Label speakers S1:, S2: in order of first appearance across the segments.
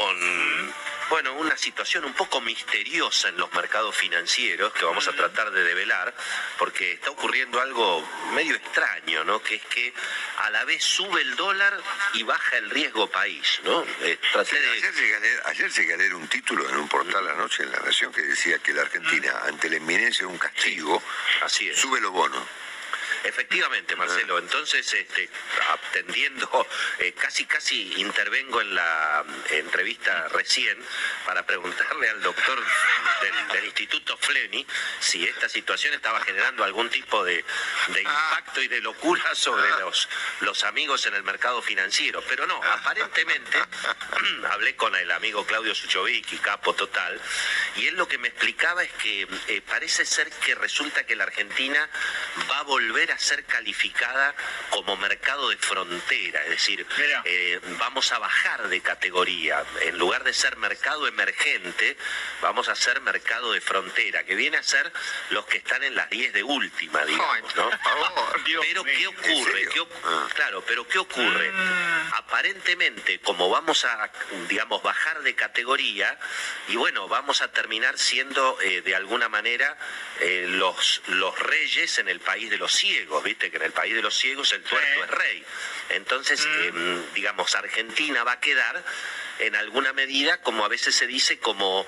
S1: Con bueno, una situación un poco misteriosa en los mercados financieros que vamos a tratar de develar, porque está ocurriendo algo medio extraño, ¿no? Que es que a la vez sube el dólar y baja el riesgo país, ¿no?
S2: Eh, ayer, llegué a leer, ayer llegué a leer un título en un portal anoche en La Nación que decía que la Argentina, ante la inminencia de un castigo,
S1: Así es.
S2: sube los bonos.
S1: Efectivamente, Marcelo. Entonces, este, atendiendo, eh, casi casi intervengo en la mm, entrevista recién para preguntarle al doctor del, Instituto Fleni si esta situación estaba generando algún tipo de, de impacto y de locura sobre los, los amigos en el mercado financiero. Pero no, aparentemente, hablé con el amigo Claudio Suchovicki, capo total, y él lo que me explicaba es que eh, parece ser que resulta que la Argentina va a volver a ser calificada como mercado de frontera, es decir, eh, vamos a bajar de categoría. En lugar de ser mercado emergente, vamos a ser mercado de frontera, que viene a ser los que están en las 10 de última, digamos, ¿no? pero ¿qué ocurre? claro, pero ¿qué ocurre? Aparentemente, como vamos a, digamos, bajar de categoría, y bueno, vamos a terminar siendo eh, de alguna manera eh, los, los reyes en el país de los ciegos, viste que en el país de los ciegos el tuerto es rey. Entonces, mm. em, digamos, Argentina va a quedar en alguna medida, como a veces se dice, como,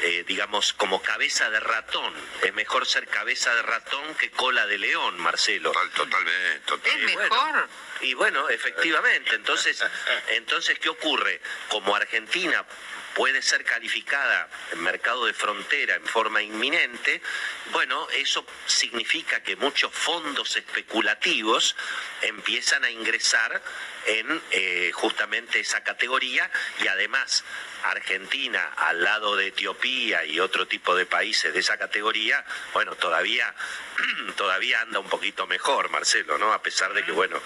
S1: eh, digamos, como cabeza de ratón. Es mejor ser cabeza de ratón que cola de león, Marcelo.
S2: totalmente, totalmente.
S3: Es mejor.
S1: y bueno, efectivamente, entonces, entonces, ¿qué ocurre? Como Argentina puede ser calificada en mercado de frontera en forma inminente, bueno, eso significa que muchos fondos especulativos empiezan a ingresar en eh, justamente esa categoría y además Argentina al lado de Etiopía y otro tipo de países de esa categoría, bueno, todavía, todavía anda un poquito mejor, Marcelo, ¿no? A pesar de que, bueno,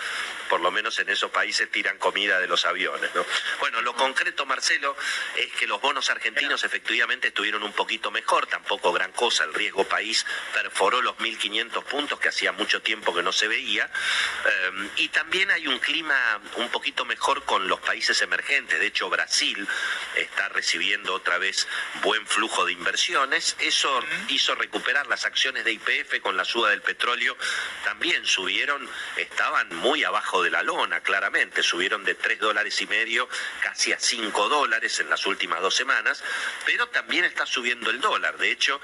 S1: por lo menos en esos países tiran comida de los aviones, ¿no? Bueno, lo concreto, Marcelo, es que los bonos argentinos efectivamente estuvieron un poquito mejor, tampoco gran cosa, el riesgo país perforó los 1.500 puntos que hacía mucho tiempo que no se veía, eh, y también hay un clima un poquito mejor con los países emergentes, de hecho Brasil está recibiendo otra vez buen flujo de inversiones. Eso hizo recuperar las acciones de IPF con la suba del petróleo. También subieron, estaban muy abajo de la lona, claramente. Subieron de 3 dólares y medio casi a 5 dólares en las últimas dos semanas. Pero también está subiendo el dólar. De hecho,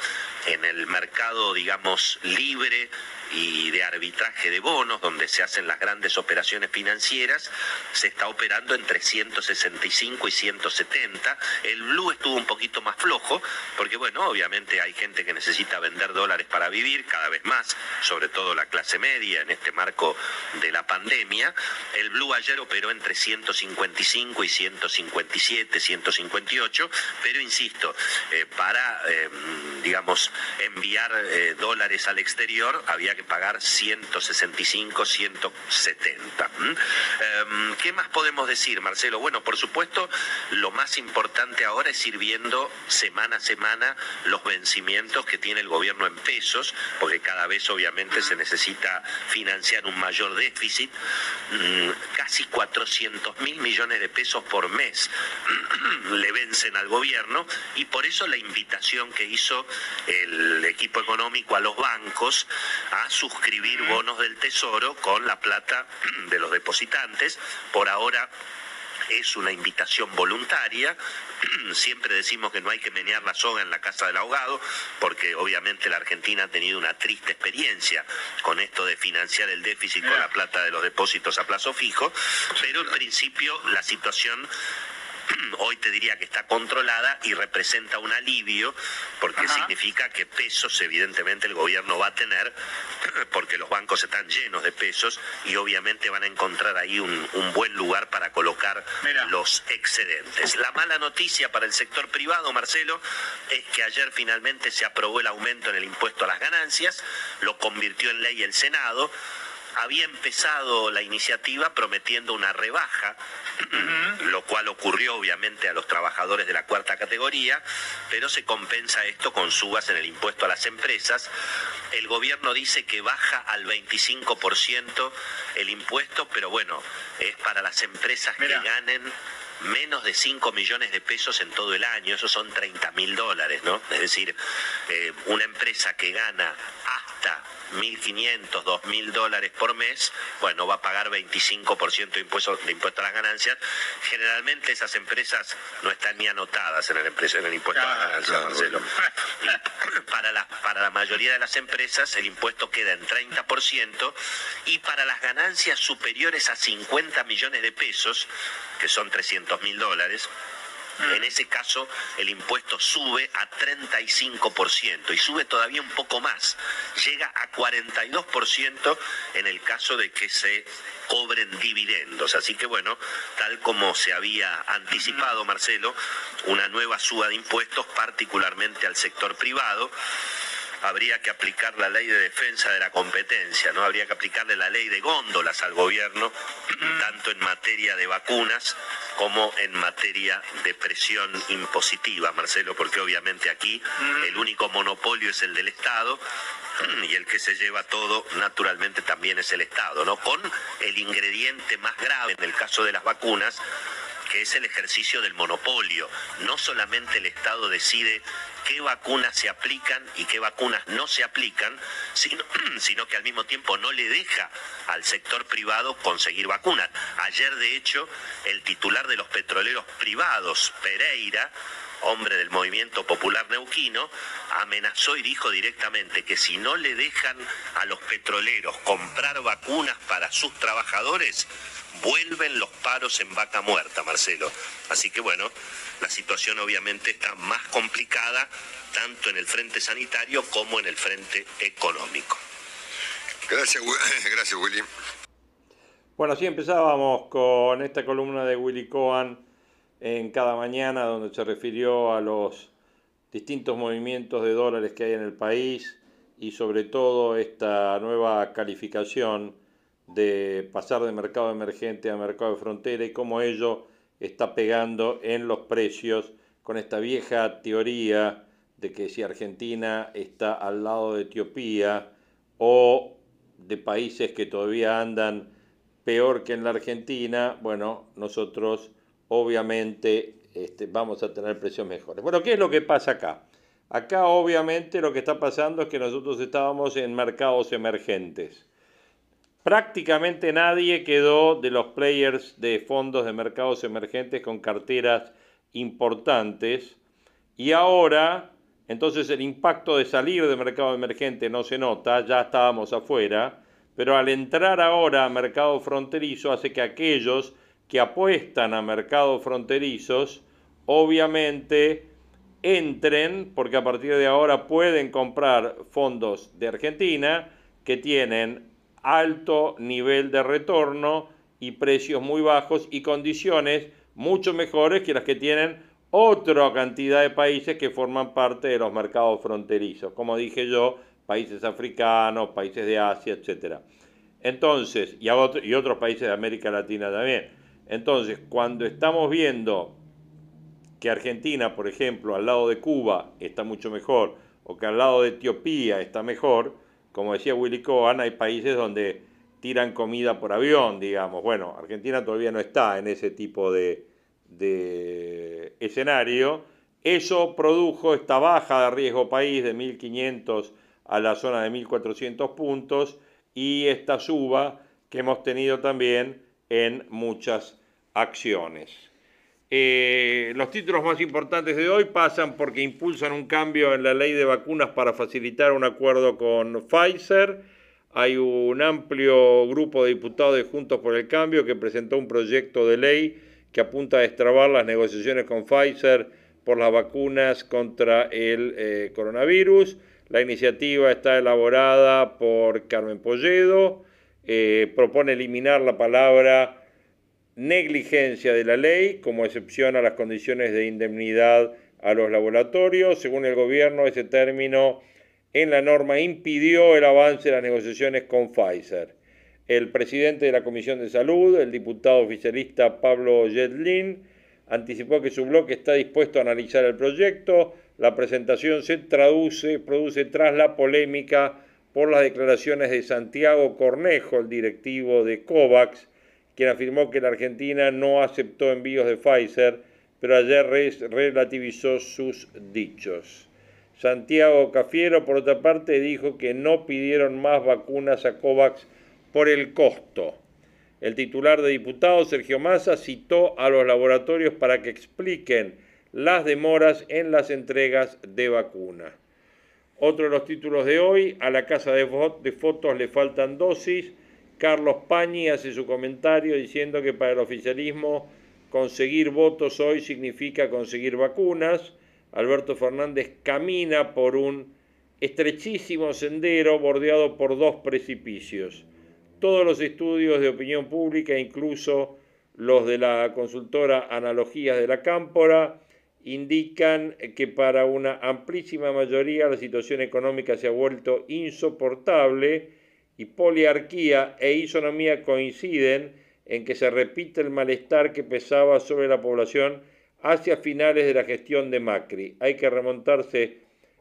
S1: en el mercado, digamos, libre y de arbitraje de bonos, donde se hacen las grandes operaciones financieras, se está operando entre 165 y 170. El blue estuvo un poquito más flojo, porque bueno, obviamente hay gente que necesita vender dólares para vivir cada vez más, sobre todo la clase media en este marco de la pandemia. El blue ayer operó entre 155 y 157, 158, pero insisto, eh, para, eh, digamos, enviar eh, dólares al exterior había que pagar 165, 170. Em, ¿Qué más podemos decir, Marcelo? Bueno, por supuesto, lo más importante ahora es ir viendo semana a semana los vencimientos que tiene el gobierno en pesos, porque cada vez obviamente se necesita financiar un mayor déficit, mm, casi 400 mil millones de pesos por mes le vencen al gobierno y por eso la invitación que hizo el equipo económico a los bancos a suscribir bonos del Tesoro con la plata de los depositantes. Por ahora es una invitación voluntaria. Siempre decimos que no hay que menear la soga en la casa del ahogado, porque obviamente la Argentina ha tenido una triste experiencia con esto de financiar el déficit con la plata de los depósitos a plazo fijo, pero en principio la situación hoy te diría que está controlada y representa un alivio porque significa que pesos evidentemente el gobierno va a tener porque los bancos están llenos de pesos y obviamente van a encontrar ahí un, buen lugar para colocar los excedentes. La mala noticia para el sector privado, Marcelo, es que ayer finalmente se aprobó el aumento en el impuesto a las ganancias, lo convirtió en ley el Senado había empezado la iniciativa prometiendo una rebaja, lo cual ocurrió obviamente a los trabajadores de la cuarta categoría, pero se compensa esto con subas en el impuesto a las empresas. El gobierno dice que baja al 25% el impuesto, pero bueno, es para las empresas que ganen menos de 5 millones de pesos en todo el año, eso son 30 mil dólares, ¿no? Es decir, eh, una empresa que gana hasta 1.500, 2.000 dólares por mes, bueno, va a pagar 25% de impuesto, de impuesto a las ganancias. Generalmente esas empresas no están ni anotadas en el, en el impuesto a las ganancias, Marcelo. Para la, para la mayoría de las empresas el impuesto queda en 30% y para las ganancias superiores a 50 millones de pesos, que son 300 mil dólares, en ese caso, el impuesto sube a 35% y sube todavía un poco más. Llega a 42% en el caso de que se cobren dividendos. Así que bueno, tal como se había anticipado, Marcelo, una nueva suba de impuestos, particularmente al sector privado habría que aplicar la ley de defensa de la competencia, ¿no? Habría que aplicarle la ley de góndolas al gobierno, tanto en materia de vacunas como en materia de presión impositiva, Marcelo, porque obviamente aquí el único monopolio es el del Estado y el que se lleva todo naturalmente también es el Estado, ¿no? Con el ingrediente más grave en el caso de las vacunas, que es el ejercicio del monopolio. No solamente el Estado decide qué vacunas se aplican y qué vacunas no se aplican, sino, sino, que al mismo tiempo no le deja al sector privado conseguir vacunas. Ayer, de hecho, el titular de los petroleros privados, Pereira, hombre del movimiento popular neuquino, amenazó y dijo directamente que si no le dejan a los petroleros comprar vacunas para sus trabajadores, vuelven los paros en vaca muerta, Marcelo. Así que bueno, la situación obviamente está más complicada tanto en el frente sanitario como en el frente económico.
S2: Gracias, gracias Willy.
S4: Bueno, así empezábamos con esta columna de Willy Cohen en cada mañana, donde se refirió a los distintos movimientos de dólares que hay en el país y sobre todo esta nueva calificación de pasar de mercado emergente a mercado de frontera y cómo ello está pegando en los precios con esta vieja teoría de que si Argentina está al lado de Etiopía o de países que todavía andan peor que en la Argentina, bueno, nosotros obviamente este, vamos a tener precios mejores. Bueno, ¿qué es lo que pasa acá? Acá obviamente lo que está pasando es que nosotros estábamos en mercados emergentes prácticamente nadie quedó de los players de fondos de mercados emergentes con carteras importantes y ahora entonces el impacto de salir de mercado emergente no se nota, ya estábamos afuera, pero al entrar ahora a mercado fronterizo hace que aquellos que apuestan a mercados fronterizos obviamente entren porque a partir de ahora pueden comprar fondos de Argentina que tienen alto nivel de retorno y precios muy bajos y condiciones mucho mejores que las que tienen otra cantidad de países que forman parte de los mercados fronterizos, como dije yo, países africanos, países de Asia, etc. Entonces, y, y otros países de América Latina también. Entonces, cuando estamos viendo que Argentina, por ejemplo, al lado de Cuba está mucho mejor, o que al lado de Etiopía está mejor, como decía Willy Cohen, hay países donde tiran comida por avión, digamos. Bueno, Argentina todavía no está en ese tipo de, escenario. Eso produjo esta baja de riesgo país de 1.500 a la zona de 1.400 puntos y esta suba que hemos tenido también en muchas acciones. Eh, los títulos más importantes de hoy pasan porque impulsan un cambio en la ley de vacunas para facilitar un acuerdo con Pfizer. Hay un amplio grupo de diputados de Juntos por el Cambio que presentó un proyecto de ley que apunta a destrabar las negociaciones con Pfizer por las vacunas contra el eh, coronavirus. La iniciativa está elaborada por Carmen Polledo, eh, propone eliminar la palabra negligencia de la ley como excepción a las condiciones de indemnidad a los laboratorios. Según el gobierno, ese término en la norma impidió el avance de las negociaciones con Pfizer. El presidente de la Comisión de Salud, el diputado oficialista Pablo Yetlin, anticipó que su bloque está dispuesto a analizar el proyecto. La presentación se traduce, produce tras la polémica por las declaraciones de Santiago Cornejo, el directivo de COVAX, quien afirmó que la Argentina no aceptó envíos de Pfizer, pero ayer relativizó sus dichos. Santiago Cafiero, por otra parte, dijo que no pidieron más vacunas a COVAX por el costo. El titular de diputados, Sergio Massa, citó a los laboratorios para que expliquen las demoras en las entregas de vacunas. Otro de los títulos de hoy, a la casa de, fotos le faltan dosis. Carlos Pañi hace su comentario diciendo que para el oficialismo conseguir votos hoy significa conseguir vacunas. Alberto Fernández camina por un estrechísimo sendero bordeado por dos precipicios todos los estudios de opinión pública, incluso los de la consultora Analogías de la Cámpora, indican que para una amplísima mayoría la situación económica se ha vuelto insoportable y poliarquía e isonomía coinciden en que se repite el malestar que pesaba sobre la población hacia finales de la gestión de Macri. Hay que remontarse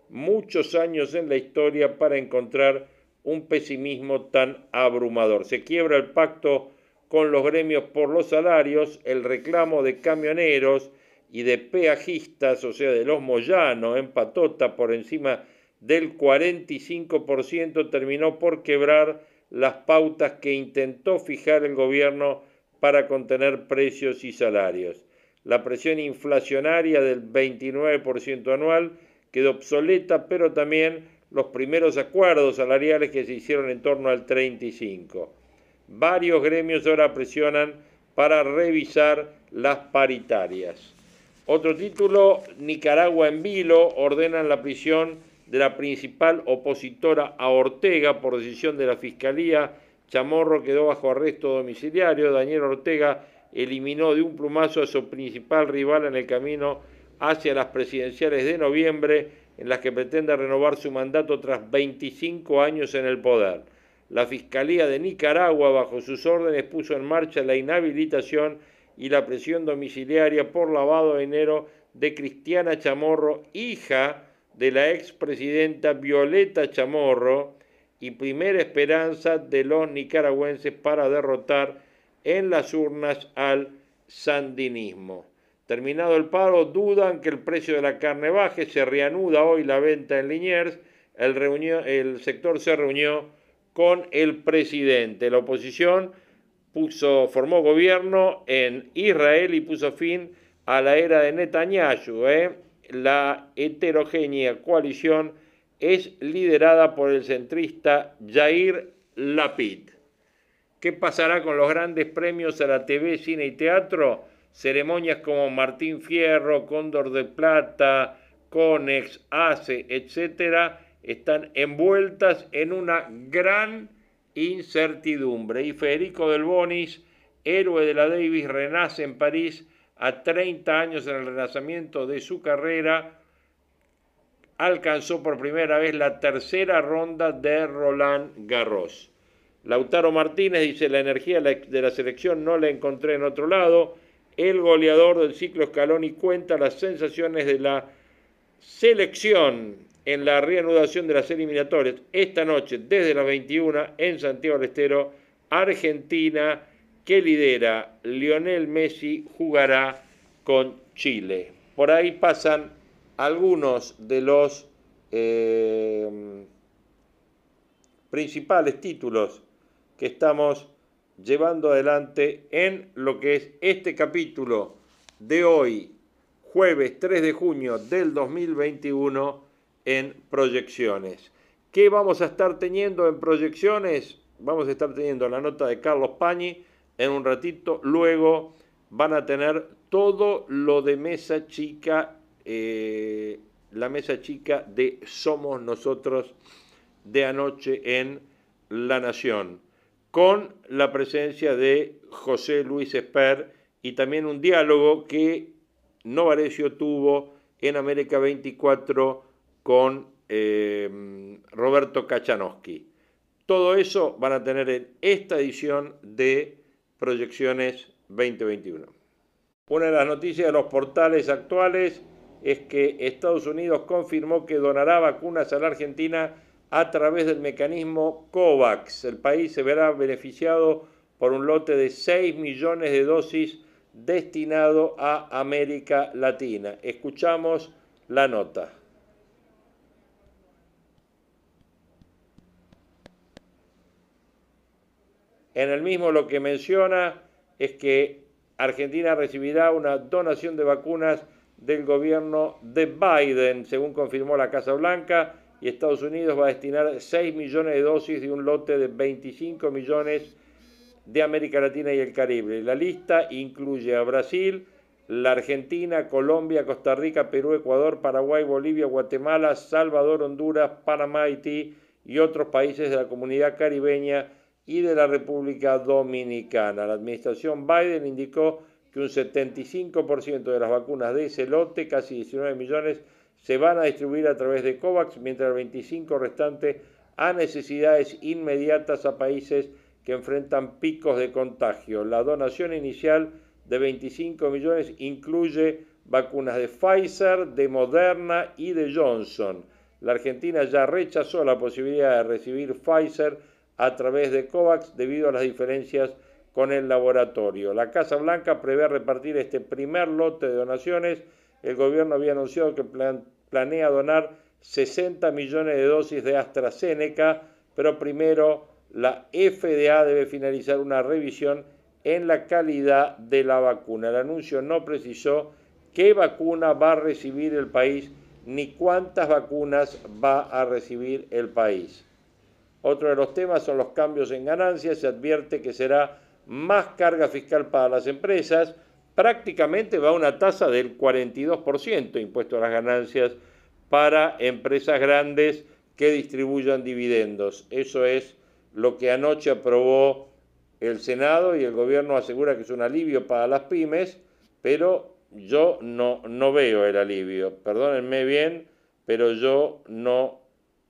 S4: muchos años en la historia para encontrar un pesimismo tan abrumador. Se quiebra el pacto con los gremios por los salarios, el reclamo de camioneros y de peajistas, o sea, de los Moyano en patota por encima del 45%, terminó por quebrar las pautas que intentó fijar el gobierno para contener precios y salarios. La presión inflacionaria del 29% anual quedó obsoleta, pero también los primeros acuerdos salariales que se hicieron en torno al 35. Varios gremios ahora presionan para revisar las paritarias. Otro título, Nicaragua en vilo, ordenan la prisión de la principal opositora a Ortega por decisión de la Fiscalía. Chamorro quedó bajo arresto domiciliario. Daniel Ortega eliminó de un plumazo a su principal rival en el camino hacia las presidenciales de noviembre en las que pretende renovar su mandato tras 25 años en el poder. La Fiscalía de Nicaragua, bajo sus órdenes, puso en marcha la inhabilitación y la presión domiciliaria por lavado de dinero de Cristiana Chamorro, hija de la expresidenta Violeta Chamorro y primera esperanza de los nicaragüenses para derrotar en las urnas al sandinismo. Terminado el paro, dudan que el precio de la carne baje, se reanuda hoy la venta en Liniers, el, el sector se reunió con el presidente. La oposición puso, formó gobierno en Israel y puso fin a la era de Netanyahu. ¿eh? La heterogénea coalición es liderada por el centrista Jair Lapid. ¿Qué pasará con los grandes premios a la TV, cine y teatro? ceremonias como Martín Fierro, Cóndor de Plata, Conex, ACE, etcétera, están envueltas en una gran incertidumbre. Y Federico del Bonis, héroe de la Davis, renace en París a 30 años en el renacimiento de su carrera. Alcanzó por primera vez la tercera ronda de Roland Garros. Lautaro Martínez dice, la energía de la selección no la encontré en otro lado el goleador del ciclo Scaloni cuenta las sensaciones de la selección en la reanudación de las eliminatorias esta noche desde las 21 en Santiago del Estero, Argentina, que lidera Lionel Messi, jugará con Chile. Por ahí pasan algunos de los eh, principales títulos que estamos llevando adelante en lo que es este capítulo de hoy, jueves 3 de junio del 2021, en proyecciones. ¿Qué vamos a estar teniendo en proyecciones? Vamos a estar teniendo la nota de Carlos Pañi en un ratito, luego van a tener todo lo de mesa chica, eh, la mesa chica de Somos Nosotros de anoche en La Nación, con la presencia de José Luis Esper y también un diálogo que Novarecio tuvo en América 24 con eh, Roberto Kachanowski. Todo eso van a tener en esta edición de Proyecciones 2021. Una de las noticias de los portales actuales es que Estados Unidos confirmó que donará vacunas a la Argentina a través del mecanismo COVAX. El país se verá beneficiado por un lote de 6 millones de dosis destinado a América Latina. Escuchamos la nota. En el mismo lo que menciona es que Argentina recibirá una donación de vacunas del gobierno de Biden, según confirmó la Casa Blanca, y Estados Unidos va a destinar 6 millones de dosis de un lote de 25 millones de América Latina y el Caribe. La lista incluye a Brasil, la Argentina, Colombia, Costa Rica, Perú, Ecuador, Paraguay, Bolivia, Guatemala, Salvador, Honduras, Panamá, Haití y otros países de la comunidad caribeña y de la República Dominicana. La administración Biden indicó que un 75% de las vacunas de ese lote, casi 19 millones, se van a distribuir a través de COVAX, mientras el 25 restante a necesidades inmediatas a países que enfrentan picos de contagio. La donación inicial de 25 millones incluye vacunas de Pfizer, de Moderna y de Johnson. La Argentina ya rechazó la posibilidad de recibir Pfizer a través de COVAX debido a las diferencias con el laboratorio. La Casa Blanca prevé repartir este primer lote de donaciones. El gobierno había anunciado que planea donar 60 millones de dosis de AstraZeneca, pero primero la FDA debe finalizar una revisión en la calidad de la vacuna. El anuncio no precisó qué vacuna va a recibir el país ni cuántas vacunas va a recibir el país. Otro de los temas son los cambios en ganancias. Se advierte que será más carga fiscal para las empresas. Prácticamente va a una tasa del 42% impuesto a las ganancias para empresas grandes que distribuyan dividendos. Eso es lo que anoche aprobó el Senado y el gobierno asegura que es un alivio para las pymes, pero yo no, no veo el alivio. Perdónenme bien, pero yo no,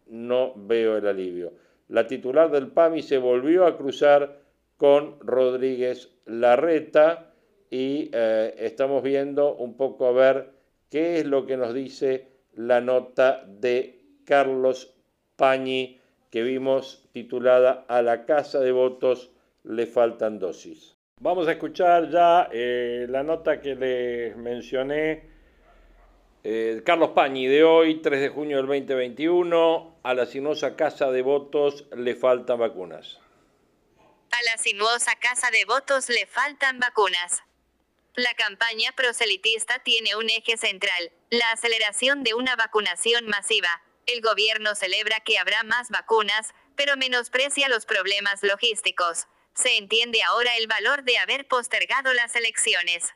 S4: no veo el alivio la titular del PAMI se volvió a cruzar con Rodríguez Larreta y eh, estamos viendo un poco a ver qué es lo que nos dice la nota de Carlos Pañi que vimos titulada A la Casa de Votos le faltan dosis. Vamos a escuchar ya eh, la nota que les mencioné eh, Carlos Pañi, de hoy, 3 de junio del 2021, a la sinuosa casa de votos le faltan vacunas.
S5: A la sinuosa casa de votos le faltan vacunas. La campaña proselitista tiene un eje central, la aceleración de una vacunación masiva. El gobierno celebra que habrá más vacunas, pero menosprecia los problemas logísticos. Se entiende ahora el valor de haber postergado las elecciones.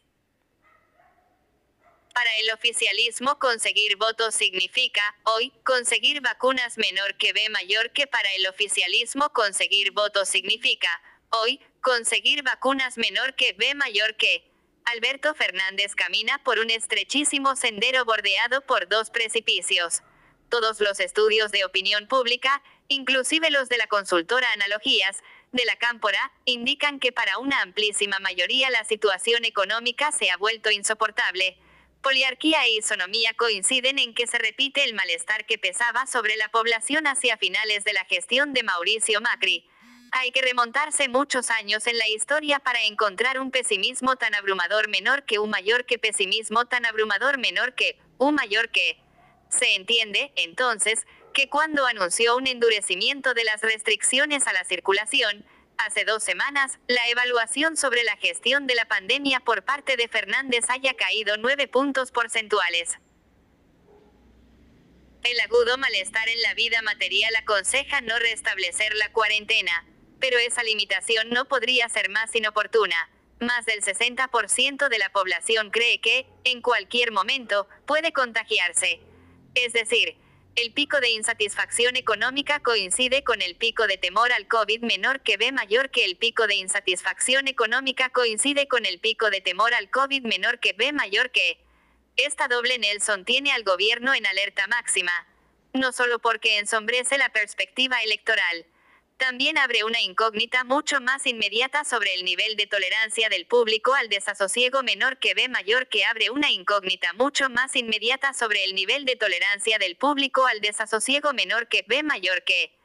S5: Para el oficialismo conseguir votos significa, hoy, conseguir vacunas menor que B mayor que para el oficialismo conseguir votos significa, hoy, conseguir vacunas menor que B mayor que. Alberto Fernández camina por un estrechísimo sendero bordeado por dos precipicios. Todos los estudios de opinión pública, inclusive los de la consultora Analogías, de la Cámpora, indican que para una amplísima mayoría la situación económica se ha vuelto insoportable Poliarquía e isonomía coinciden en que se repite el malestar que pesaba sobre la población hacia finales de la gestión de Mauricio Macri. Hay que remontarse muchos años en la historia para encontrar un pesimismo tan abrumador menor que un mayor que pesimismo tan abrumador menor que un mayor que. Se entiende, entonces, que cuando anunció un endurecimiento de las restricciones a la circulación, hace dos semanas, la evaluación sobre la gestión de la pandemia por parte de Fernández haya caído nueve puntos porcentuales. El agudo malestar en la vida material aconseja no restablecer la cuarentena, pero esa limitación no podría ser más inoportuna. Más del 60% de la población cree que, en cualquier momento, puede contagiarse. Es decir, el pico de insatisfacción económica coincide con el pico de temor al COVID menor que B mayor que el pico de insatisfacción económica coincide con el pico de temor al COVID menor que B mayor que. Esta doble Nelson tiene al gobierno en alerta máxima. No solo porque ensombrece la perspectiva electoral también abre una incógnita mucho más inmediata sobre el nivel de tolerancia del público al desasosiego menor que B mayor que abre una incógnita mucho más inmediata sobre el nivel de tolerancia del público al desasosiego menor que B mayor que.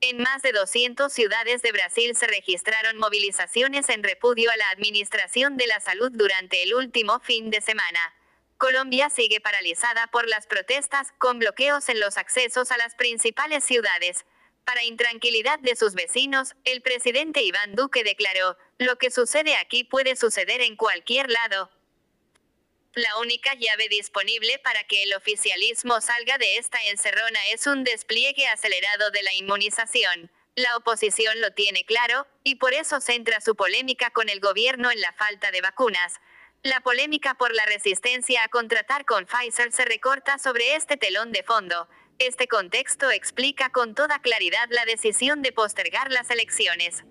S5: En más de 200 ciudades de Brasil se registraron movilizaciones en repudio a la Administración de la Salud durante el último fin de semana. Colombia sigue paralizada por las protestas, con bloqueos en los accesos a las principales ciudades. Para intranquilidad de sus vecinos, el presidente Iván Duque declaró, lo que sucede aquí puede suceder en cualquier lado. La única llave disponible para que el oficialismo salga de esta encerrona es un despliegue acelerado de la inmunización. La oposición lo tiene claro, y por eso centra su polémica con el gobierno en la falta de vacunas. La polémica por la resistencia a contratar con Pfizer se recorta sobre este telón de fondo. Este contexto explica con toda claridad la decisión de postergar las elecciones.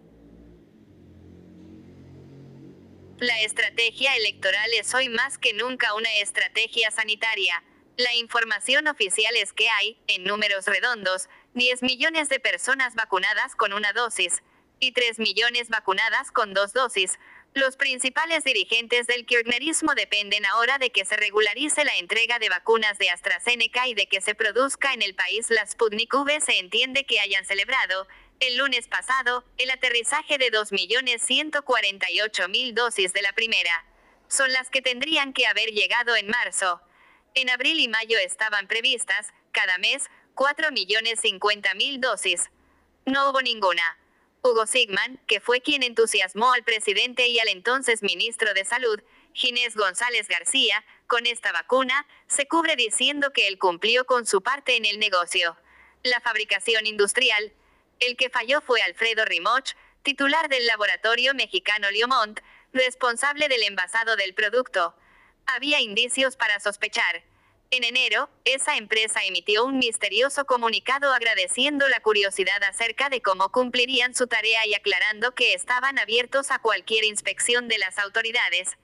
S5: La estrategia electoral es hoy más que nunca una estrategia sanitaria. La información oficial es que hay, en números redondos, 10 millones de personas vacunadas con una dosis y 3 millones vacunadas con dos dosis, los principales dirigentes del kirchnerismo dependen ahora de que se regularice la entrega de vacunas de AstraZeneca y de que se produzca en el país la Sputnik V. Se entiende que hayan celebrado, el lunes pasado, el aterrizaje de 2.148.000 dosis de la primera. Son las que tendrían que haber llegado en marzo. En abril y mayo estaban previstas, cada mes, 4.050.000 dosis. No hubo ninguna. Hugo Sigman, que fue quien entusiasmó al presidente y al entonces ministro de Salud, Ginés González García, con esta vacuna, se cubre diciendo que él cumplió con su parte en el negocio. La fabricación industrial. El que falló fue Alfredo Rimoch, titular del laboratorio mexicano Liomont, responsable del envasado del producto. Había indicios para sospechar. En enero, esa empresa emitió un misterioso comunicado agradeciendo la curiosidad acerca de cómo cumplirían su tarea y aclarando que estaban abiertos a cualquier inspección de las autoridades.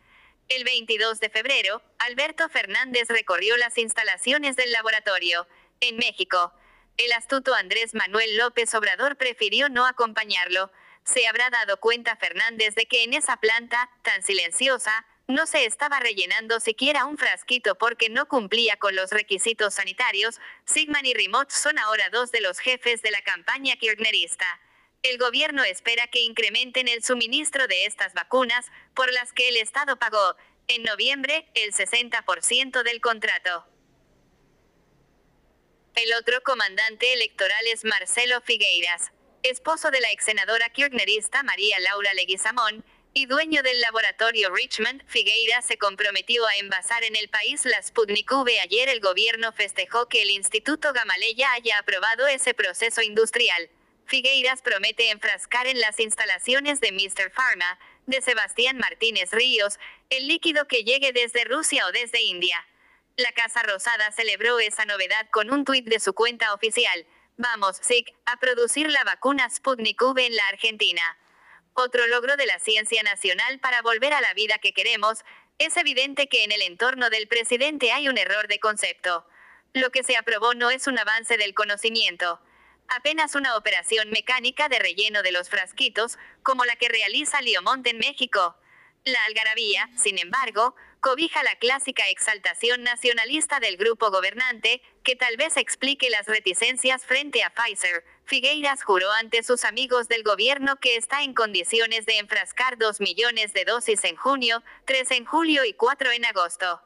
S5: El 22 de febrero, Alberto Fernández recorrió las instalaciones del laboratorio, en México. El astuto Andrés Manuel López Obrador prefirió no acompañarlo. Se habrá dado cuenta Fernández de que en esa planta, tan silenciosa, no se estaba rellenando siquiera un frasquito porque no cumplía con los requisitos sanitarios. Sigman y Rimot son ahora dos de los jefes de la campaña kirchnerista. El gobierno espera que incrementen el suministro de estas vacunas, por las que el Estado pagó, en noviembre, el 60% del contrato. El otro comandante electoral es Marcelo Figueiras, esposo de la ex senadora kirchnerista María Laura Leguizamón, y dueño del laboratorio Richmond, Figueira se comprometió a envasar en el país la Sputnik V. Ayer el gobierno festejó que el Instituto Gamaleya haya aprobado ese proceso industrial. Figueiras promete enfrascar en las instalaciones de Mr. Pharma, de Sebastián Martínez Ríos, el líquido que llegue desde Rusia o desde India. La Casa Rosada celebró esa novedad con un tuit de su cuenta oficial. Vamos, SIC, a producir la vacuna Sputnik V en la Argentina. Otro logro de la ciencia nacional para volver a la vida que queremos, es evidente que en el entorno del presidente hay un error de concepto. Lo que se aprobó no es un avance del conocimiento, apenas una operación mecánica de relleno de los frasquitos, como la que realiza Liomont en México. La algarabía, sin embargo, cobija la clásica exaltación nacionalista del grupo gobernante, que tal vez explique las reticencias frente a Pfizer. Figueiras juró ante sus amigos del gobierno que está en condiciones de enfrascar 2 millones de dosis en junio, 3 en julio y 4 en agosto.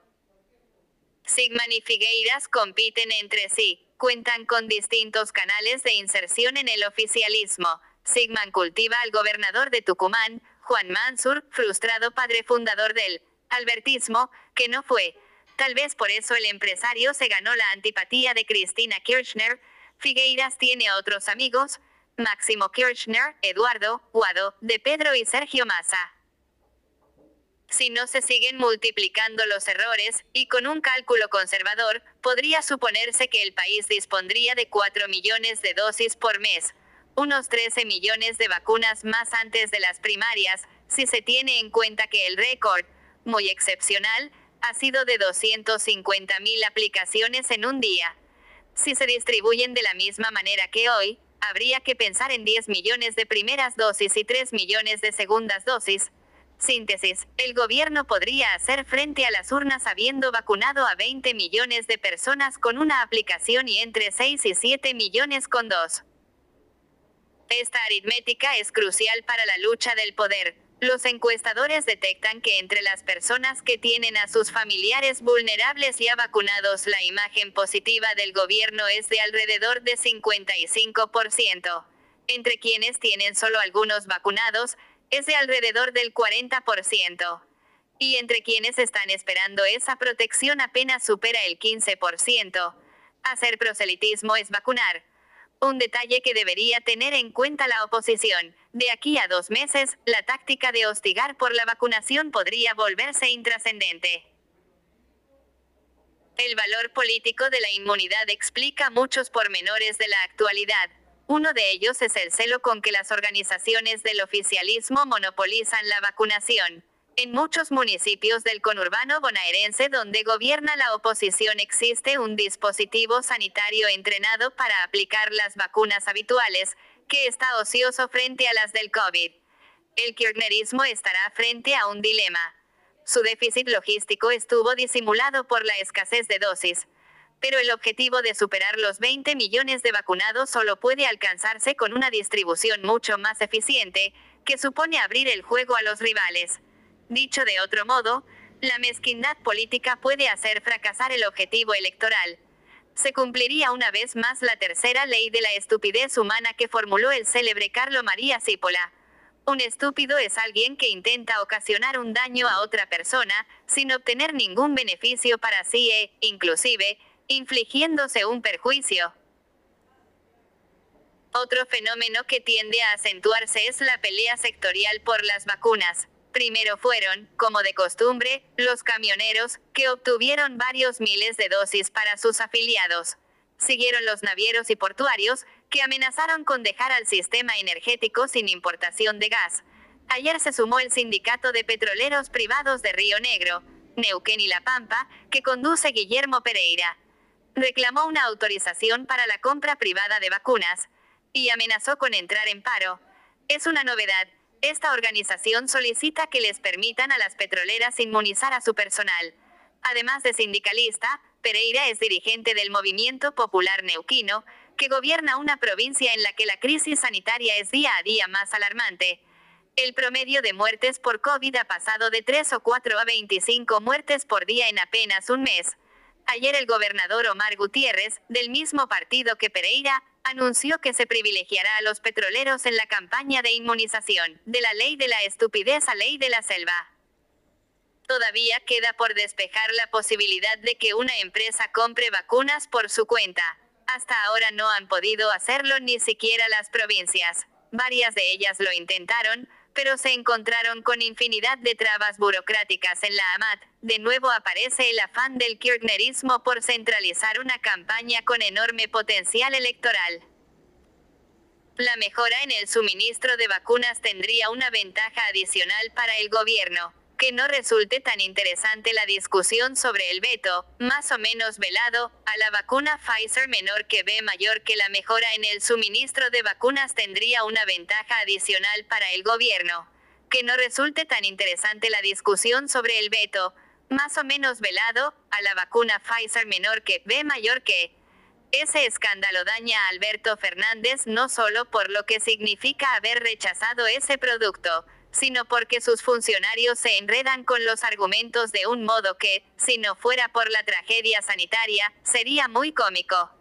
S5: Sigman y Figueiras compiten entre sí, cuentan con distintos canales de inserción en el oficialismo. Sigman cultiva al gobernador de Tucumán, Juan Mansur, frustrado padre fundador del albertismo, que no fue. Tal vez por eso el empresario se ganó la antipatía de Cristina Kirchner. Figueiras tiene otros amigos, Máximo Kirchner, Eduardo, Guado, de Pedro y Sergio Massa. Si no se siguen multiplicando los errores, y con un cálculo conservador, podría suponerse que el país dispondría de 4 millones de dosis por mes, unos 13 millones de vacunas más antes de las primarias, si se tiene en cuenta que el récord, muy excepcional, ha sido de 250.000 aplicaciones en un día. Si se distribuyen de la misma manera que hoy, habría que pensar en 10 millones de primeras dosis y 3 millones de segundas dosis. Síntesis, el gobierno podría hacer frente a las urnas habiendo vacunado a 20 millones de personas con una aplicación y entre 6 y 7 millones con dos. Esta aritmética es crucial para la lucha del poder. Los encuestadores detectan que entre las personas que tienen a sus familiares vulnerables ya vacunados la imagen positiva del gobierno es de alrededor de 55%. Entre quienes tienen solo algunos vacunados, es de alrededor del 40%. Y entre quienes están esperando esa protección apenas supera el 15%. Hacer proselitismo es vacunar. Un detalle que debería tener en cuenta la oposición. De aquí a dos meses, la táctica de hostigar por la vacunación podría volverse intrascendente. El valor político de la inmunidad explica muchos pormenores de la actualidad. Uno de ellos es el celo con que las organizaciones del oficialismo monopolizan la vacunación. En muchos municipios del conurbano bonaerense donde gobierna la oposición existe un dispositivo sanitario entrenado para aplicar las vacunas habituales, que está ocioso frente a las del COVID. El kirchnerismo estará frente a un dilema. Su déficit logístico estuvo disimulado por la escasez de dosis pero el objetivo de superar los 20 millones de vacunados solo puede alcanzarse con una distribución mucho más eficiente, que supone abrir el juego a los rivales. Dicho de otro modo, la mezquindad política puede hacer fracasar el objetivo electoral. Se cumpliría una vez más la tercera ley de la estupidez humana que formuló el célebre Carlo María Cipolla. Un estúpido es alguien que intenta ocasionar un daño a otra persona, sin obtener ningún beneficio para sí e, inclusive, infligiéndose un perjuicio. Otro fenómeno que tiende a acentuarse es la pelea sectorial por las vacunas. Primero fueron, como de costumbre, los camioneros, que obtuvieron varios miles de dosis para sus afiliados. Siguieron los navieros y portuarios, que amenazaron con dejar al sistema energético sin importación de gas. Ayer se sumó el Sindicato de Petroleros Privados de Río Negro, Neuquén y La Pampa, que conduce Guillermo Pereira reclamó una autorización para la compra privada de vacunas y amenazó con entrar en paro. Es una novedad. Esta organización solicita que les permitan a las petroleras inmunizar a su personal. Además de sindicalista, Pereira es dirigente del Movimiento Popular Neuquino, que gobierna una provincia en la que la crisis sanitaria es día a día más alarmante. El promedio de muertes por COVID ha pasado de 3 o 4 a 25 muertes por día en apenas un mes. Ayer el gobernador Omar Gutiérrez, del mismo partido que Pereira, anunció que se privilegiará a los petroleros en la campaña de inmunización, de la ley de la estupidez a ley de la selva. Todavía queda por despejar la posibilidad de que una empresa compre vacunas por su cuenta. Hasta ahora no han podido hacerlo ni siquiera las provincias. Varias de ellas lo intentaron, pero se encontraron con infinidad de trabas burocráticas en la AMAT. De nuevo aparece el afán del kirchnerismo por centralizar una campaña con enorme potencial electoral. La mejora en el suministro de vacunas tendría una ventaja adicional para el gobierno que no resulte tan interesante la discusión sobre el veto, más o menos velado, a la vacuna Pfizer menor que B mayor que la mejora en el suministro de vacunas tendría una ventaja adicional para el gobierno. Que no resulte tan interesante la discusión sobre el veto, más o menos velado, a la vacuna Pfizer menor que B mayor que. Ese escándalo daña a Alberto Fernández no solo por lo que significa haber rechazado ese producto, sino porque sus funcionarios se enredan con los argumentos de un modo que, si no fuera por la tragedia sanitaria, sería muy cómico.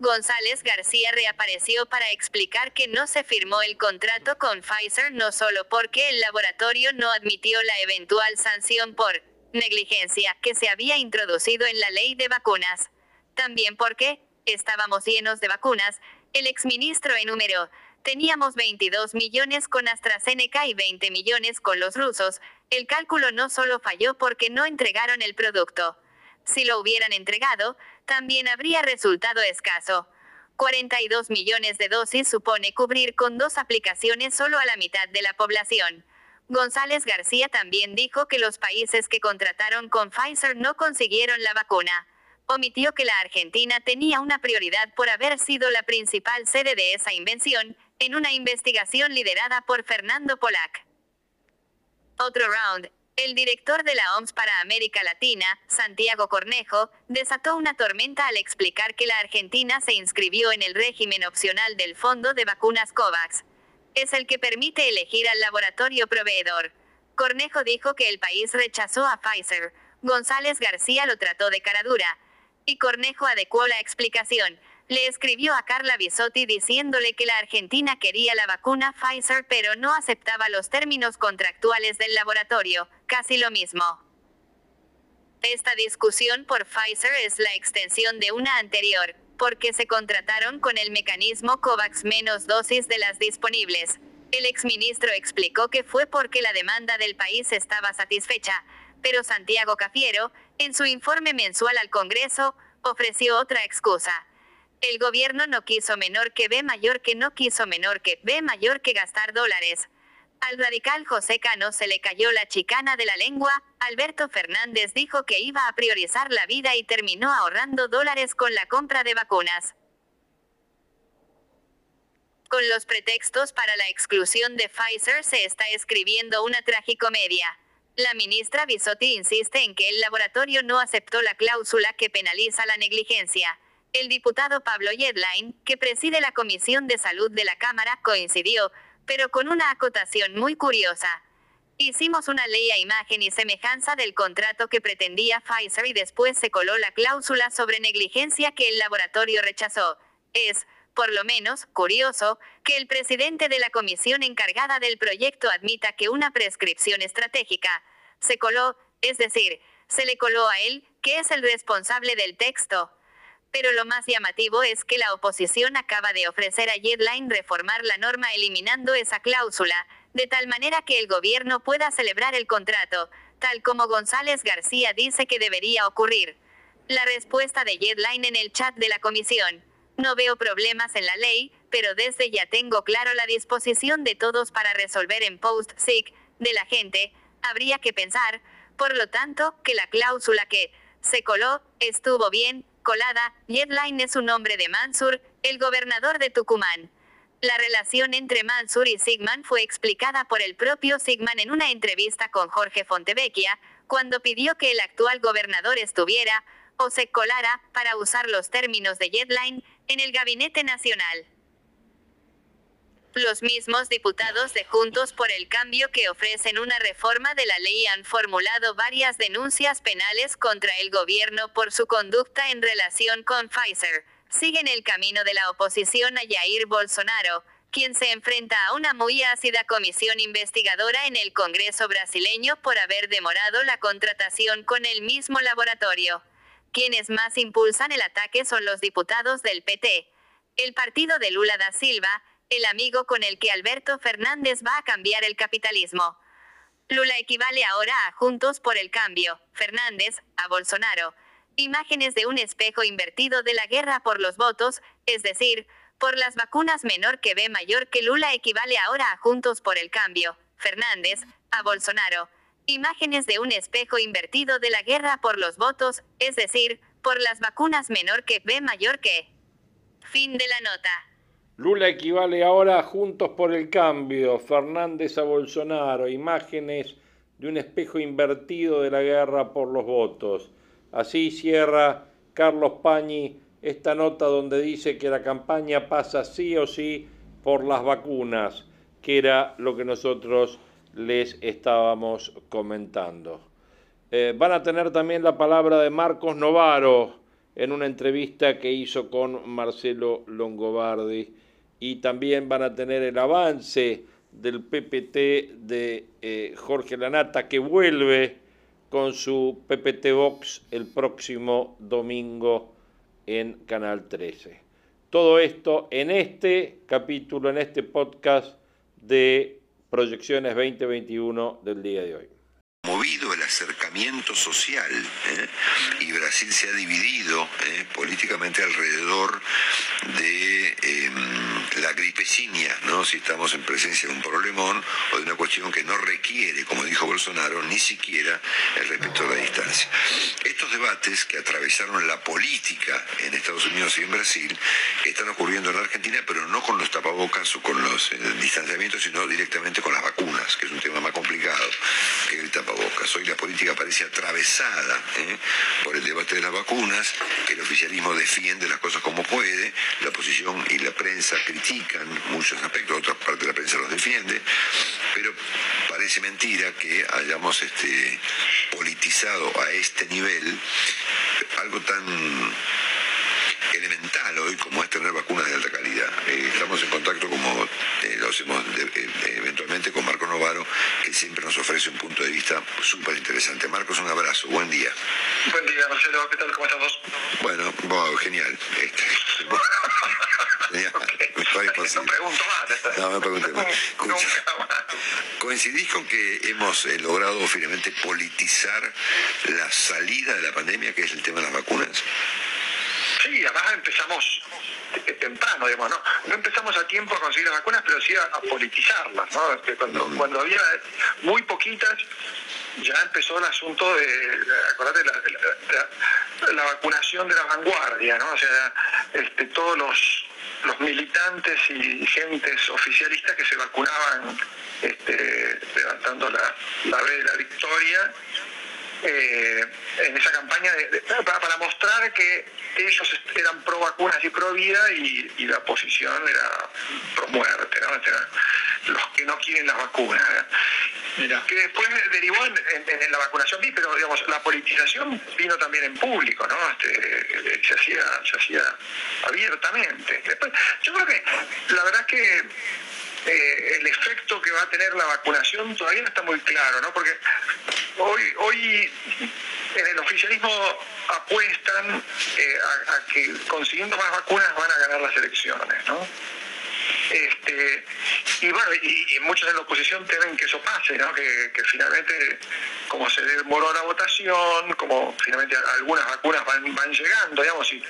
S5: González García reapareció para explicar que no se firmó el contrato con Pfizer no solo porque el laboratorio no admitió la eventual sanción por negligencia que se había introducido en la ley de vacunas, también porque estábamos llenos de vacunas, el exministro enumeró Teníamos 22 millones con AstraZeneca y 20 millones con los rusos. El cálculo no solo falló porque no entregaron el producto. Si lo hubieran entregado, también habría resultado escaso. 42 millones de dosis supone cubrir con dos aplicaciones solo a la mitad de la población. González García también dijo que los países que contrataron con Pfizer no consiguieron la vacuna. Omitió que la Argentina tenía una prioridad por haber sido la principal sede de esa invención, en una investigación liderada por Fernando Polac. Otro round. El director de la OMS para América Latina, Santiago Cornejo, desató una tormenta al explicar que la Argentina se inscribió en el régimen opcional del Fondo de Vacunas COVAX. Es el que permite elegir al laboratorio proveedor. Cornejo dijo que el país rechazó a Pfizer. González García lo trató de caradura. Y Cornejo adecuó la explicación le escribió a Carla Bisotti diciéndole que la Argentina quería la vacuna Pfizer pero no aceptaba los términos contractuales del laboratorio, casi lo mismo. Esta discusión por Pfizer es la extensión de una anterior, porque se contrataron con el mecanismo COVAX menos dosis de las disponibles. El exministro explicó que fue porque la demanda del país estaba satisfecha, pero Santiago Cafiero, en su informe mensual al Congreso, ofreció otra excusa el gobierno no quiso menor que B mayor que no quiso menor que B mayor que gastar dólares. Al radical José Cano se le cayó la chicana de la lengua, Alberto Fernández dijo que iba a priorizar la vida y terminó ahorrando dólares con la compra de vacunas. Con los pretextos para la exclusión de Pfizer se está escribiendo una tragicomedia. La ministra Bisotti insiste en que el laboratorio no aceptó la cláusula que penaliza la negligencia. El diputado Pablo Yedline, que preside la Comisión de Salud de la Cámara, coincidió, pero con una acotación muy curiosa. Hicimos una ley a imagen y semejanza del contrato que pretendía Pfizer y después se coló la cláusula sobre negligencia que el laboratorio rechazó. Es, por lo menos, curioso, que el presidente de la comisión encargada del proyecto admita que una prescripción estratégica se coló, es decir, se le coló a él, que es el responsable del texto. Pero lo más llamativo es que la oposición acaba de ofrecer a Jedline reformar la norma eliminando esa cláusula, de tal manera que el gobierno pueda celebrar el contrato, tal como González García dice que debería ocurrir. La respuesta de Jedline en el chat de la comisión. No veo problemas en la ley, pero desde ya tengo claro la disposición de todos para resolver en post-sick de la gente. Habría que pensar, por lo tanto, que la cláusula que se coló estuvo bien, colada, Yedline es un nombre de Mansur, el gobernador de Tucumán. La relación entre Mansur y Sigman fue explicada por el propio Sigman en una entrevista con Jorge Fontevecchia, cuando pidió que el actual gobernador estuviera, o se colara, para usar los términos de Yedline, en el gabinete nacional. Los mismos diputados de Juntos por el Cambio que ofrecen una reforma de la ley han formulado varias denuncias penales contra el gobierno por su conducta en relación con Pfizer. Siguen el camino de la oposición a Jair Bolsonaro, quien se enfrenta a una muy ácida comisión investigadora en el Congreso brasileño por haber demorado la contratación con el mismo laboratorio. Quienes más impulsan el ataque son los diputados del PT. El partido de Lula da Silva, el amigo con el que Alberto Fernández va a cambiar el capitalismo. Lula equivale ahora a Juntos por el Cambio, Fernández, a Bolsonaro. Imágenes de un espejo invertido de la guerra por los votos, es decir, por las vacunas menor que B mayor que Lula equivale ahora a Juntos por el Cambio, Fernández, a Bolsonaro. Imágenes de un espejo invertido de la guerra por los votos, es decir, por las vacunas menor que B mayor que. Fin de la nota.
S4: Lula equivale ahora a Juntos por el Cambio, Fernández a Bolsonaro, imágenes de un espejo invertido de la guerra por los votos. Así cierra Carlos Pañi esta nota donde dice que la campaña pasa sí o sí por las vacunas, que era lo que nosotros les estábamos comentando. Eh, van a tener también la palabra de Marcos Novaro en una entrevista que hizo con Marcelo Longobardi y también van a tener el avance del PPT de eh, Jorge Lanata que vuelve con su PPT Box el próximo domingo en Canal 13. Todo esto en este capítulo, en este podcast de Proyecciones 2021 del día de hoy
S2: el acercamiento social ¿eh? y Brasil se ha dividido ¿eh? políticamente alrededor de em, la gripecinia, ¿no? si estamos en presencia de un problemón o de una cuestión que no requiere, como dijo Bolsonaro, ni siquiera el respeto a la distancia. Estos debates que atravesaron la política en Estados Unidos y en Brasil están ocurriendo en la Argentina, pero no con los tapabocas o con los eh, distanciamientos, sino directamente con las vacunas, que es un tema más complicado que el tapabocas. Hoy la política parece atravesada ¿eh? por el debate de las vacunas, el oficialismo defiende las cosas como puede, la oposición y la prensa critican muchos aspectos, otra parte de la prensa los defiende, pero parece mentira que hayamos este, politizado a este nivel algo tan elemental hoy como es tener vacunas de alta calidad. Eh, estamos en contacto como eh, lo hacemos eh, eventualmente con Marco Novaro, que siempre nos ofrece un punto de vista súper interesante. Marcos, un abrazo, buen día.
S6: Buen día, Marcelo, ¿qué tal? ¿Cómo estás vos?
S2: Bueno, genial. Este, genial.
S6: No pregunto más.
S2: No, me pregunté más. ¿Coincidís con que hemos logrado finalmente politizar la salida de la pandemia, que es el tema de las vacunas?
S6: Sí, además empezamos temprano, digamos, ¿no? No empezamos a tiempo a conseguir las vacunas, pero sí a, politizarlas, ¿no? Este, cuando, cuando había muy poquitas, ya empezó el asunto de, acordate, la, la, vacunación de la vanguardia, ¿no? O sea, este, todos los, los militantes y gentes oficialistas que se vacunaban este, levantando la, la de la victoria eh, en esa campaña para, mostrar que ellos eran pro vacunas y pro vida y, la oposición era pro muerte, ¿no? los que no quieren las vacunas. Que después derivó en, la vacunación, pero digamos, la politización vino también en público, ¿no? Este, se, hacía, se hacía abiertamente. Después, yo creo que la verdad es que eh, el efecto que va a tener la vacunación todavía no está muy claro, ¿no? Porque hoy, hoy en el oficialismo apuestan eh, a, que consiguiendo más vacunas van a ganar las elecciones, ¿no? Este, y bueno, y, muchos en la oposición temen que eso pase, ¿no? que, finalmente, como se demoró la votación, como finalmente algunas vacunas van, van llegando, digamos, y,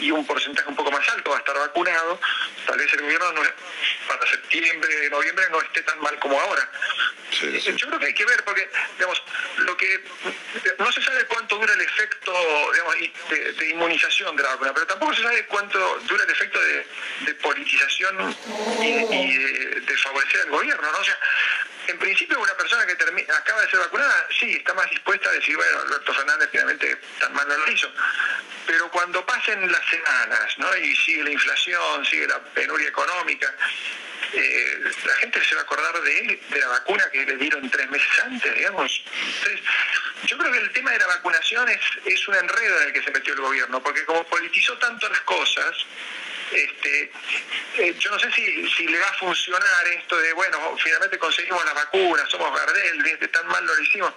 S6: y un porcentaje un poco más alto va a estar vacunado, tal vez el gobierno no, para septiembre, noviembre no esté tan mal como ahora. Yo creo que hay que ver, porque digamos, lo que no se sabe cuánto dura el efecto de, inmunización de la vacuna, pero tampoco se sabe cuánto dura el efecto de, politización y, de, favorecer al gobierno. ¿no? O sea, en principio una persona que acaba de ser vacunada, sí, está más dispuesta a decir, bueno, Alberto Fernández finalmente tan mal no lo hizo. Pero cuando pasen las semanas, ¿no? Y sigue la inflación, sigue la penuria económica, eh, la gente se va a acordar de él, de la vacuna que le dieron tres meses antes, digamos. Entonces, yo creo que el tema de la vacunación es, es un enredo en el que se metió el gobierno, porque como politizó tanto las cosas, este, eh, yo no sé si, si, le va a funcionar esto de, bueno, finalmente conseguimos la vacuna, somos Gardel, tan mal lo hicimos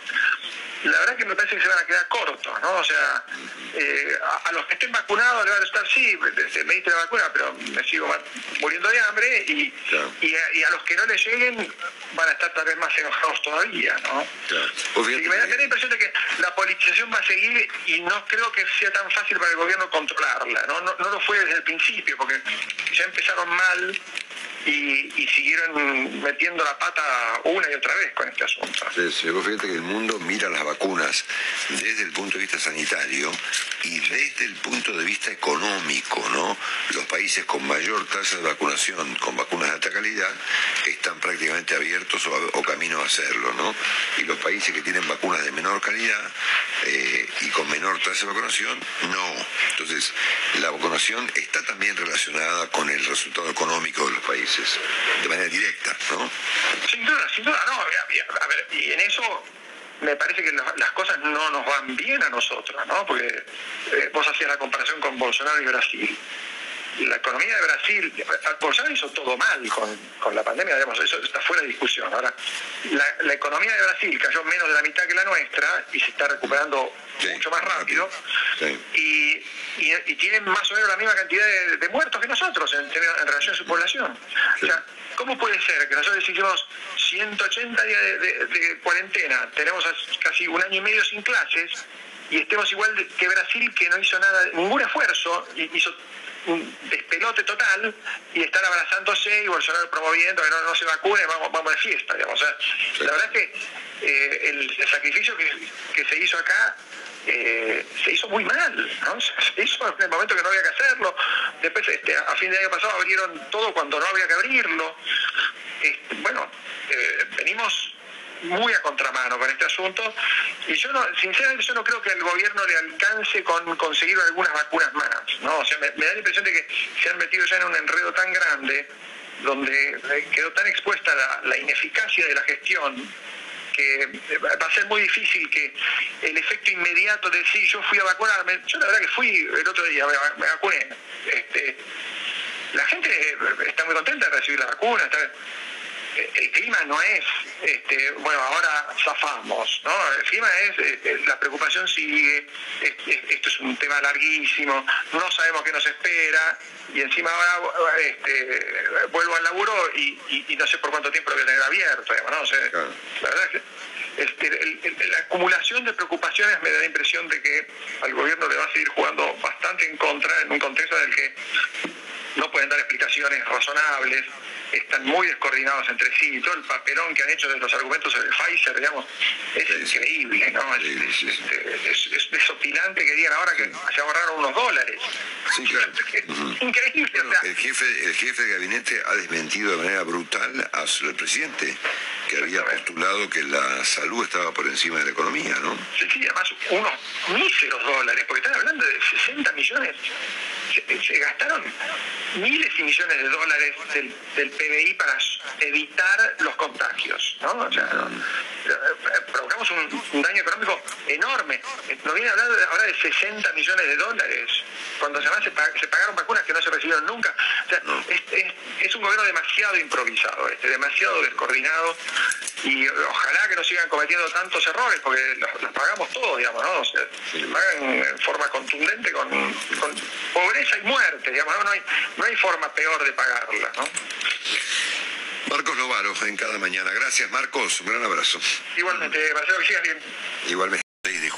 S6: la verdad que me parece que se van a quedar cortos, ¿no? O sea, eh, a, los que estén vacunados le van a estar, sí, me diste la vacuna, pero me sigo muriendo de hambre, y, y, a, los que no le lleguen van a estar tal vez más enojados todavía, ¿no? Así que me da la impresión de que la politización va a seguir y no creo que sea tan fácil para el gobierno controlarla, ¿no? No, no lo fue desde el principio, porque ya empezaron mal y, siguieron metiendo la pata una y otra vez con este asunto. Sí,
S2: fíjate que el mundo mira las vacunas desde el punto de vista sanitario y desde el punto de vista económico, ¿no? Los países con mayor tasa de vacunación con vacunas de alta calidad están prácticamente abiertos o, camino a hacerlo, ¿no? Y los países que tienen vacunas de menor calidad eh, y con menor tasa de vacunación, no. Entonces, la vacunación está también relacionada con el resultado económico de los países, de manera directa, ¿no?
S6: Sin duda, sin duda, no. A ver, y en eso me parece que las cosas no nos van bien a nosotros, ¿no? Porque eh, vos hacías la comparación con Bolsonaro y Brasil. La economía de Brasil, Bolsonaro hizo todo mal con, la pandemia, digamos, eso está fuera de discusión. Ahora, la, economía de Brasil cayó menos de la mitad que la nuestra y se está recuperando mucho más rápido. Y, y, tienen más o menos la misma cantidad de, muertos que nosotros en relación a su población. O sea, ¿cómo puede ser que nosotros hicimos 180 días de, cuarentena, tenemos casi un año y medio sin clases, y estemos igual que Brasil, que no hizo nada, ningún esfuerzo, hizo un despelote total y están abrazándose y Bolsonaro promoviendo que no, se vacune, vamos, vamos de fiesta, digamos. La verdad es que eh, el, sacrificio que, se hizo acá eh, se hizo muy mal, ¿no? Se hizo en el momento que no había que hacerlo. Después, este, a fin de año pasado abrieron todo cuando no había que abrirlo. Este, bueno, eh, venimos muy a contramano con este asunto y yo no, sinceramente yo no creo que al gobierno le alcance con conseguir algunas vacunas más, ¿no? O sea, me, da la impresión de que se han metido ya en un enredo tan grande donde eh, quedó tan expuesta la, ineficacia de la gestión que eh, va a ser muy difícil que el efecto inmediato de decir yo fui a vacunarme, yo la verdad que fui el otro día, me, vacuné. Este, la gente eh, está muy contenta de recibir la vacuna, está, el clima no es, este, bueno, ahora zafamos, ¿no? El clima es, este, la preocupación sigue, esto es un tema larguísimo, no sabemos qué nos espera, y encima ahora este, vuelvo al laburo y, no sé por cuánto tiempo lo voy a tener abierto, ¿no? La verdad es que este, la acumulación de preocupaciones me da la impresión de que al gobierno le va a seguir jugando bastante en contra en un contexto en el que no pueden dar explicaciones razonables, están muy descoordinados entre sí, y todo el papelón que han hecho de los argumentos de Pfizer, digamos, es increíble, ¿no? es, es, desopilante que digan ahora que se ahorraron unos dólares.
S2: Sí, claro.
S6: increíble.
S2: el, jefe, el jefe de gabinete ha desmentido de manera brutal al presidente, que había postulado que la salud estaba por encima de la economía, ¿no?
S6: Sí, sí, además unos míseros dólares, porque están hablando de 60 millones se, gastaron miles y millones de dólares del, del, PBI para evitar los contagios, ¿no? O sea, provocamos un, daño económico enorme. Nos viene hablando ahora de 60 millones de dólares, cuando además se, se pagaron vacunas que no se recibieron nunca. O sea, es, un gobierno demasiado improvisado, este, demasiado descoordinado, y ojalá que no sigan cometiendo tantos errores, porque los, pagamos todos, digamos, ¿no? O sea, se pagan en forma contundente con, con pobreza y muerte, digamos, ¿no? hay, no hay forma peor de pagarla, ¿no?
S2: Marcos Novaro, en cada mañana. Gracias, Marcos. Un gran abrazo.
S6: Igualmente, Marcelo, que sigas bien.
S2: Igualmente.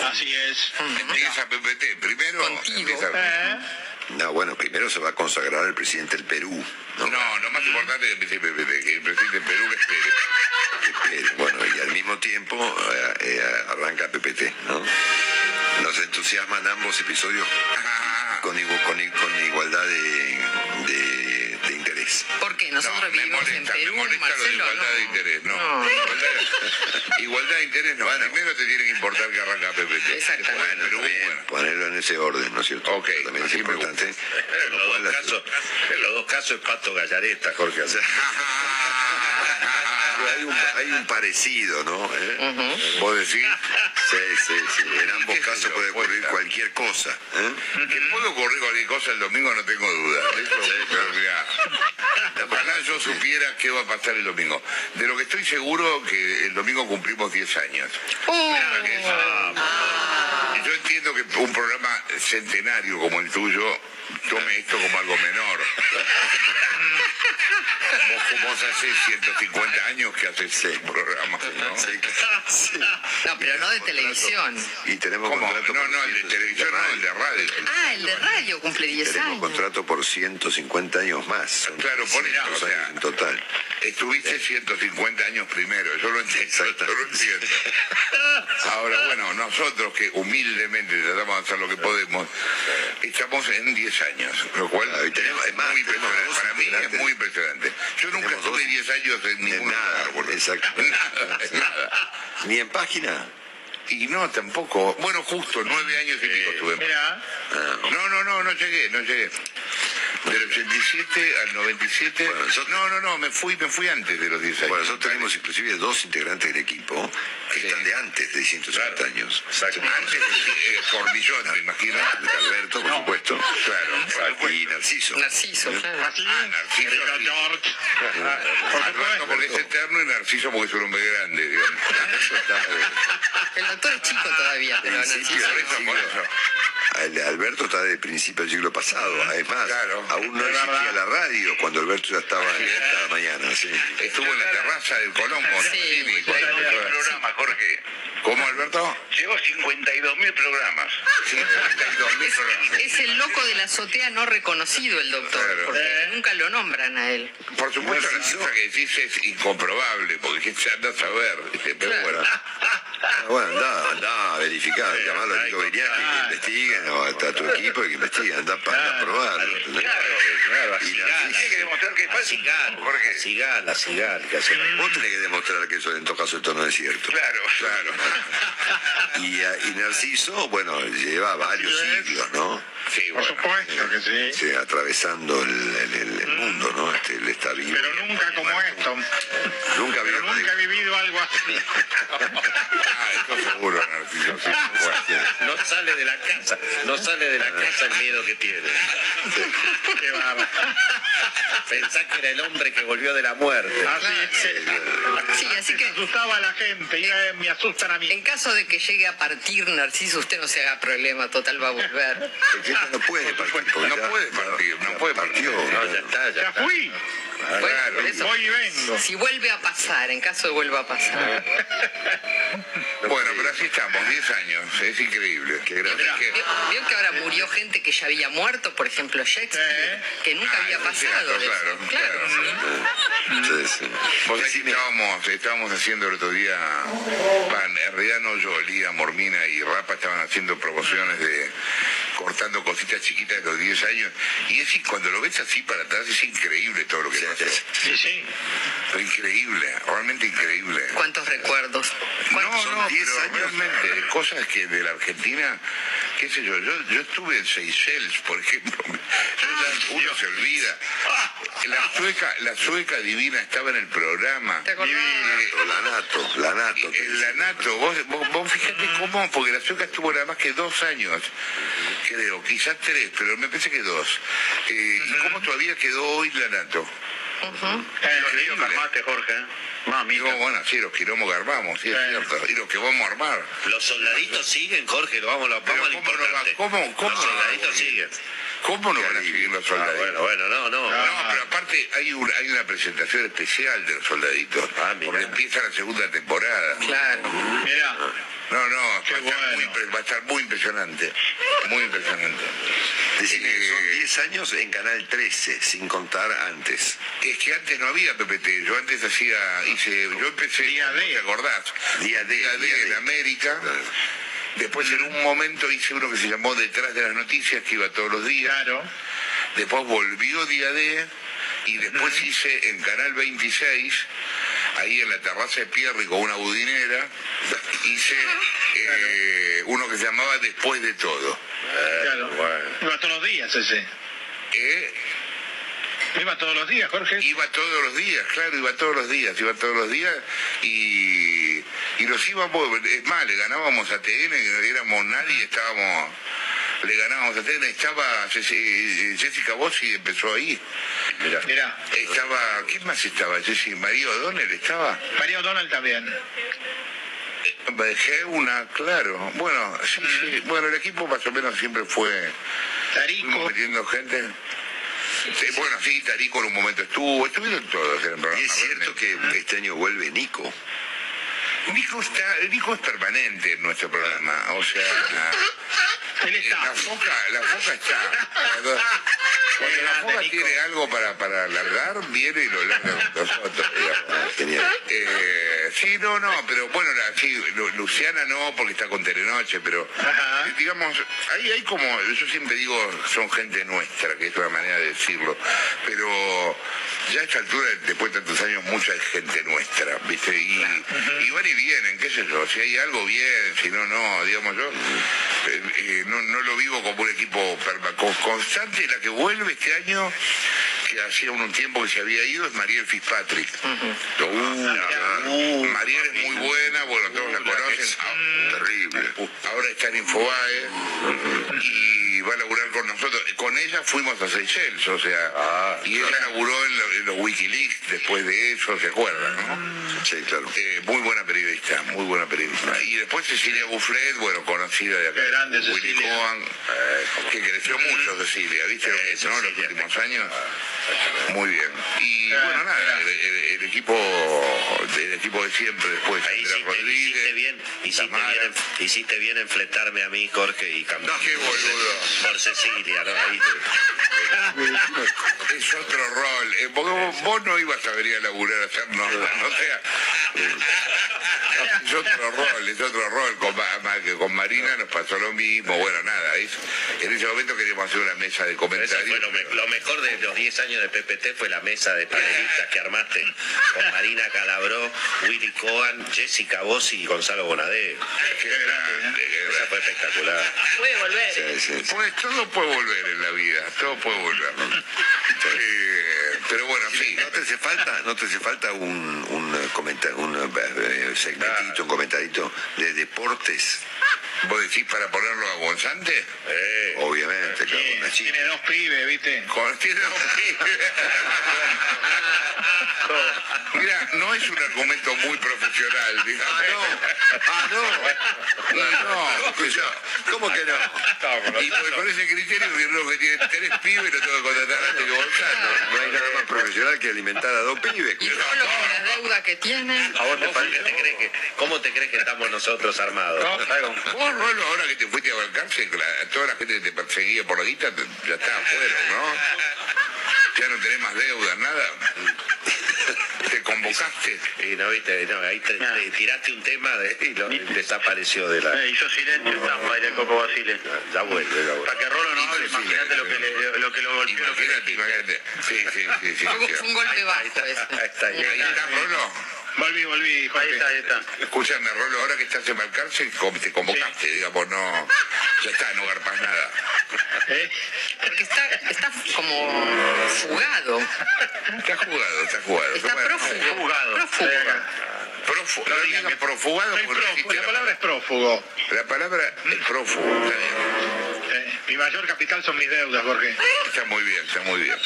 S7: Así es.
S8: Empieza PPT. Primero.
S7: ¿Eh?
S2: No, bueno, primero se va a consagrar el presidente del Perú.
S8: No, no, lo más importante es que el presidente del Perú espere.
S2: Bueno, y al mismo tiempo eh, eh, arranca PPT, ¿no? Nos entusiasman ambos episodios con, con, igualdad de, interés.
S7: ¿Por qué? Nosotros vivimos en Perú, Marcelo,
S8: igualdad de interés, no. Igualdad, de interés no. Primero te tiene que importar que arranca PPT.
S7: Exactamente.
S2: Bueno, ponerlo en ese orden, ¿no es cierto?
S8: Ok.
S2: También es importante.
S3: En los, dos casos, en los dos casos es Pato Gallareta, Jorge.
S2: hay, un, hay un parecido, ¿no? ¿Eh?
S8: ¿Vos decís?
S2: Sí, sí, sí. En ambos casos puede ocurrir cualquier cosa. ¿eh?
S8: Que puede ocurrir cualquier cosa el domingo, no tengo duda. Ojalá yo supiera qué va a pasar el domingo. De lo que estoy seguro, que el domingo cumplimos 10 años.
S7: Oh.
S8: Yo entiendo que un programa centenario como el tuyo tome esto como algo menor. Vos, hace 150 años que haces ese programa, ¿no?
S2: Sí,
S7: No, pero no de televisión.
S2: Y tenemos contrato
S8: No, no, el de televisión no, el de radio.
S7: Ah, el de radio cumple 10
S2: tenemos contrato por 150 años más.
S8: claro, por eso, o sea,
S2: en total.
S8: Estuviste 150 años primero, yo lo entiendo, yo lo entiendo. Ahora, bueno, nosotros que humildemente tratamos de hacer lo que podemos, estamos en 10 años, lo cual es, muy impresionante. Para mí es muy impresionante. Yo nunca estuve 10 años en ningún
S2: nada,
S8: lugar,
S2: Exacto.
S8: Nada, nada.
S2: Ni en página.
S8: Y no, tampoco. Bueno, justo, nueve años y pico estuve.
S7: Mira.
S8: No, no, no, no llegué, no llegué. Del 87 al 97. no, no, no, me fui, me fui antes de los 10 años.
S2: Bueno, nosotros tenemos inclusive dos integrantes del equipo que están de antes de 150 años.
S8: Exacto. Antes de eh, Cordillón, me imagino.
S2: Alberto, por supuesto.
S8: Claro.
S2: Y Narciso.
S7: Narciso, claro.
S8: Ah, Narciso. Sí. Alberto porque es eterno y Narciso porque es un hombre grande, digamos.
S7: El doctor es chico todavía, pero
S2: Sí, sí. Al- Alberto está de principio del siglo pasado, además,
S8: Claro.
S2: aún no
S8: Es
S2: existía
S8: verdad.
S2: la radio cuando Alberto ya estaba en cada mañana, sí.
S8: Estuvo en la terraza del Colombo.
S7: Sí,
S8: ¿no?
S7: bueno.
S8: programa, Jorge. ¿Cómo, Alberto?
S9: Llegó 52 mil programas.
S8: 52 mil programas.
S7: Es el loco de la azotea no reconocido el doctor,
S8: Claro.
S7: porque nunca lo nombran a él.
S8: Por supuesto, la cifra que decís es incomprobable, porque se anda a saber. Pero
S7: Claro.
S8: bueno.
S2: Bueno, andá, andá a verificar, llamalo a Nico que investiguen, o a tu equipo y que investiguen, andá, pa- andá a
S3: Claro,
S2: Y
S6: Tiene que demostrar que es
S3: A
S6: falso. Jorge.
S3: Cigala, Cigala,
S2: Vos tenés que demostrar que eso en todo caso esto no es cierto.
S8: Claro, claro.
S2: Y, ah, y Narciso, bueno, lleva varios siglos, ¿no?
S8: Sí,
S9: Por
S8: bueno.
S9: supuesto que sí.
S2: Sí, atravesando el, el- el- el mundo, ¿no? Este, él está vivo.
S9: Pero nunca como esto.
S2: Nunca
S9: Pero
S2: vio
S9: nunca he vivido algo así.
S8: Ah, eso seguro, Narciso. Sí, bueno.
S3: No sale de la casa, no sale de la casa el miedo que tiene.
S9: Qué bárbaro.
S3: Pensá que era el hombre que volvió de la muerte.
S9: Así es.
S7: Sí, así que
S9: Asustaba a la gente y eh, me asustan a mí.
S7: en caso de que llegue a partir Narciso, usted no se haga problema, total va a volver.
S2: Ella no puede partir.
S8: No
S2: ya-
S8: puede partir, no puede partir.
S3: No, ya está, ya
S9: Ya
S3: está.
S9: fui.
S7: Bueno,
S8: Claro.
S7: eso,
S9: Voy y vengo.
S7: si vuelve a pasar, en caso de vuelva a pasar.
S8: Bueno, pero así estamos, 10 años, es increíble. Qué grande.
S7: ¿Vio, vio que ahora murió gente que ya había muerto, por ejemplo Shakespeare, que nunca había
S8: Ah,
S7: pasado.
S8: Claro,
S2: sí.
S8: Vos estábamos, estábamos haciendo el otro día, va, en realidad no yo, Lía, Mormina y Rapa estaban haciendo promociones de cortando cositas chiquitas de los 10 años. Y es cuando lo ves así para atrás es increíble todo lo que
S2: Sí,
S8: pasó.
S2: sí.
S9: Sí.
S8: Increíble, realmente increíble.
S7: ¿Cuántos recuerdos?
S8: No,
S2: son
S8: no,
S2: 10
S8: pero
S2: años?
S8: realmente, cosas que de la Argentina, qué sé yo, yo, yo estuve en Seychelles, por ejemplo, Yo ya- uno se olvida. La sueca, la sueca divina estaba en el programa.
S7: ¿Te acordás?
S8: Eh,
S2: La NATO, la NATO. dice.
S8: la NATO, vos, vos, vos fíjate cómo, porque la sueca estuvo nada más que dos años, creo, quizás tres, pero me parece que dos. Eh, ¿Y cómo todavía quedó hoy la NATO?
S9: Eh,
S6: Los líos que armaste, Jorge. ¿eh? Mamita.
S8: Digo, bueno, sí, los quilombos que armamos, sí, es cierto, y los que vamos a armar.
S3: Los soldaditos siguen, Jorge, lo vamos, lo, vamos al
S8: ¿cómo no va-
S3: importante.
S8: cómo- cómo
S3: los
S8: a
S3: soldaditos siguen.
S8: ¿Cómo no van a seguir los
S3: Ah,
S8: soldaditos?
S3: bueno, bueno, no, no.
S8: No, pero aparte hay una, hay una presentación especial de los soldaditos,
S3: Ah,
S8: porque empieza la segunda temporada.
S7: Claro.
S9: Mirá.
S8: No, no, va a, estar muy,
S9: bueno.
S8: impre- va a estar muy impresionante, muy impresionante.
S2: Decime que son
S8: Eh,
S2: 10 años en Canal 13, sin contar antes.
S8: Es que antes no había PPT, yo antes hacía, hice, yo empecé,
S9: Día D.
S8: ¿te acordás?
S2: Día D,
S8: Día D
S2: Día
S8: en
S2: D.
S8: América. Después en un momento hice uno que se llamó Detrás de las Noticias, que iba todos los días.
S9: Claro.
S8: Después volvió Día D y después hice en Canal 26, ahí en la terraza de Pierri con una budinera, hice eh, uno que se llamaba Después de todo.
S9: Claro.
S3: bueno.
S9: Iba todos los días ese.
S8: Eh,
S9: Iba todos los días, Jorge.
S8: Iba todos los días, claro, iba todos los días, iba todos los días y, y los íbamos, es más, le ganábamos a TN, éramos nadie, estábamos, le ganábamos a TN, estaba Jessica Bossi, empezó ahí.
S9: Mirá.
S8: Estaba, ¿quién más estaba? Jessy, María O'Donnell estaba.
S9: María O'Donnell también.
S8: Dejé una, claro. Bueno, sí, sí. Bueno, el equipo más o menos siempre fue,
S9: Tarico.
S8: metiendo gente. Sí, bueno, sí, Tarico en un momento estuvo, estuvieron todos en.
S2: Y es cierto que este año vuelve Nico.
S8: Nico, está, Nico es permanente en nuestro programa, o sea,
S9: Él
S8: la
S9: está.
S8: foca, la foca está. Cuando la foca tiene algo para, para alargar, viene y lo larga con nosotros.
S2: Genial.
S8: Eh, sí, no, no, pero bueno, la, sí, Lu- Luciana no, porque está con Telenoche, pero
S9: Ajá.
S8: eh, digamos, ahí hay como, yo siempre digo, son gente nuestra, que es una manera de decirlo, pero ya a esta altura, después de tantos años, mucha gente nuestra, ¿viste? Y, y van y vienen, qué sé yo, si hay algo bien, si no, no, digamos yo, eh, eh, no, lo vivo como un equipo constante, la que vuelve este año, que hacía un tiempo que se había ido, es Mariel Fitzpatrick. Uh, Mariel es muy buena, bueno, todos la conocen. Ah,
S2: Terrible.
S8: Ahora está en Infobae. Y va a laburar con nosotros. Con ella fuimos a Seychelles, o sea,
S2: Ah,
S8: y ella laburó en, lo- en los Wikileaks después de eso, ¿se acuerdan, no?
S2: Sí, claro.
S8: Eh, muy buena periodista, muy buena periodista. Y después Cecilia Bufflet, bueno, conocida de acá.
S9: Qué grande
S8: Willy
S9: Cecilia.
S8: Cohen, eh, que creció mucho Cecilia, ¿viste lo que es, no? Los últimos años. Muy bien. Y bueno, nada, el, el- el equipo el equipo de siempre después,
S1: Ahí hiciste,
S8: Rodríguez.
S1: hiciste bien, hiciste bien, en- hiciste bien en fletarme a mí, Jorge, y cambiar.
S8: No, qué boludo.
S1: Por Cecilia, ¿no? Ahí te-
S8: Es otro rol. eh, porque vos, vos no ibas a venir a laburar a hacer nota, o sea. Es otro rol, es otro rol. Con, con Marina nos pasó lo mismo. Bueno, nada. es- en ese momento queríamos hacer una mesa de comentarios.
S1: lo mejor de los 10 años de PPT fue la mesa de panelistas que armaste con Marina Calabró, Willy Cohen, Jessica Bossi y Gonzalo Bonadé.
S8: Qué grande, qué
S1: Esa fue espectacular.
S3: Puede volver.
S2: Sí, sí, sí.
S8: Pues todo puede volver en la vida, todo puede volver. Eh, pero bueno, sí.
S2: ¿No te hace falta, no te hace falta un, un, un eh, segmentito, un comentarito de deportes?
S8: ¿Vos decís para ponerlo a Gonzante?
S1: Eh,
S2: Obviamente, claro,
S9: tiene dos pibes, ¿viste?
S8: Con- tiene un Mira, no es un argumento muy profesional, digamos.
S2: Ah, no.
S8: No,
S2: Escucha, ¿Cómo que no?
S8: Y por, con ese criterio, Virgo que tiene tres pibes, lo tengo que contratar antes que Gonzalo.
S2: No hay nada más profesional que alimentar a dos pibes.
S3: Y Rolo con la deuda que tiene.
S1: ¿A vos te parece? ¿Te crees que, ¿Cómo te crees que estamos nosotros armados?
S8: Vos, Rolo, ahora que te fuiste a Balcarce, la- toda la gente que te perseguía por la guita, ya está afuera, ¿no? Ya no tenés más deudas, nada. Te convocaste.
S1: Y no, viste, no, ahí te, te tiraste un tema de, y lo- desapareció de la...
S10: hizo silencio Zampa y el Coco Basile.
S1: Ya vuelve, ya vuelve.
S10: Para que Rolo no hable, imagínate lo que, le, lo que lo golpeó. lo que le-
S8: Imagínate, imagínate. Sí, sí, sí, sí.
S3: Fue
S8: sí.
S3: fue un golpe bajo ese.
S1: Ahí está, ahí
S8: Ahí está, Rolo.
S9: Volví, volví,
S10: Ahí
S9: Jorge.
S10: está, ahí está.
S8: Escúchame, Rolo, ahora que estás en Balcarce, com- te convocaste, digamos, no... Ya está, no garpas nada.
S9: ¿Eh?
S3: Porque está, está como fugado.
S8: Está jugado, está jugado.
S3: Está prófugo.
S10: Jugado.
S3: Prófugo.
S8: Prófugo, no profugado porque no
S9: prófugo, la palabra es prófugo.
S8: La palabra es prófugo, está bien.
S9: Eh, mi mayor capital son mis deudas, Jorge.
S8: Está muy bien, está muy bien.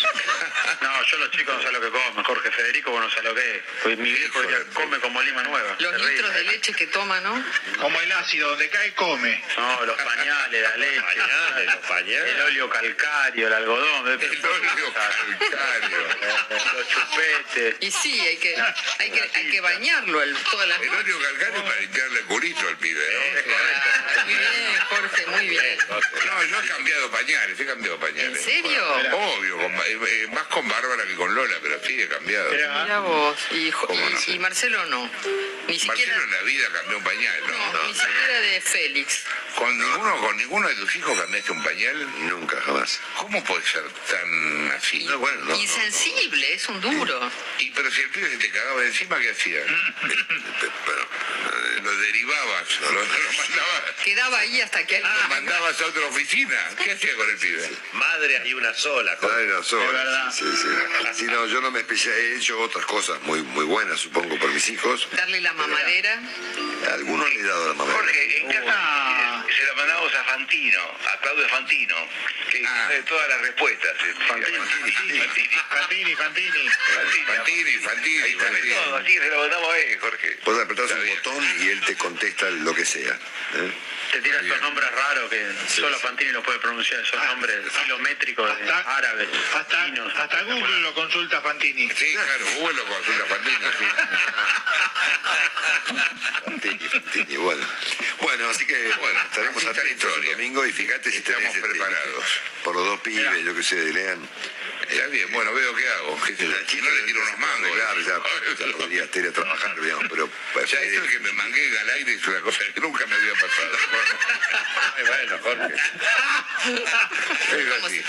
S10: Yo los chicos no sé lo que comen. Jorge Federico, vos no sé lo que es. Pues mi viejo ya come como lima nueva.
S3: Los
S10: Terrible.
S3: litros de leche que toma, ¿no?
S9: Como el ácido, donde cae, come.
S10: No, los pañales, la leche.
S1: Pañales, los pañales.
S10: El óleo calcario, el algodón. ¿ves?
S8: El óleo calcario.
S10: Los chupetes.
S3: Y sí, hay que, hay que, hay que bañarlo el, todas las
S8: El óleo calcario para limpiarle el culito al pibe, ¿no?
S3: Bien, Jorge, muy bien.
S8: No, yo he cambiado pañales, he cambiado
S3: ¿En
S8: pañales.
S3: serio?
S8: Obvio, con- eh, eh, más con Bárbara que con Lola, pero sí he cambiado.
S3: Mira vos. Y, Marcelo no. Ni siquiera,
S8: Marcelo en la vida cambió un pañal,
S3: no,
S8: ¿no?
S3: ni siquiera de Félix.
S8: ¿Con ninguno, ¿Con ninguno de tus hijos cambiaste un pañal?
S2: Nunca, jamás.
S8: ¿Cómo puede ser tan así?
S2: No, bueno, no.
S3: Insensible, es un duro.
S8: Y pero si el pibe se te cagaba de encima, ¿qué hacía?
S2: Pero, eh,
S8: Lo derivabas, lo, lo mandabas,
S3: Quedaba ahí hasta que
S8: lo
S3: alguien...
S8: mandabas a otra oficina. ¿Qué hacía con el pibe?
S1: Madre hay una sola. Jorge.
S2: Ay, no, soy-
S9: Es verdad.
S2: Sí, sí. Sí, no, yo no me especial, he hecho otras cosas muy, muy buenas, supongo, por mis hijos.
S3: Darle la mamadera.
S2: A algunos le he dado la mamá.
S11: Jorge, en casa
S9: Ah.
S11: se la mandamos a Fantino, a Claudio Fantino, que
S8: Ah.
S11: sabe todas las respuestas. Fantini. Fantini.
S9: Fantini, Fantini.
S8: Fantini, Fantini,
S11: Ahí sabe
S8: Fantini.
S11: todo, así que se lo mandamos a él, Jorge.
S2: Vos apretás
S8: Está
S2: un botón y él te contesta lo que sea. ¿eh?
S10: Te tira estos nombres raros que solo Fantini los puede pronunciar, esos nombres kilométricos de
S9: Hasta-
S10: árabes,
S9: Hasta,
S10: chinos.
S9: hasta Google lo consulta Fantini.
S8: Sí, claro, Google lo consulta Fantini. sí.
S2: Fantini, Fantini, bueno. Bueno, así que bueno, estaremos atentos el domingo y fíjate si
S8: Estamos
S2: tenés este,
S8: preparados.
S2: por los dos pibes, yo que sé, lean.
S8: Está bien, bueno, veo qué hago. ¿Qué? Si no le tiro unos mangos.
S2: Claro, ya, ya podría ir a trabajar, digamos, pero...
S8: Sea, esto de que me mangué al aire es una cosa que nunca me había pasado.
S1: Ay, bueno, Jorge.
S8: Es así.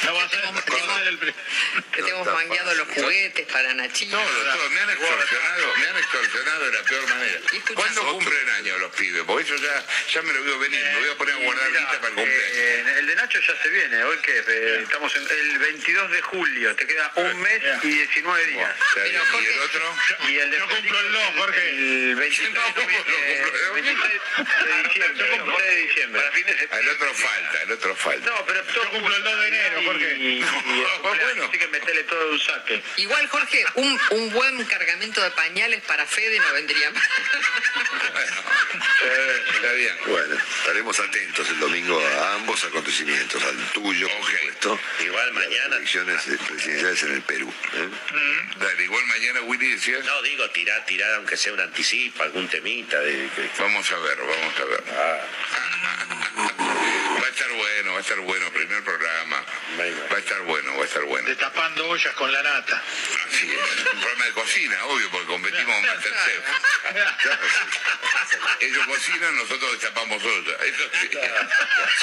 S3: que tenemos mangueado los juguetes para Nachito.
S8: Todo, todo. Me han extorsionado, me han extorsionado de la peor manera. ¿Cuándo cumplen años los pibes? Porque eso ya, ya me lo veo venir. Me voy a poner a guardar
S10: Mirá,
S8: lista para el cumpleaños.
S10: eh, el de Nacho ya se viene, hoy que eh, estamos en el 22 de julio. Te queda un mes y 19 días.
S8: Bien. ¿Y el otro?
S10: Y el de
S9: Yo cumplo el 2, Jorge.
S10: El 23
S8: No, ¿cómo lo cumplo?
S10: eh, 23 de diciembre. 23 de diciembre.
S8: Para fin de El otro falta, el otro falta.
S10: No, pero
S9: Yo cumplo el 2 de enero, Jorge.
S10: Y, y, cumpleaños, así que metele todo de un saque.
S7: Igual, Jorge, un, un buen cargamento de pañales para Fede no vendría mal.
S8: Eh, Está bien.
S2: Bueno, estaremos atentos el domingo a ambos acontecimientos, al tuyo, por supuesto,
S3: Igual
S2: y a las
S3: mañana.
S2: elecciones eh, presidenciales en el Perú. ¿eh?
S8: Dale, igual mañana Willy decías.
S3: No, digo, tirar, tirar, aunque sea un anticipo, algún temita. De,
S8: Vamos a ver, vamos a ver. Va a estar bueno, va a estar bueno, primer programa. Va a estar bueno, va a estar bueno.
S9: Destapando ollas con la nata.
S8: Así es. Un programa de cocina, obvio, porque competimos en Masterchef. Ellos cocinan, nosotros destapamos olla. Eso sí.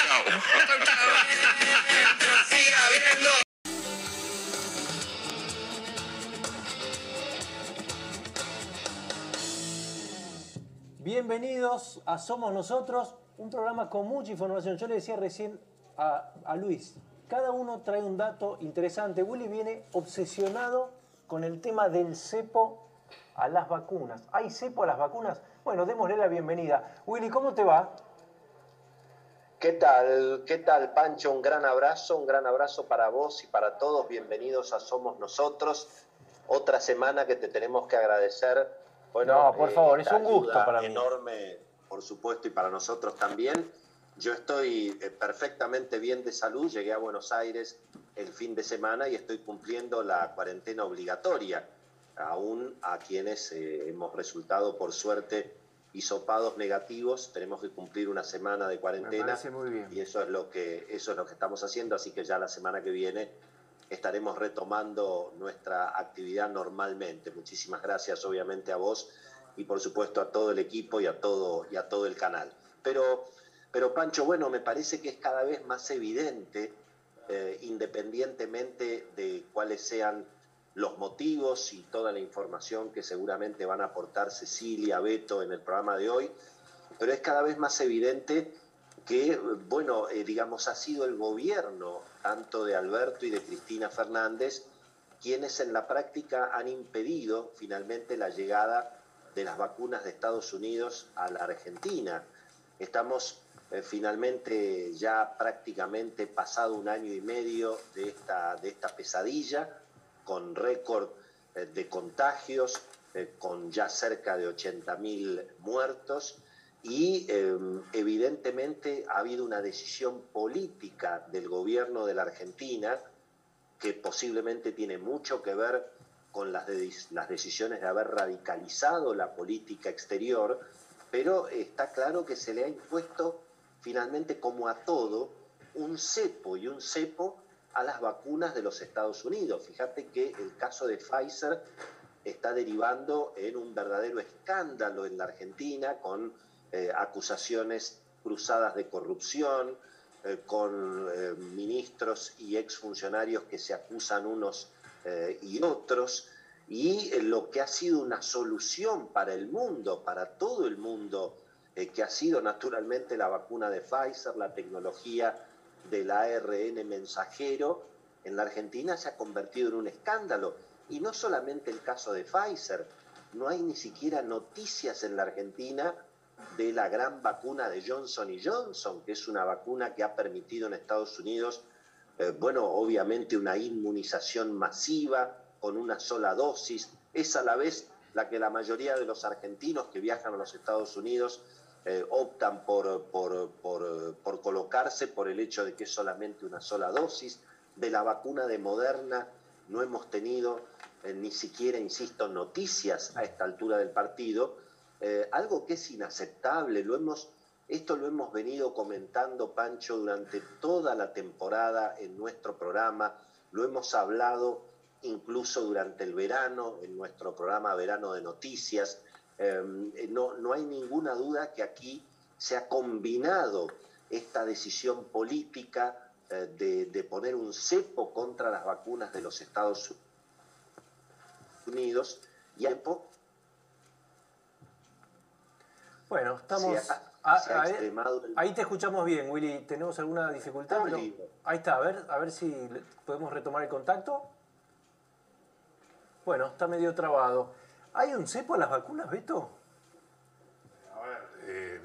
S8: Chao.
S12: Bienvenidos a Somos Nosotros, un programa con mucha información. Yo le decía recién a, Luis, cada uno trae un dato interesante. Willy viene obsesionado con el tema del cepo a las vacunas. ¿Hay cepo a las vacunas? Bueno, démosle la bienvenida. Willy, ¿cómo te va?
S1: ¿Qué tal? ¿Qué tal, Pancho? Un gran abrazo, un gran abrazo para vos y para todos. Bienvenidos a Somos Nosotros. Otra semana que te tenemos que agradecer. Bueno,
S12: No, por favor, es un gusto para mí.
S1: Enorme, por supuesto, y para nosotros también. Yo estoy eh, perfectamente bien de salud. Llegué a Buenos Aires el fin de semana y estoy cumpliendo la cuarentena obligatoria. Aún a quienes eh, hemos resultado, por suerte, hisopados negativos, tenemos que cumplir una semana de cuarentena
S12: parece muy bien.
S1: y eso es lo que eso es lo que estamos haciendo, así que ya la semana que viene estaremos retomando nuestra actividad normalmente. Muchísimas gracias obviamente a vos y por supuesto a todo el equipo y a todo y a todo el canal. Pero pero Pancho, bueno, me parece que es cada vez más evidente eh, independientemente de cuáles sean los motivos y toda la información que seguramente van a aportar Cecilia, Beto en el programa de hoy, pero es cada vez más evidente que, bueno, eh, digamos, ha sido el gobierno, tanto de Alberto y de Cristina Fernández, quienes en la práctica han impedido finalmente la llegada de las vacunas de Estados Unidos a la Argentina. Estamos eh, finalmente ya prácticamente pasado un año y medio de esta, pesadilla, con récord eh, de contagios, eh, con ya cerca de 80.000 muertos y eh, evidentemente ha habido una decisión política del gobierno de la Argentina que posiblemente tiene mucho que ver con las, de- las decisiones de haber radicalizado la política exterior, pero está claro que se le ha impuesto finalmente como a todo un cepo y un cepo a las vacunas de los Estados Unidos. Fíjate que el caso de Pfizer está derivando en un verdadero escándalo en la Argentina con eh, acusaciones cruzadas de corrupción, eh, con eh, ministros y exfuncionarios que se acusan unos y otros, y lo que ha sido una solución para el mundo, para todo el mundo, que ha sido naturalmente la vacuna de Pfizer, la tecnología del ARN mensajero, en la Argentina se ha convertido en un escándalo. Y no solamente el caso de Pfizer, no hay ni siquiera noticias en la Argentina de la gran vacuna de Johnson y Johnson, que es una vacuna que ha permitido en Estados Unidos, eh, bueno, obviamente una inmunización masiva con una sola dosis. Es a la vez la que la mayoría de los argentinos que viajan a los Estados Unidos eh, optan por, por, por, colocarse por el hecho de que es solamente una sola dosis. De la vacuna de Moderna no hemos tenido eh, ni siquiera, insisto, noticias a esta altura del partido, eh, algo que es inaceptable, lo hemos, esto lo hemos venido comentando, Pancho, durante toda la temporada en nuestro programa, lo hemos hablado incluso durante el verano, en nuestro programa Verano de Noticias. Eh, no, no hay ninguna duda que aquí se ha combinado esta decisión política eh, de, de poner un cepo contra las vacunas de los Estados Unidos y hay po-
S12: Bueno, estamos...
S1: Se ha-
S12: a-
S1: se ha
S12: a ver,
S1: extremado el-
S12: ahí te escuchamos bien, Willy. ¿Tenemos alguna dificultad?
S1: Lindo.
S12: Ahí está, a ver, a ver si le- podemos retomar el contacto. Bueno, está medio trabado. ¿Hay un cepo a las vacunas, Beto?
S13: A ver, eh,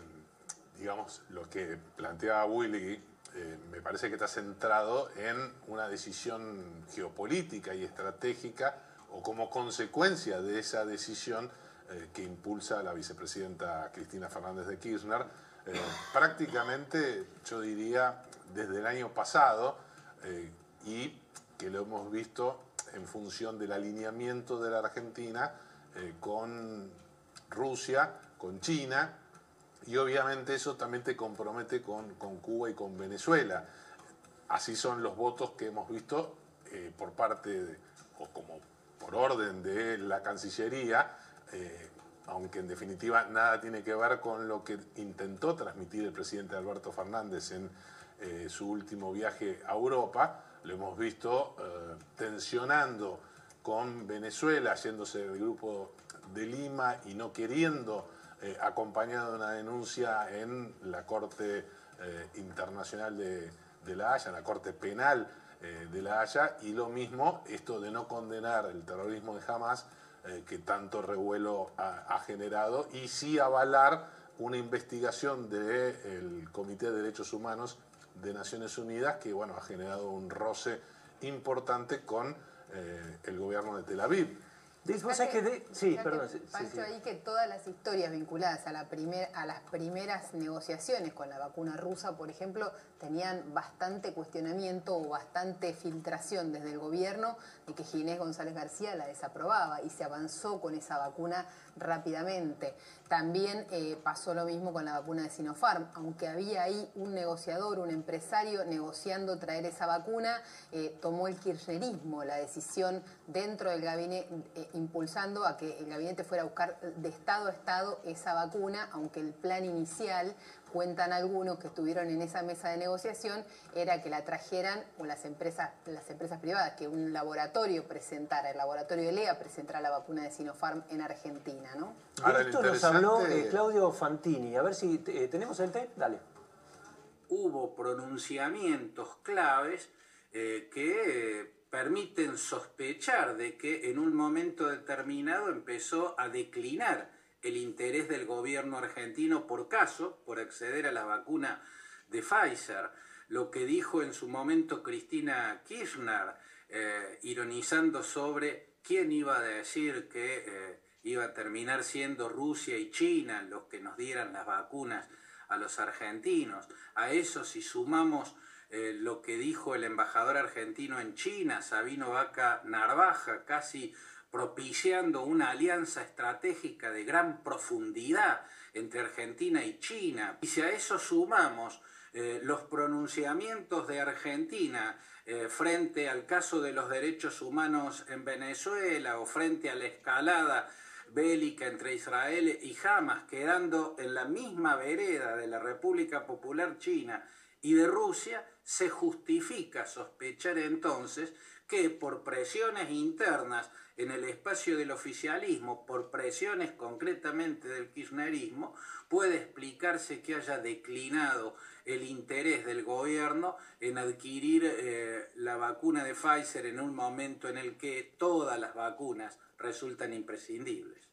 S13: digamos, lo que planteaba Willy eh, me parece que está centrado en una decisión geopolítica y estratégica o como consecuencia de esa decisión eh, que impulsa la vicepresidenta Cristina Fernández de Kirchner, eh, prácticamente yo diría desde el año pasado y que lo hemos visto en función del alineamiento de la Argentina con Rusia, con China, y obviamente eso también te compromete con, Cuba y con Venezuela. Así son los votos que hemos visto eh, por parte, o como por orden de la Cancillería, eh, aunque en definitiva nada tiene que ver con lo que intentó transmitir el presidente Alberto Fernández en eh, su último viaje a Europa. Lo hemos visto tensionando con Venezuela, yéndose del grupo de Lima y no queriendo eh, acompañado de una denuncia en la Corte eh, Internacional de, La Haya, en la Corte Penal eh, de La Haya, y lo mismo esto de no condenar el terrorismo de Hamas, que tanto revuelo ha, generado, y sí avalar una investigación del Comité de Derechos Humanos de Naciones Unidas, que bueno, ha generado un roce importante con el gobierno de Tel Aviv.
S7: Que sí, perdón. ahí que todas las historias vinculadas a, la primer, a las primeras negociaciones con la vacuna rusa, por ejemplo, tenían bastante cuestionamiento o bastante filtración desde el gobierno de que Ginés González García la desaprobaba y se avanzó con esa vacuna rápidamente. También eh, pasó lo mismo con la vacuna de Sinopharm, aunque había ahí un negociador, un empresario negociando traer esa vacuna, eh, tomó el kirchnerismo la decisión dentro del gabinete, eh, impulsando a que el gabinete fuera a buscar de estado a estado esa vacuna, aunque el plan inicial cuentan algunos que estuvieron en esa mesa de negociación, era que la trajeran o las empresas, las empresas privadas, que un laboratorio presentara, el laboratorio de LEA presentara la vacuna de Sinopharm en Argentina, ¿no?
S12: esto nos habló eh, Claudio Fantini. A ver si eh, tenemos el tape, dale.
S14: Hubo pronunciamientos claves eh, que permiten sospechar de que en un momento determinado empezó a declinar el interés del gobierno argentino por caso, por acceder a la vacuna de Pfizer. Lo que dijo en su momento Cristina Kirchner, eh, ironizando sobre quién iba a decir que eh, iba a terminar siendo Rusia y China los que nos dieran las vacunas a los argentinos. A eso si sumamos eh, lo que dijo el embajador argentino en China, Sabino Vaca Narvaja, casi propiciando una alianza estratégica de gran profundidad entre Argentina y China. Y si a eso sumamos eh, los pronunciamientos de Argentina eh, frente al caso de los derechos humanos en Venezuela o frente a la escalada bélica entre Israel y Hamas, quedando en la misma vereda de la República Popular China y de Rusia, se justifica sospechar entonces que por presiones internas en el espacio del oficialismo, por presiones concretamente del kirchnerismo, puede explicarse que haya declinado el interés del gobierno en adquirir eh, la vacuna de Pfizer en un momento en el que todas las vacunas resultan imprescindibles.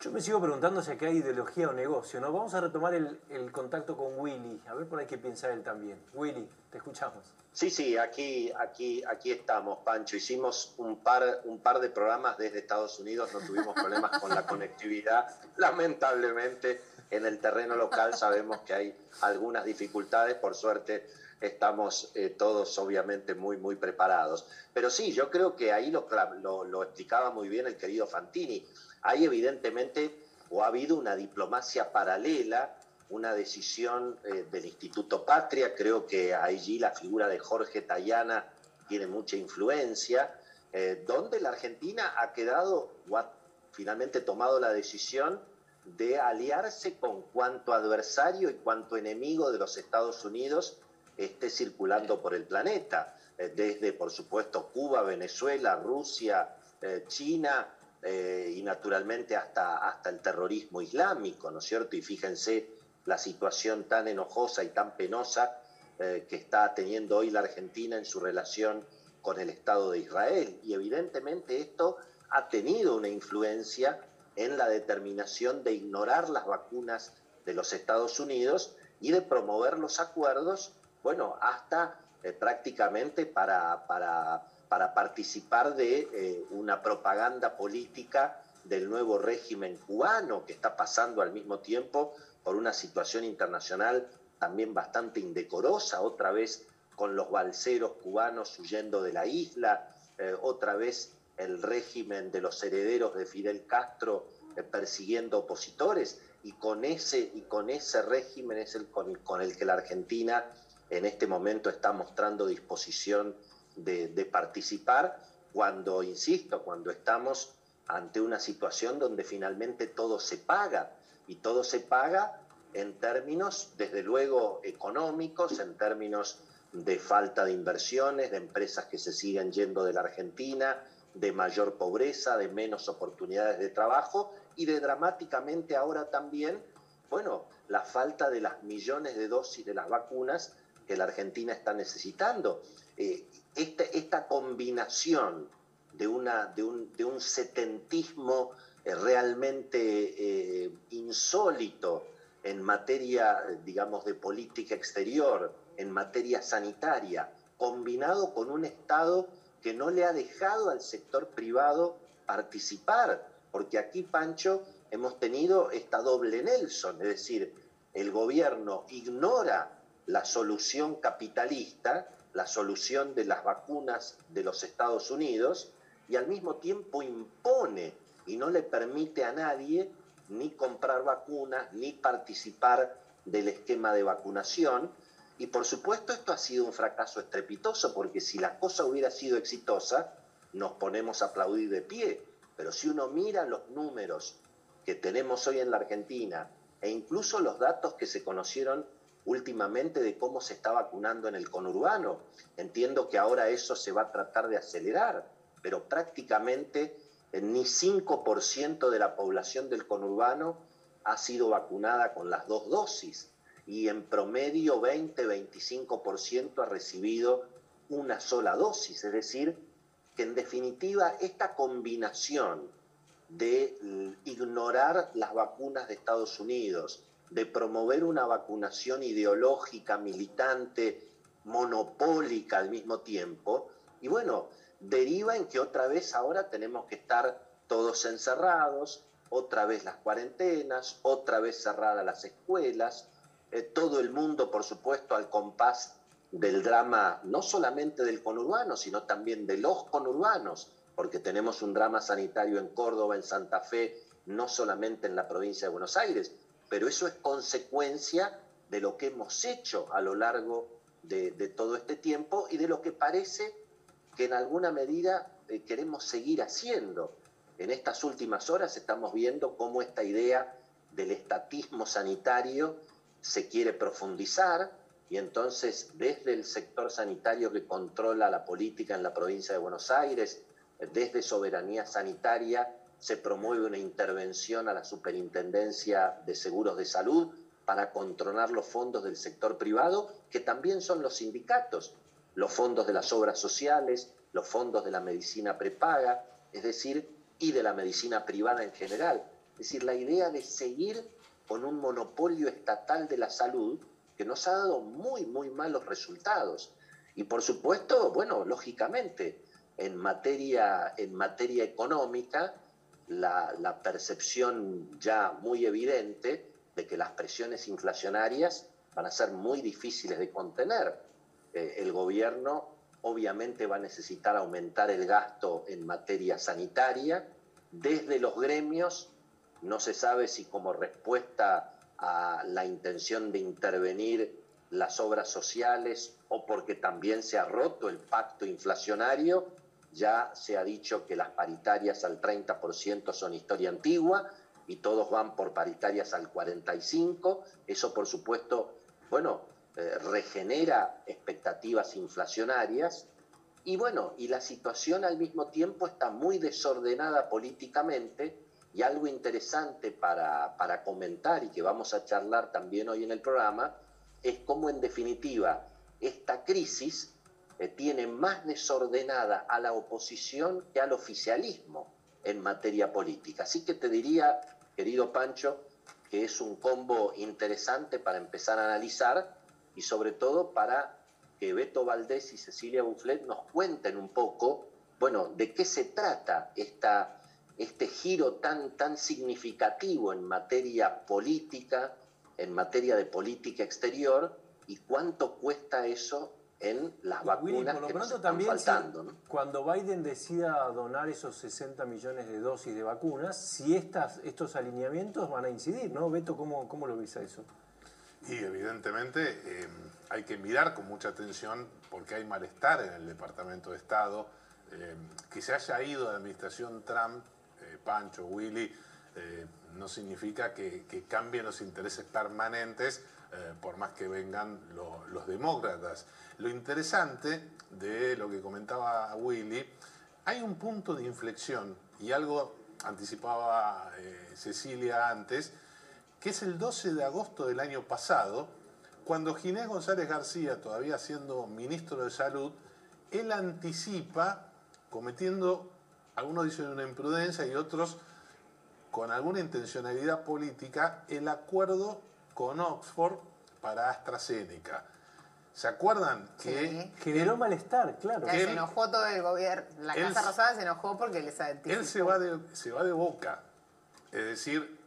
S12: Yo me sigo preguntando si acá hay ideología o negocio, ¿no? Vamos a retomar el, contacto con Willy, a ver por ahí qué piensa él también. Willy, te escuchamos.
S1: Sí, sí, aquí, aquí, aquí estamos, Pancho. Hicimos un par, un par de programas desde Estados Unidos, no tuvimos problemas con la conectividad. Lamentablemente, en el terreno local sabemos que hay algunas dificultades, por suerte estamos eh, todos obviamente muy, muy preparados. Pero sí, yo creo que ahí lo explicaba muy bien el querido Fantini hay evidentemente o ha habido una diplomacia paralela, una decisión eh, del Instituto Patria, creo que allí la figura de Jorge Tayana tiene mucha influencia, eh, donde la Argentina ha quedado o ha finalmente tomado la decisión de aliarse con cuanto adversario y cuanto enemigo de los Estados Unidos esté circulando por el planeta, eh, desde por supuesto Cuba, Venezuela, Rusia, China, eh, y naturalmente hasta, hasta el terrorismo islámico, ¿no es cierto? Y fíjense la situación tan enojosa y tan penosa eh, que está teniendo hoy la Argentina en su relación con el Estado de Israel. Y evidentemente esto ha tenido una influencia en la determinación de ignorar las vacunas de los Estados Unidos y de promover los acuerdos, bueno, hasta eh, prácticamente para, para, para, participar de eh, una propaganda política del nuevo régimen cubano que está pasando al mismo tiempo por una situación internacional también bastante indecorosa, otra vez con los balseros cubanos huyendo de la isla, eh, otra vez el régimen de los herederos de Fidel Castro eh, persiguiendo opositores, y con ese, y con ese régimen es el con, el que la Argentina en este momento está mostrando disposición de, participar, cuando, insisto, cuando estamos ante una situación donde finalmente todo se paga, y todo se paga en términos, desde luego, económicos, en términos de falta de inversiones, de empresas que se siguen yendo de la Argentina, de mayor pobreza, de menos oportunidades de trabajo y de dramáticamente ahora también, bueno, la falta de las millones de dosis de las vacunas que la Argentina está necesitando. Eh, esta, combinación de, una, de, un, de un setentismo eh, realmente eh, insólito en materia, digamos, de política exterior, en materia sanitaria, combinado con un Estado que no le ha dejado al sector privado participar, porque aquí, Pancho, hemos tenido esta doble Nelson, es decir, el gobierno ignora la solución capitalista, la solución de las vacunas de los Estados Unidos, y al mismo tiempo impone y no le permite a nadie ni comprar vacunas, ni participar del esquema de vacunación, y por supuesto esto ha sido un fracaso estrepitoso, porque si la cosa hubiera sido exitosa, nos ponemos a aplaudir de pie. Pero si uno mira los números que tenemos hoy en la Argentina e incluso los datos que se conocieron últimamente de cómo se está vacunando en el conurbano, entiendo que ahora eso se va a tratar de acelerar, pero prácticamente eh, ni 5% de la población del conurbano ha sido vacunada con las dos dosis y en promedio 20-25% ha recibido una sola dosis. Es decir, que en definitiva esta combinación de ignorar las vacunas de Estados Unidos, de promover una vacunación ideológica, militante, monopólica al mismo tiempo, y bueno, deriva en que otra vez ahora tenemos que estar todos encerrados, otra vez las cuarentenas, otra vez cerradas las escuelas, eh, todo el mundo, por supuesto, al compás del drama, no solamente del conurbano, sino también de los conurbanos, porque tenemos un drama sanitario en Córdoba, en Santa Fe, no solamente en la provincia de Buenos Aires, pero eso es consecuencia de lo que hemos hecho a lo largo de, todo este tiempo y de lo que parece que en alguna medida eh, queremos seguir haciendo. En estas últimas horas estamos viendo cómo esta idea del estatismo sanitario se quiere profundizar y entonces desde el sector sanitario que controla la política en la provincia de Buenos Aires, desde soberanía sanitaria, se promueve una intervención a la Superintendencia de Seguros de Salud para controlar los fondos del sector privado, que también son los sindicatos, los fondos de las obras sociales, los fondos de la medicina prepaga, es decir, y de la medicina privada en general. Es decir, la idea de seguir con un monopolio estatal de la salud que nos ha dado muy, muy malos resultados. Y por supuesto, bueno, lógicamente, en materia, en materia económica, la, la percepción ya muy evidente de que las presiones inflacionarias van a ser muy difíciles de contener. Eh, el gobierno obviamente va a necesitar aumentar el gasto en materia sanitaria. Desde los gremios no se sabe si como respuesta a la intención de intervenir las obras sociales o porque también se ha roto el pacto inflacionario, ya se ha dicho que las paritarias al 30% son historia antigua y todos van por paritarias al 45%. Eso, por supuesto, bueno, eh, regenera expectativas inflacionarias. Y bueno, y la situación al mismo tiempo está muy desordenada políticamente y algo interesante para, comentar y que vamos a charlar también hoy en el programa es cómo en definitiva esta crisis tiene más desordenada a la oposición que al oficialismo. en materia política. Así que te diría, querido Pancho, que es un combo interesante para empezar a analizar y sobre todo para que Beto Valdés y Cecilia Bufflet nos cuenten un poco, bueno, de qué se trata esta, este giro tan, tan significativo en materia política, en materia de política exterior, y cuánto cuesta eso en las vacunas
S12: por lo
S1: que nos
S12: pronto
S1: están
S12: también
S1: faltando.
S12: si-
S1: ¿no?
S12: cuando Biden decida donar esos 60 millones de dosis de vacunas, si estas, estos alineamientos van a incidir, ¿no? Beto, ¿cómo, cómo lo ves a eso?
S13: Y evidentemente eh, hay que mirar con mucha atención porque hay malestar en el Departamento de Estado. eh, que se haya ido de la administración Trump, eh, Pancho, Willy, eh, no significa que, que cambien los intereses permanentes eh, por más que vengan lo- los demócratas. Lo interesante de lo que comentaba Willy, hay un punto de inflexión y algo anticipaba eh, Cecilia antes, que es el 12 de agosto del año pasado, cuando Ginés González García, todavía siendo ministro de Salud, él anticipa, cometiendo, algunos dicen una imprudencia y otros con alguna intencionalidad política, el acuerdo con Oxford para AstraZeneca. ¿Se acuerdan que
S12: Generó malestar, claro.
S7: Ya se enojó todo el gobierno. La
S13: él-
S7: Casa Rosada se enojó porque les anticipó.
S13: él se va, de, se va de boca? Es decir,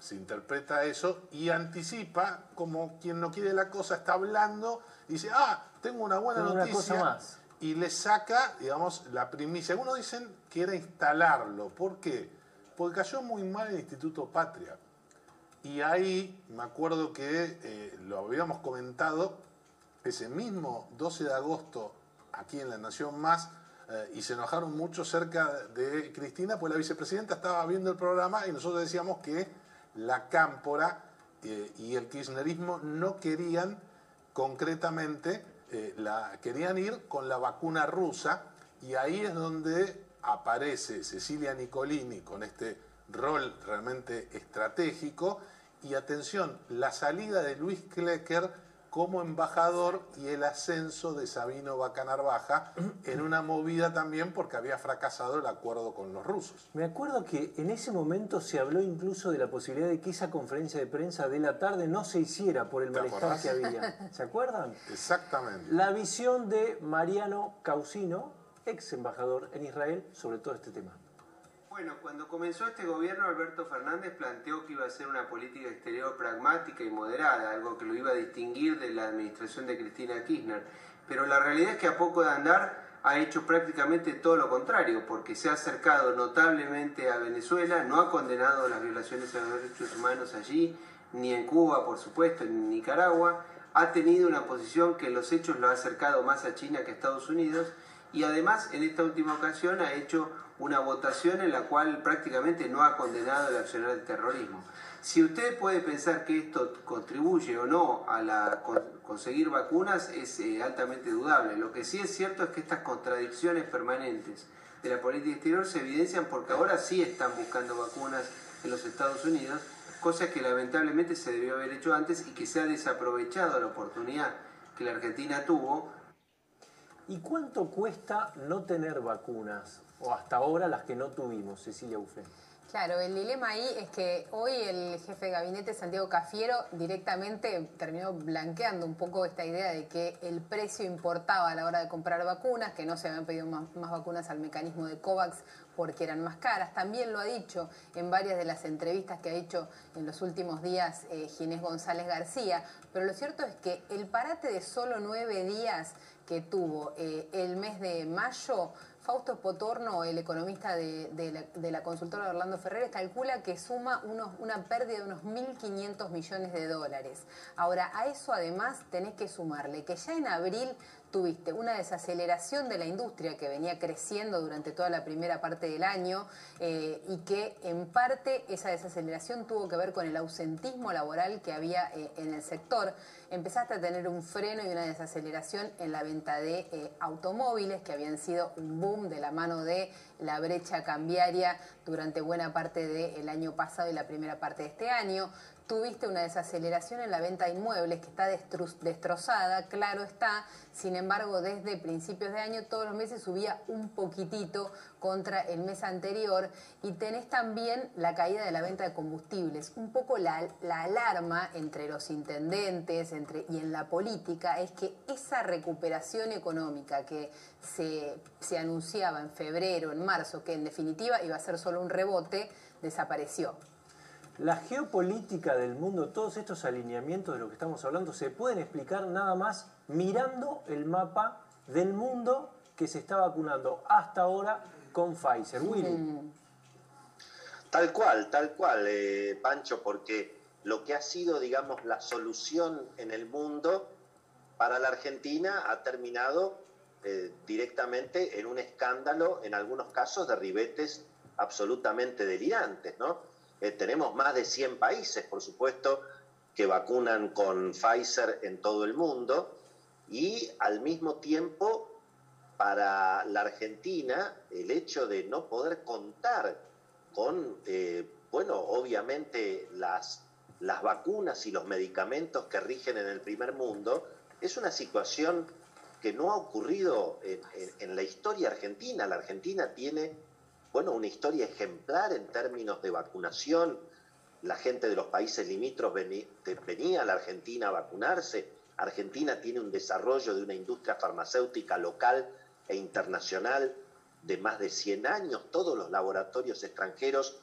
S13: se interpreta eso y anticipa como quien no quiere la cosa, está hablando y dice, ah, tengo una buena
S12: Tengo una
S13: noticia.
S12: cosa más.
S13: Y le saca, digamos, la primicia. Algunos dicen que era instalarlo. ¿Por qué? Porque cayó muy mal el Instituto Patria. Y ahí me acuerdo que eh, lo habíamos comentado ese mismo 12 de agosto aquí en La Nación Más eh, y se enojaron mucho cerca de Cristina, pues la vicepresidenta estaba viendo el programa y nosotros decíamos que la cámpora eh, y el kirchnerismo no querían concretamente, la, querían ir con la vacuna rusa y ahí es donde aparece Cecilia Nicolini con este rol realmente estratégico y atención, la salida de Luis Klecker como embajador y el ascenso de Sabino Bacanarbaja en una movida también porque había fracasado el acuerdo con los rusos.
S12: Me acuerdo que en ese momento se habló incluso de la posibilidad de que esa conferencia de prensa de la tarde no se hiciera por el
S13: ¿Te
S12: malestar
S13: acordás?
S12: que había. ¿Se acuerdan?
S13: Exactamente.
S12: La visión de Mariano Causino, ex embajador en Israel, sobre todo este tema.
S15: Bueno, cuando comenzó este gobierno, Alberto Fernández planteó que iba a ser una política exterior pragmática y moderada, algo que lo iba a distinguir de la administración de Cristina Kirchner. Pero la realidad es que a poco de andar ha hecho prácticamente todo lo contrario, porque se ha acercado notablemente a Venezuela, no ha condenado las violaciones a los derechos humanos allí, ni en Cuba, por supuesto, ni en Nicaragua, ha tenido una posición que en los hechos lo ha acercado más a China que a Estados Unidos, y además en esta última ocasión ha hecho una votación en la cual prácticamente no ha condenado el accionar del terrorismo. Si usted puede pensar que esto contribuye o no a la con- conseguir vacunas es eh, altamente dudable. Lo que sí es cierto es que estas contradicciones permanentes de la política exterior se evidencian porque ahora sí están buscando vacunas en los Estados Unidos, cosa que lamentablemente se debió haber hecho antes y que se ha desaprovechado la oportunidad que la Argentina tuvo
S12: ¿Y cuánto cuesta no tener vacunas? O hasta ahora las que no tuvimos, Cecilia Buffet.
S7: Claro, el dilema ahí es que hoy el jefe de gabinete, Santiago Cafiero, directamente terminó blanqueando un poco esta idea de que el precio importaba a la hora de comprar vacunas, que no se habían pedido más, vacunas al mecanismo de COVAX porque eran más caras. También lo ha dicho en varias de las entrevistas que ha hecho en los últimos días eh, Ginés González García. Pero lo cierto es que el parate de solo nueve días que tuvo eh, el mes de mayo, Fausto Potorno, el economista de, la, consultora Orlando Ferreres, calcula que suma unos, una pérdida de unos 1.500 millones de dólares. Ahora, a eso además tenés que sumarle que ya en abril tuviste una desaceleración de la industria que venía creciendo durante toda la primera parte del año eh, y que en parte esa desaceleración tuvo que ver con el ausentismo laboral que había eh, en el sector. Empezaste a tener un freno y una desaceleración en la venta de eh, automóviles que habían sido un boom de la mano de la brecha cambiaria durante buena parte del año pasado y la primera parte de este año. Tuviste una desaceleración en la venta de inmuebles que está destrozada, claro está, sin embargo desde principios de año todos los meses subía un poquitito contra el mes anterior y tenés también la caída de la venta de combustibles. Un poco la, alarma entre los intendentes y en la política es que esa recuperación económica que se, se anunciaba en febrero, en marzo, que en definitiva iba a ser solo un rebote, desapareció.
S12: La geopolítica del mundo, todos estos alineamientos de lo que estamos hablando, se pueden explicar nada más mirando el mapa del mundo que se está vacunando hasta ahora con Pfizer. Willy.
S1: Tal cual, tal cual, eh, Pancho, porque lo que ha sido, digamos, la solución en el mundo para la Argentina ha terminado eh, directamente en un escándalo, en algunos casos, de ribetes absolutamente delirantes, ¿no? Eh, tenemos más de 100 países, por supuesto, que vacunan con Pfizer en todo el mundo y al mismo tiempo para la Argentina el hecho de no poder contar con, eh, bueno, obviamente las, las vacunas y los medicamentos que rigen en el primer mundo, es una situación que no ha ocurrido en la historia argentina. La Argentina tiene bueno, una historia ejemplar en términos de vacunación. La gente de los países limítrofes venía a la Argentina a vacunarse. Argentina tiene un desarrollo de una industria farmacéutica local e internacional de más de 100 años. Todos los laboratorios extranjeros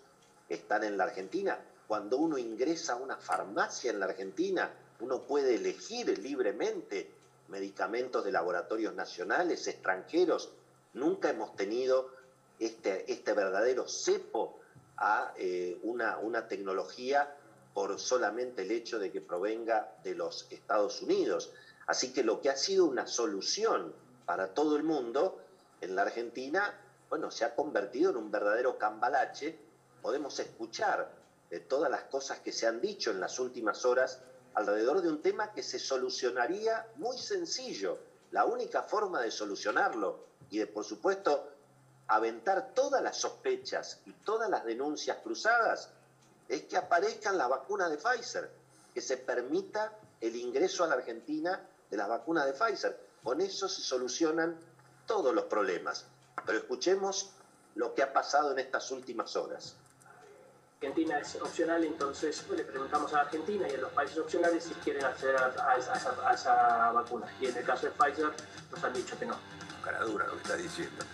S1: están en la Argentina. Cuando uno ingresa a una farmacia en la Argentina, uno puede elegir libremente medicamentos de laboratorios nacionales, extranjeros. Nunca hemos tenido este, este verdadero cepo a eh, una, una tecnología por solamente el hecho de que provenga de los Estados Unidos. Así que lo que ha sido una solución para todo el mundo, en la Argentina, bueno, se ha convertido en un verdadero cambalache. Podemos escuchar de todas las cosas que se han dicho en las últimas horas alrededor de un tema que se solucionaría muy sencillo. La única forma de solucionarlo y de, por supuesto, aventar todas las sospechas y todas las denuncias cruzadas es que aparezcan las vacunas de Pfizer, que se permita el ingreso a la Argentina de las vacunas de Pfizer. Con eso se solucionan todos los problemas. Pero escuchemos lo que ha pasado en estas últimas horas.
S16: Argentina es opcional, entonces le preguntamos a Argentina y a los países opcionales si quieren acceder a, esa, a esa vacuna. Y en el caso de Pfizer nos han dicho que no.
S17: Cara dura lo que está diciendo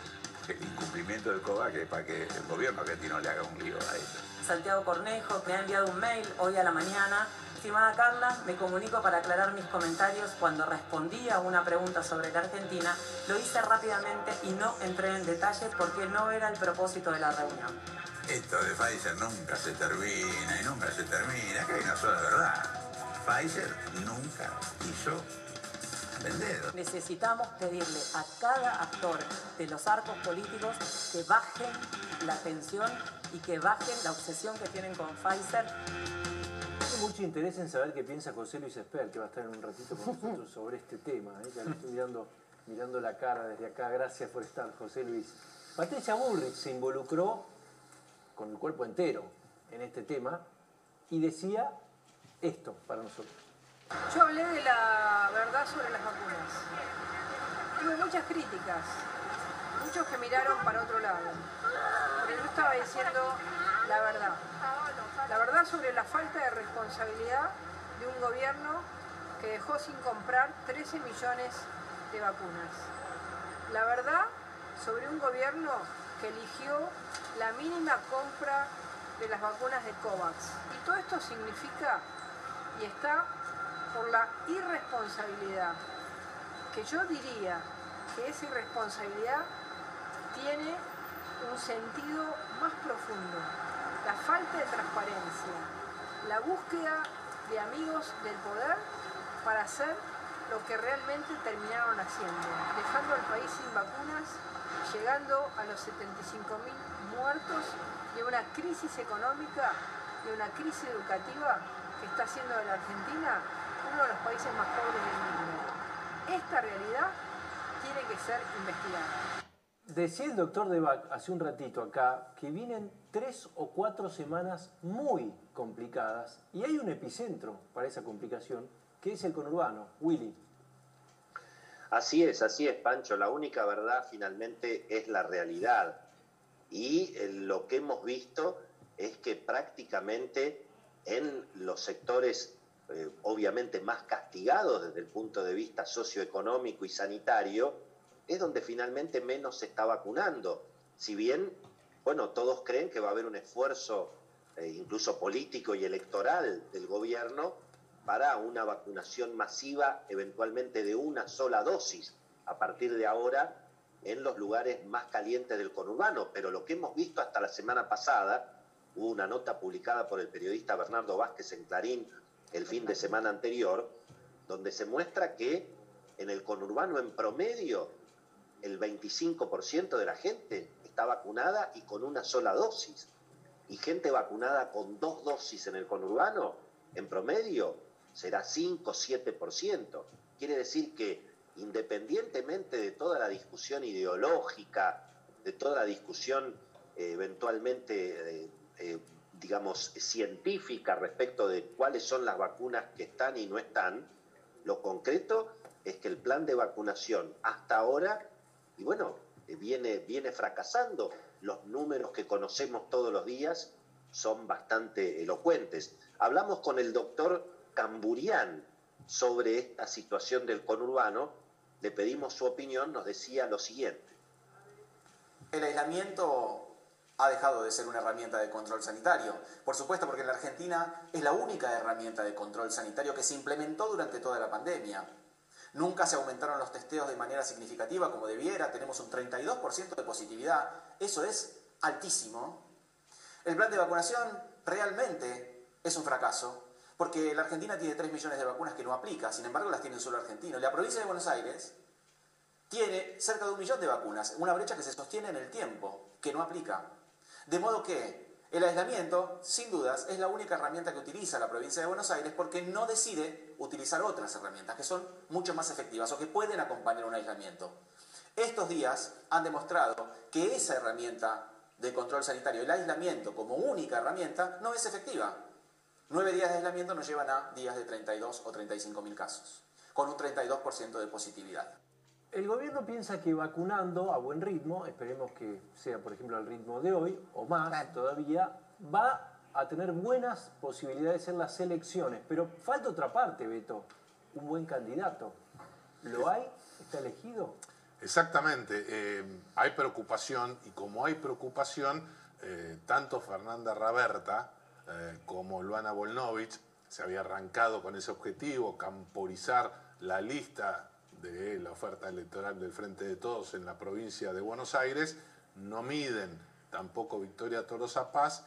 S17: incumplimiento del COVAX es para que el gobierno argentino le haga un lío a eso.
S18: Santiago Cornejo me ha enviado un mail hoy a la mañana. Estimada Carla, me comunico para aclarar mis comentarios. Cuando respondí a una pregunta sobre la Argentina, lo hice rápidamente y no entré en detalles porque no era el propósito de la reunión.
S17: Esto de Pfizer nunca se termina y nunca se termina, que hay una sola verdad. Pfizer nunca hizo
S18: Necesitamos pedirle a cada actor de los arcos políticos que bajen la tensión y que bajen la obsesión que tienen con Pfizer.
S12: Tengo mucho interés en saber qué piensa José Luis Esper, que va a estar en un ratito con nosotros sobre este tema. ¿eh? Ya le estoy mirando, mirando la cara desde acá. Gracias por estar, José Luis. Patricia Bullrich se involucró con el cuerpo entero en este tema y decía esto para nosotros.
S19: Yo hablé de la verdad sobre las vacunas. Tuve muchas críticas, muchos que miraron para otro lado. Pero yo estaba diciendo la verdad. La verdad sobre la falta de responsabilidad de un gobierno que dejó sin comprar 13 millones de vacunas. La verdad sobre un gobierno que eligió la mínima compra de las vacunas de COVAX. Y todo esto significa y está por la irresponsabilidad, que yo diría que esa irresponsabilidad tiene un sentido más profundo, la falta de transparencia, la búsqueda de amigos del poder para hacer lo que realmente terminaron haciendo, dejando al país sin vacunas, llegando a los 75.000 muertos y una crisis económica y una crisis educativa que está haciendo de la Argentina uno de los países más pobres del mundo. Esta realidad tiene que ser investigada.
S12: Decía el doctor Debac hace un ratito acá que vienen tres o cuatro semanas muy complicadas y hay un epicentro para esa complicación que es el conurbano. Willy.
S1: Así es, así es, Pancho. La única verdad finalmente es la realidad. Y eh, lo que hemos visto es que prácticamente en los sectores eh, obviamente más castigados desde el punto de vista socioeconómico y sanitario, es donde finalmente menos se está vacunando. Si bien, bueno, todos creen que va a haber un esfuerzo eh, incluso político y electoral del gobierno para una vacunación masiva, eventualmente de una sola dosis, a partir de ahora en los lugares más calientes del conurbano. Pero lo que hemos visto hasta la semana pasada, hubo una nota publicada por el periodista Bernardo Vázquez en Clarín el fin de semana anterior, donde se muestra que en el conurbano en promedio el 25% de la gente está vacunada y con una sola dosis. Y gente vacunada con dos dosis en el conurbano, en promedio, será 5 7%. Quiere decir que independientemente de toda la discusión ideológica, de toda la discusión eh, eventualmente, eh, eh, digamos, científica respecto de cuáles son las vacunas que están y no están, lo concreto es que el plan de vacunación hasta ahora, y bueno, viene, viene fracasando. Los números que conocemos todos los días son bastante elocuentes. Hablamos con el doctor Camburián sobre esta situación del conurbano, le pedimos su opinión, nos decía lo siguiente.
S20: El aislamiento ha dejado de ser una herramienta de control sanitario. Por supuesto, porque la Argentina es la única herramienta de control sanitario que se implementó durante toda la pandemia. Nunca se aumentaron los testeos de manera significativa como debiera, tenemos un 32% de positividad, eso es altísimo. El plan de vacunación realmente es un fracaso, porque la Argentina tiene 3 millones de vacunas que no aplica, sin embargo las tienen solo argentinos. La provincia de Buenos Aires tiene cerca de un millón de vacunas, una brecha que se sostiene en el tiempo, que no aplica. De modo que el aislamiento, sin dudas, es la única herramienta que utiliza la provincia de Buenos Aires porque no decide utilizar otras herramientas que son mucho más efectivas o que pueden acompañar un aislamiento. Estos días han demostrado que esa herramienta de control sanitario, el aislamiento como única herramienta, no es efectiva. Nueve días de aislamiento nos llevan a días de 32 o 35 mil casos, con un 32% de positividad.
S12: El gobierno piensa que vacunando a buen ritmo, esperemos que sea por ejemplo al ritmo de hoy o más todavía, va a tener buenas posibilidades en las elecciones. Pero falta otra parte, Beto, un buen candidato. ¿Lo hay? ¿Está elegido?
S13: Exactamente, eh, hay preocupación y como hay preocupación, eh, tanto Fernanda Raberta, eh, como Luana Volnovich se había arrancado con ese objetivo, camporizar la lista de la oferta electoral del Frente de Todos en la provincia de Buenos Aires, no miden tampoco Victoria Torosa Paz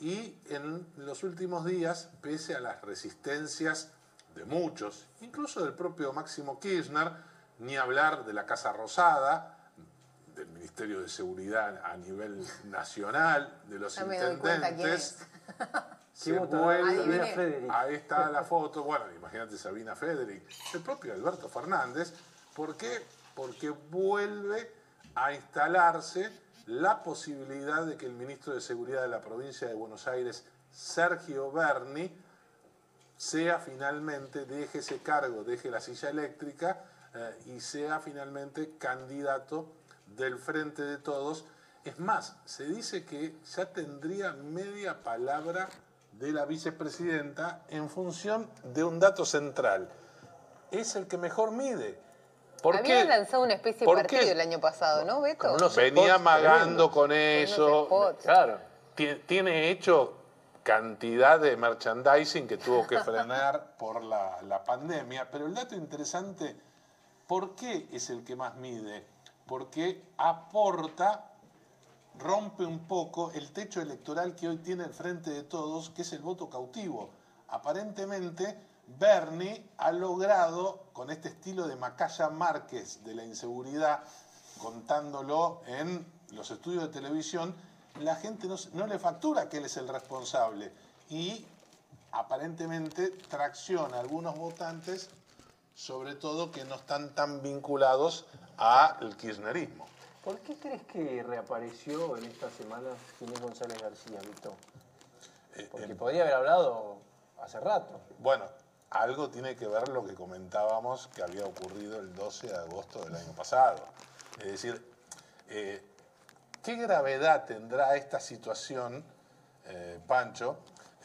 S13: y en los últimos días, pese a las resistencias de muchos, incluso del propio Máximo Kirchner, ni hablar de la Casa Rosada, del Ministerio de Seguridad a nivel nacional, de los intendentes, se vuelve, ahí está la foto, bueno, imagínate Sabina Federic, el propio Alberto Fernández, ¿por qué? Porque vuelve a instalarse la posibilidad de que el ministro de Seguridad de la provincia de Buenos Aires, Sergio Berni, sea finalmente, deje ese cargo, deje la silla eléctrica eh, y sea finalmente candidato del Frente de Todos. Es más, se dice que ya tendría media palabra de la vicepresidenta en función de un dato central. Es el que mejor mide.
S7: ¿Por Habían lanzado una especie de partido el año pasado, ¿no, Beto?
S13: Venía magando con eso. Claro. Tiene hecho cantidad de merchandising que tuvo que frenar por la, la pandemia, pero el dato interesante, ¿por qué es el que más mide? Porque aporta rompe un poco el techo electoral que hoy tiene el Frente de Todos, que es el voto cautivo. Aparentemente, Bernie ha logrado, con este estilo de Macaya Márquez de la inseguridad, contándolo en los estudios de televisión, la gente no, no le factura que él es el responsable y aparentemente tracciona a algunos votantes, sobre todo que no están tan vinculados al kirchnerismo.
S12: ¿Por qué crees que reapareció en esta semana Ginés González García, Víctor?
S13: Eh,
S12: Porque podría haber hablado hace rato.
S13: Bueno, algo tiene que ver lo que comentábamos que había ocurrido el 12 de agosto del año pasado. Es decir, eh, ¿qué gravedad tendrá esta situación, eh, Pancho,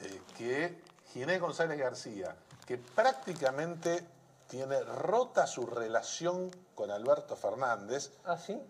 S13: eh, que Ginés González García, que prácticamente tiene rota su relación con Alberto Fernández,
S12: ¿Ah, sí?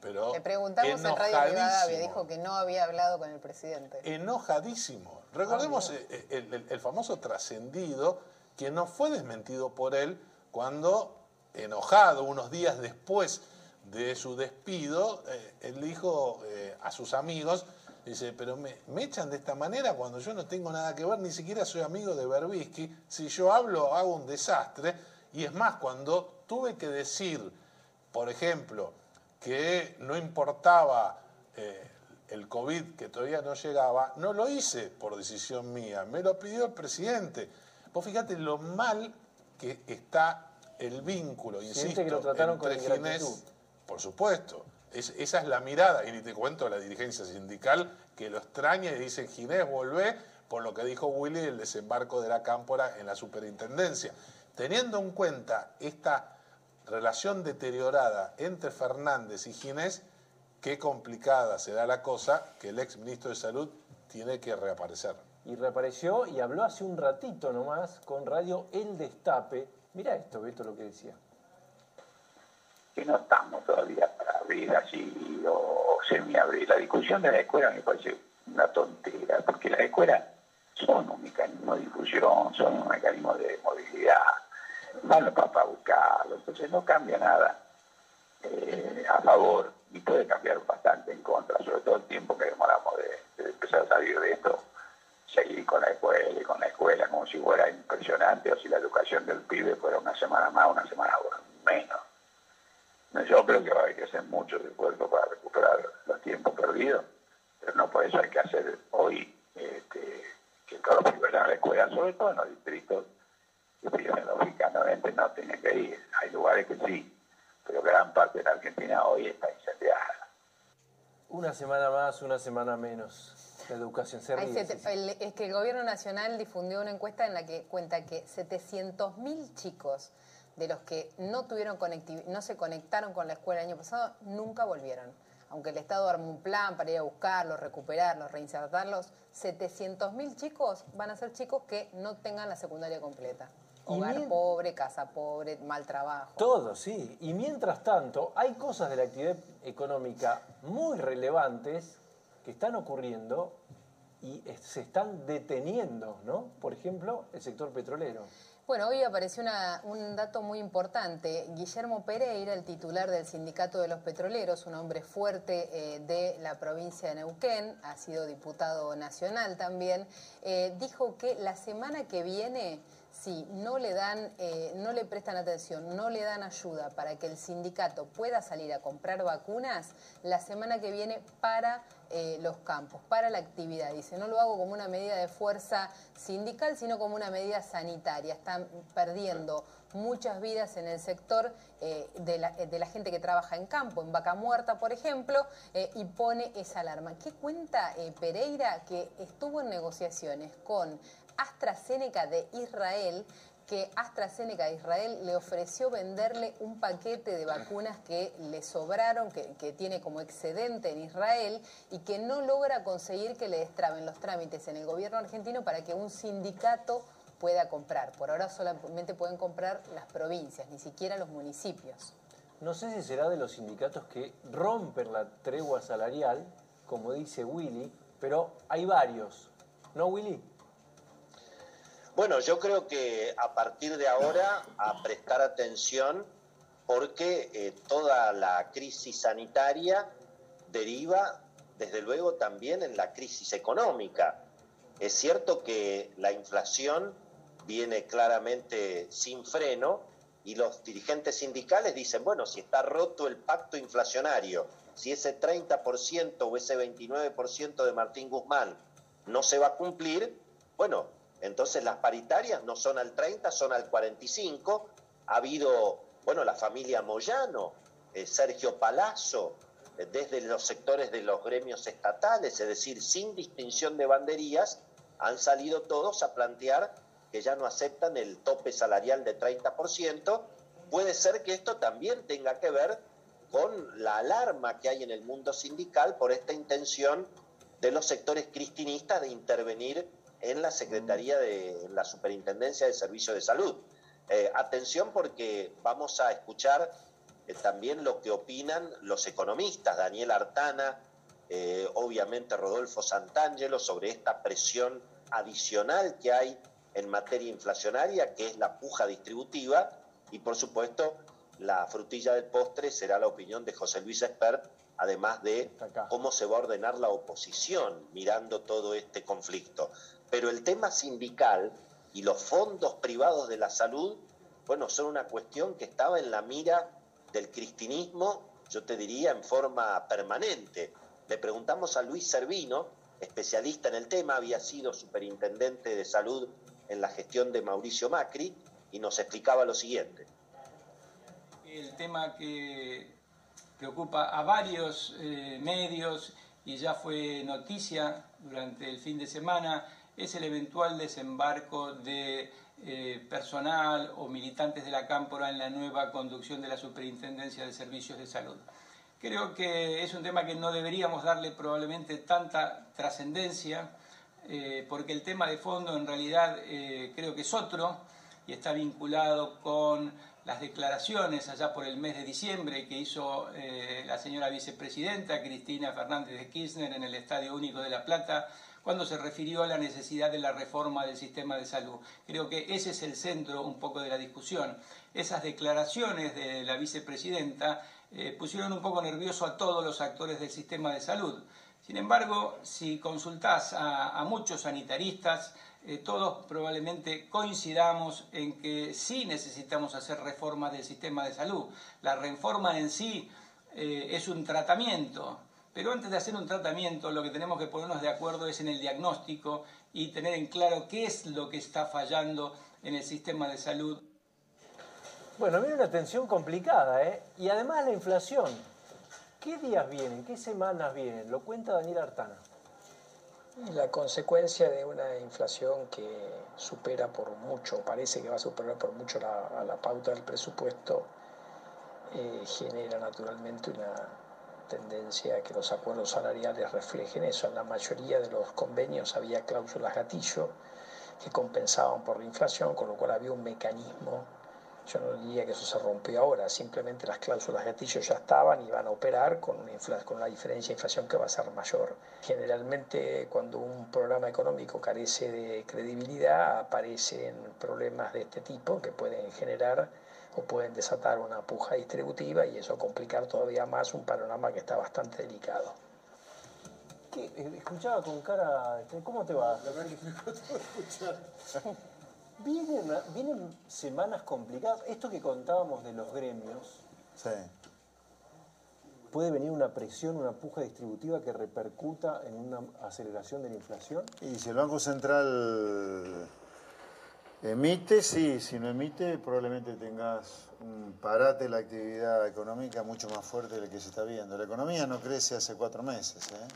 S13: Pero
S7: Le preguntamos en Radio Rivadavia, dijo que no había hablado con el presidente.
S13: enojadísimo. Recordemos
S7: Ah,
S13: eh, el, el- el famoso trascendido que no fue desmentido por él cuando, enojado unos días después de su despido, eh, él dijo eh, a sus amigos, dice, pero me, me echan de esta manera cuando yo no tengo nada que ver, ni siquiera soy amigo de Berbisky, si yo hablo hago un desastre, y es más, cuando tuve que decir, por ejemplo, que no importaba eh, el COVID que todavía no llegaba, no lo hice por decisión mía, me lo pidió el presidente. Vos fíjate lo mal que está el vínculo, insisto,
S12: que lo trataron con
S13: entre. Ginés, por supuesto. Es- esa es la mirada, y ni te cuento la dirigencia sindical que lo extraña y dice, Ginés, volvé, por lo que dijo Willy, el desembarco de la cámpora en la superintendencia. Teniendo en cuenta esta relación deteriorada entre Fernández y Ginés, qué complicada será la cosa que el ex ministro de Salud tiene que reaparecer.
S12: Y reapareció y habló hace un ratito nomás con Radio El Destape. Mira esto, Beto, lo que decía.
S21: que no estamos todavía para abrir así o semi-abrir. La discusión de la escuela me parece una tontera, porque las escuelas son un mecanismo de difusión, son un mecanismo de movilidad, van los papás a buscarlo, entonces no cambia nada eh, a favor y puede cambiar bastante en contra, sobre todo el tiempo que demoramos de, de empezar a salir de esto, seguir con la escuela y con la escuela como si fuera impresionante o si la educación del pibe fuera una semana más, una semana menos. No, Yo creo que va a haber que hacer muchos esfuerzos para recuperar los tiempos perdidos, pero no por eso hay que hacer hoy este, que todos los pibes a la escuela, sobre todo en los distritos que epidemiológicamente no tienen que ir. Hay lugares que sí, pero gran parte de la Argentina hoy está incendiada.
S12: Una semana más, una semana menos. La educación se ríe,
S7: sete-
S12: sí, sí.
S7: el- es que el gobierno nacional difundió una encuesta en la que cuenta que 700.000 chicos de los que no tuvieron no se conectaron con la escuela el año pasado nunca volvieron. Aunque el Estado armó un plan para ir a buscarlos, recuperarlos, reinsertarlos, 700.000 chicos van a ser chicos que no tengan la secundaria completa. Hogar
S12: mien-
S7: pobre, casa pobre, mal trabajo.
S12: Todo, sí. Y mientras tanto, hay cosas de la actividad económica muy relevantes que están ocurriendo y se están deteniendo, ¿no? Por ejemplo, el sector petrolero.
S7: Bueno, hoy apareció una- un dato muy importante. Guillermo Pereira, el titular del Sindicato de los Petroleros, un hombre fuerte eh, de la provincia de Neuquén, ha sido diputado nacional también, eh, dijo que la semana que viene, si no le dan, eh, no le prestan atención, no le dan ayuda para que el sindicato pueda salir a comprar vacunas, la semana que viene para eh, los campos, para la actividad. Dice, no lo hago como una medida de fuerza sindical, sino como una medida sanitaria. Están perdiendo muchas vidas en el sector eh, de, la, de la gente que trabaja en campo, en Vaca Muerta, por ejemplo, y pone esa alarma. ¿Qué cuenta Pereira? Que estuvo en negociaciones con AstraZeneca de Israel que AstraZeneca de Israel le ofreció venderle un paquete de vacunas que le sobraron, que, tiene como excedente en Israel y que no logra conseguir que le destraben los trámites en el gobierno argentino para que un sindicato pueda comprar. Por ahora solamente pueden comprar las provincias, ni siquiera los municipios.
S12: No sé si será de los sindicatos que rompen la tregua salarial, como dice Willy, pero hay varios. ¿No, Willy?
S3: Bueno, yo creo que a partir de ahora a prestar atención porque eh, toda la crisis sanitaria deriva desde luego también en la crisis económica. Es cierto que la inflación viene claramente sin freno y los dirigentes sindicales dicen, bueno, si está roto el pacto inflacionario, si ese 30% o ese 29% de Martín Guzmán no se va a cumplir, bueno, entonces las paritarias no son al 30, son al 45. Ha habido, bueno, la familia Moyano, eh, Sergio Palazzo,
S1: desde los sectores de los gremios estatales, es decir, sin distinción de banderías, han salido todos a plantear que ya no aceptan el tope salarial de 30%. Puede ser que esto también tenga que ver con la alarma que hay en el mundo sindical por esta intención de los sectores cristinistas de intervenir en la Secretaría de la Superintendencia de Servicios de Salud. Eh, atención porque vamos a escuchar eh, también lo que opinan los economistas, Daniel Artana, eh, obviamente Rodolfo Santangelo, sobre esta presión adicional que hay en materia inflacionaria, que es la puja distributiva, y por supuesto la frutilla del postre será la opinión de José Luis Espert, además de cómo se va a ordenar la oposición mirando todo este conflicto. Pero el tema sindical y los fondos privados de la salud, bueno, son una cuestión que estaba en la mira del cristinismo, yo te diría, en forma permanente. Le preguntamos a Luis Servino, especialista en el tema, había sido superintendente de salud en la gestión de Mauricio Macri, y nos explicaba lo siguiente.
S22: El tema que preocupa a varios eh, medios y ya fue noticia durante el fin de semana es el eventual desembarco de eh, personal o militantes de la Cámpora en la nueva conducción de la Superintendencia de Servicios de Salud. Creo que es un tema que no deberíamos darle probablemente tanta trascendencia, eh, porque el tema de fondo en realidad creo que es otro y está vinculado con las declaraciones allá por el mes de diciembre que hizo eh, la señora vicepresidenta Cristina Fernández de Kirchner en el Estadio Único de La Plata, cuando se refirió a la necesidad de la reforma del sistema de salud. Creo que ese es el centro un poco de la discusión. Esas declaraciones de la vicepresidenta eh, pusieron un poco nervioso a todos los actores del sistema de salud. Sin embargo, si consultás a muchos sanitaristas, eh, todos probablemente coincidamos en que sí necesitamos hacer reformas del sistema de salud. La reforma en sí eh, es un tratamiento, pero antes de hacer un tratamiento lo que tenemos que ponernos de acuerdo es en el diagnóstico y tener en claro qué es lo que está fallando en el sistema de salud.
S12: Bueno, viene una tensión complicada, ¿eh? Y además la inflación. ¿Qué días vienen? ¿Qué semanas vienen? Lo cuenta Daniel Artana.
S23: La consecuencia de una inflación que supera por mucho, parece que va a superar por mucho la, la pauta del presupuesto, eh, genera naturalmente una tendencia a que los acuerdos salariales reflejen eso. En la mayoría de los convenios había cláusulas gatillo que compensaban por la inflación, con lo cual había un mecanismo yo no diría que eso se rompió ahora, simplemente las cláusulas gatillo ya estaban y van a operar con una, con una diferencia de inflación que va a ser mayor. Generalmente cuando un programa económico carece de credibilidad aparecen problemas de este tipo que pueden generar o pueden desatar una puja distributiva y eso complicar todavía más un panorama que está bastante delicado.
S12: Eh, escuchaba con cara, ¿cómo te va? La verdad que me costó escuchar. Vienen, vienen semanas complicadas. Esto que contábamos de los gremios. ¿Puede venir una presión, una puja distributiva que repercuta en una aceleración de la inflación?
S24: Y si el Banco Central emite, sí. Si no emite, probablemente tengas un parate de la actividad económica mucho más fuerte del que se está viendo. La economía no crece hace cuatro meses. ¿eh?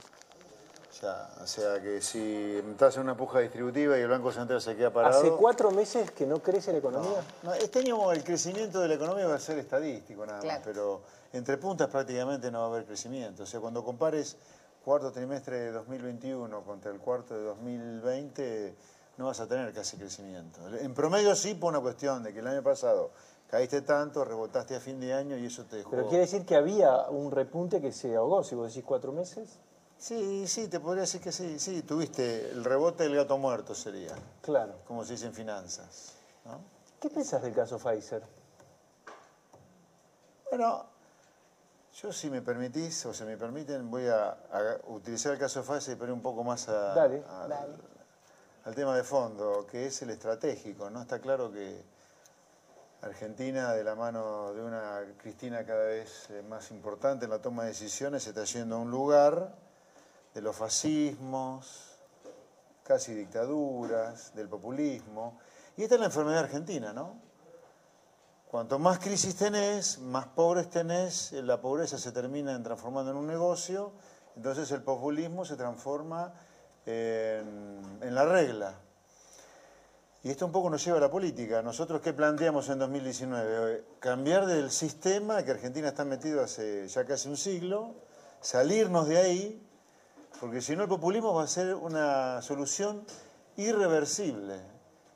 S24: o sea que si estás en una puja distributiva y el Banco Central se queda parado...
S12: ¿Hace cuatro meses que no crece la economía?
S24: este año el crecimiento de la economía va a ser estadístico nada más, pero entre puntas prácticamente no va a haber crecimiento. O sea, cuando compares cuarto trimestre de 2021 contra el cuarto de 2020, no vas a tener casi crecimiento. En promedio sí por una cuestión de que el año pasado caíste tanto, rebotaste a fin de año y eso te dejó...
S12: Pero quiere decir que había un repunte que se ahogó, si vos decís cuatro meses.
S24: Sí, sí, te podría decir que sí. Sí, tuviste el rebote del gato muerto sería.
S12: Claro.
S24: Como se dice en finanzas.
S12: ¿Qué piensas del caso Pfizer?
S24: Bueno, yo si me permitís o se me permiten voy a, utilizar el caso Pfizer y poner un poco más al, al tema de fondo, que es el estratégico. ¿no? Está claro que Argentina, de la mano de una Cristina cada vez eh, más importante en la toma de decisiones, se está yendo a un lugar de los fascismos, casi dictaduras, del populismo. Y esta es la enfermedad argentina, ¿no? Cuanto más crisis tenés, más pobres tenés, la pobreza se termina transformando en un negocio, entonces el populismo se transforma en, la regla. Y esto un poco nos lleva a la política. Nosotros, ¿qué planteamos en 2019? Cambiar del sistema que Argentina está metido hace ya casi un siglo, salirnos de ahí, porque si no el populismo va a ser una solución irreversible,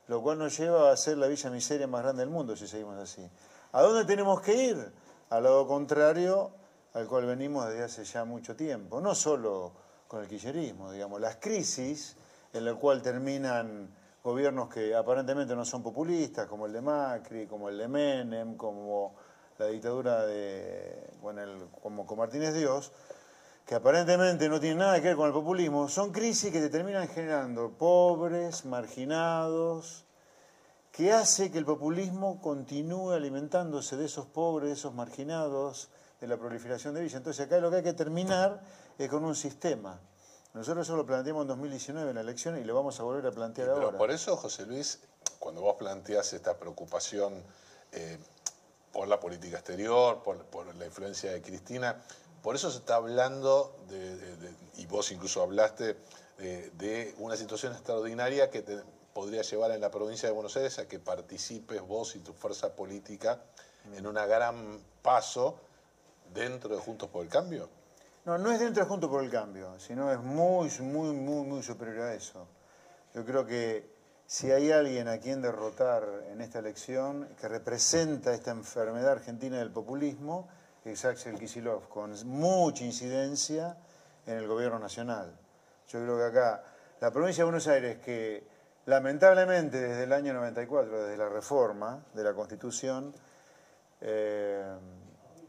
S24: lo cual nos lleva a ser la villa miseria más grande del mundo si seguimos así. ¿A dónde tenemos que ir? Al lado contrario al cual venimos desde hace ya mucho tiempo, no solo con el quillerismo, digamos, las crisis en la cual terminan gobiernos que aparentemente no son populistas, como el de Macri, como el de Menem, como la dictadura de, bueno, como con Martínez Dios, que aparentemente no tienen nada que ver con el populismo, son crisis que te terminan generando pobres, marginados, que hace que el populismo continúe alimentándose de esos pobres, de esos marginados, de la proliferación de villas. Entonces acá lo que hay que terminar es con un sistema nosotros eso lo planteamos en 2019 en la elección y lo vamos a volver a plantear
S13: pero
S24: ahora.
S13: Por eso, José Luis, cuando vos planteás esta preocupación eh, por la política exterior, por, la influencia de Cristina, por eso se está hablando, de, y vos incluso hablaste, de, una situación extraordinaria que te podría llevar en la provincia de Buenos Aires a que participes vos y tu fuerza política en una gran paso dentro de Juntos por el Cambio.
S24: No, no es dentro de Juntos por el Cambio, sino es muy, muy, muy, muy superior a eso. Yo creo que si hay alguien a quien derrotar en esta elección que representa esta enfermedad argentina del populismo, es Axel Kisilov, con mucha incidencia en el gobierno nacional. Yo creo que acá, la provincia de Buenos Aires, que lamentablemente desde el año 94, desde la reforma de la Constitución, eh,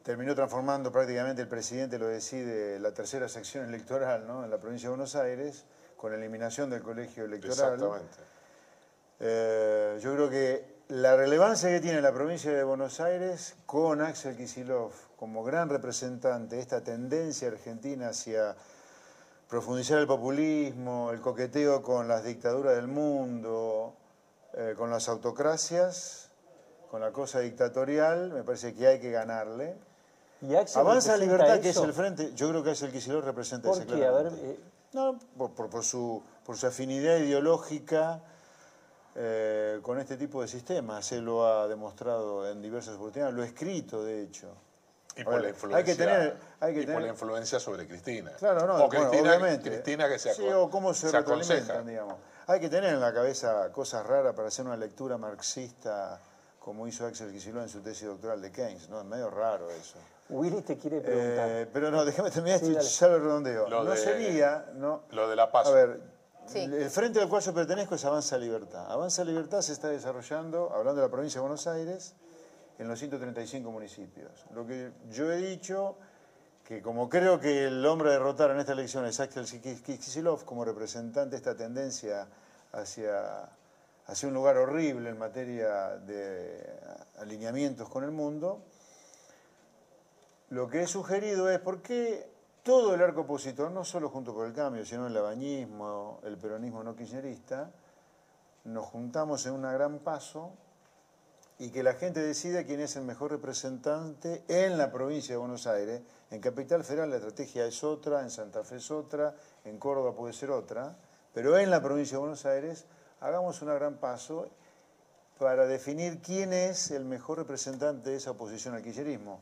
S24: terminó transformando prácticamente el presidente, lo decide la tercera sección electoral ¿no? en la provincia de Buenos Aires, con la eliminación del colegio electoral.
S13: Exactamente.
S24: Eh, yo creo que la relevancia que tiene la provincia de Buenos Aires con Axel Kisilov como gran representante de esta tendencia argentina hacia profundizar el populismo, el coqueteo con las dictaduras del mundo, eh, con las autocracias, con la cosa dictatorial, me parece que hay que ganarle. Avanza Libertad, que es el frente, yo creo que es el que lo representa
S12: ¿Por
S24: ese
S12: qué? A ver, eh,
S24: No, por, su, por su afinidad ideológica eh, con este tipo de sistemas. Él lo ha demostrado en diversas oportunidades, lo ha escrito, de hecho.
S13: Y por, la influencia, hay que tener, hay que tener... la influencia sobre Cristina.
S24: Claro, no,
S13: o Cristina,
S24: obviamente.
S13: Cristina que se,
S24: sí, o cómo se, retroalimentan, digamos. Hay que tener en la cabeza cosas raras para hacer una lectura marxista como hizo Axel Kicillof en su tesis doctoral de Keynes, ¿no? Es medio raro eso.
S12: Willy te quiere preguntar.
S24: Eh, pero no, déjame terminar esto ya lo redondeo. no sería, ¿no?
S13: Lo de la paz.
S24: A ver, el frente al cual yo pertenezco es Avanza Libertad. Avanza Libertad se está desarrollando, hablando de la provincia de Buenos Aires, en los 135 municipios. Lo que yo he dicho, que como creo que el hombre a derrotar en esta elección es Axel Kicillof, como representante de esta tendencia hacia hacia un lugar horrible en materia de alineamientos con el mundo, lo que he sugerido es por qué todo el arco opositor, no solo junto por el cambio, sino el abañismo, el peronismo no kirchnerista, nos juntamos en un gran paso y que la gente decida quién es el mejor representante en la provincia de Buenos Aires. En Capital Federal la estrategia es otra, en Santa Fe es otra, en Córdoba puede ser otra, pero en la provincia de Buenos Aires hagamos un gran paso para definir quién es el mejor representante de esa oposición al kirchnerismo.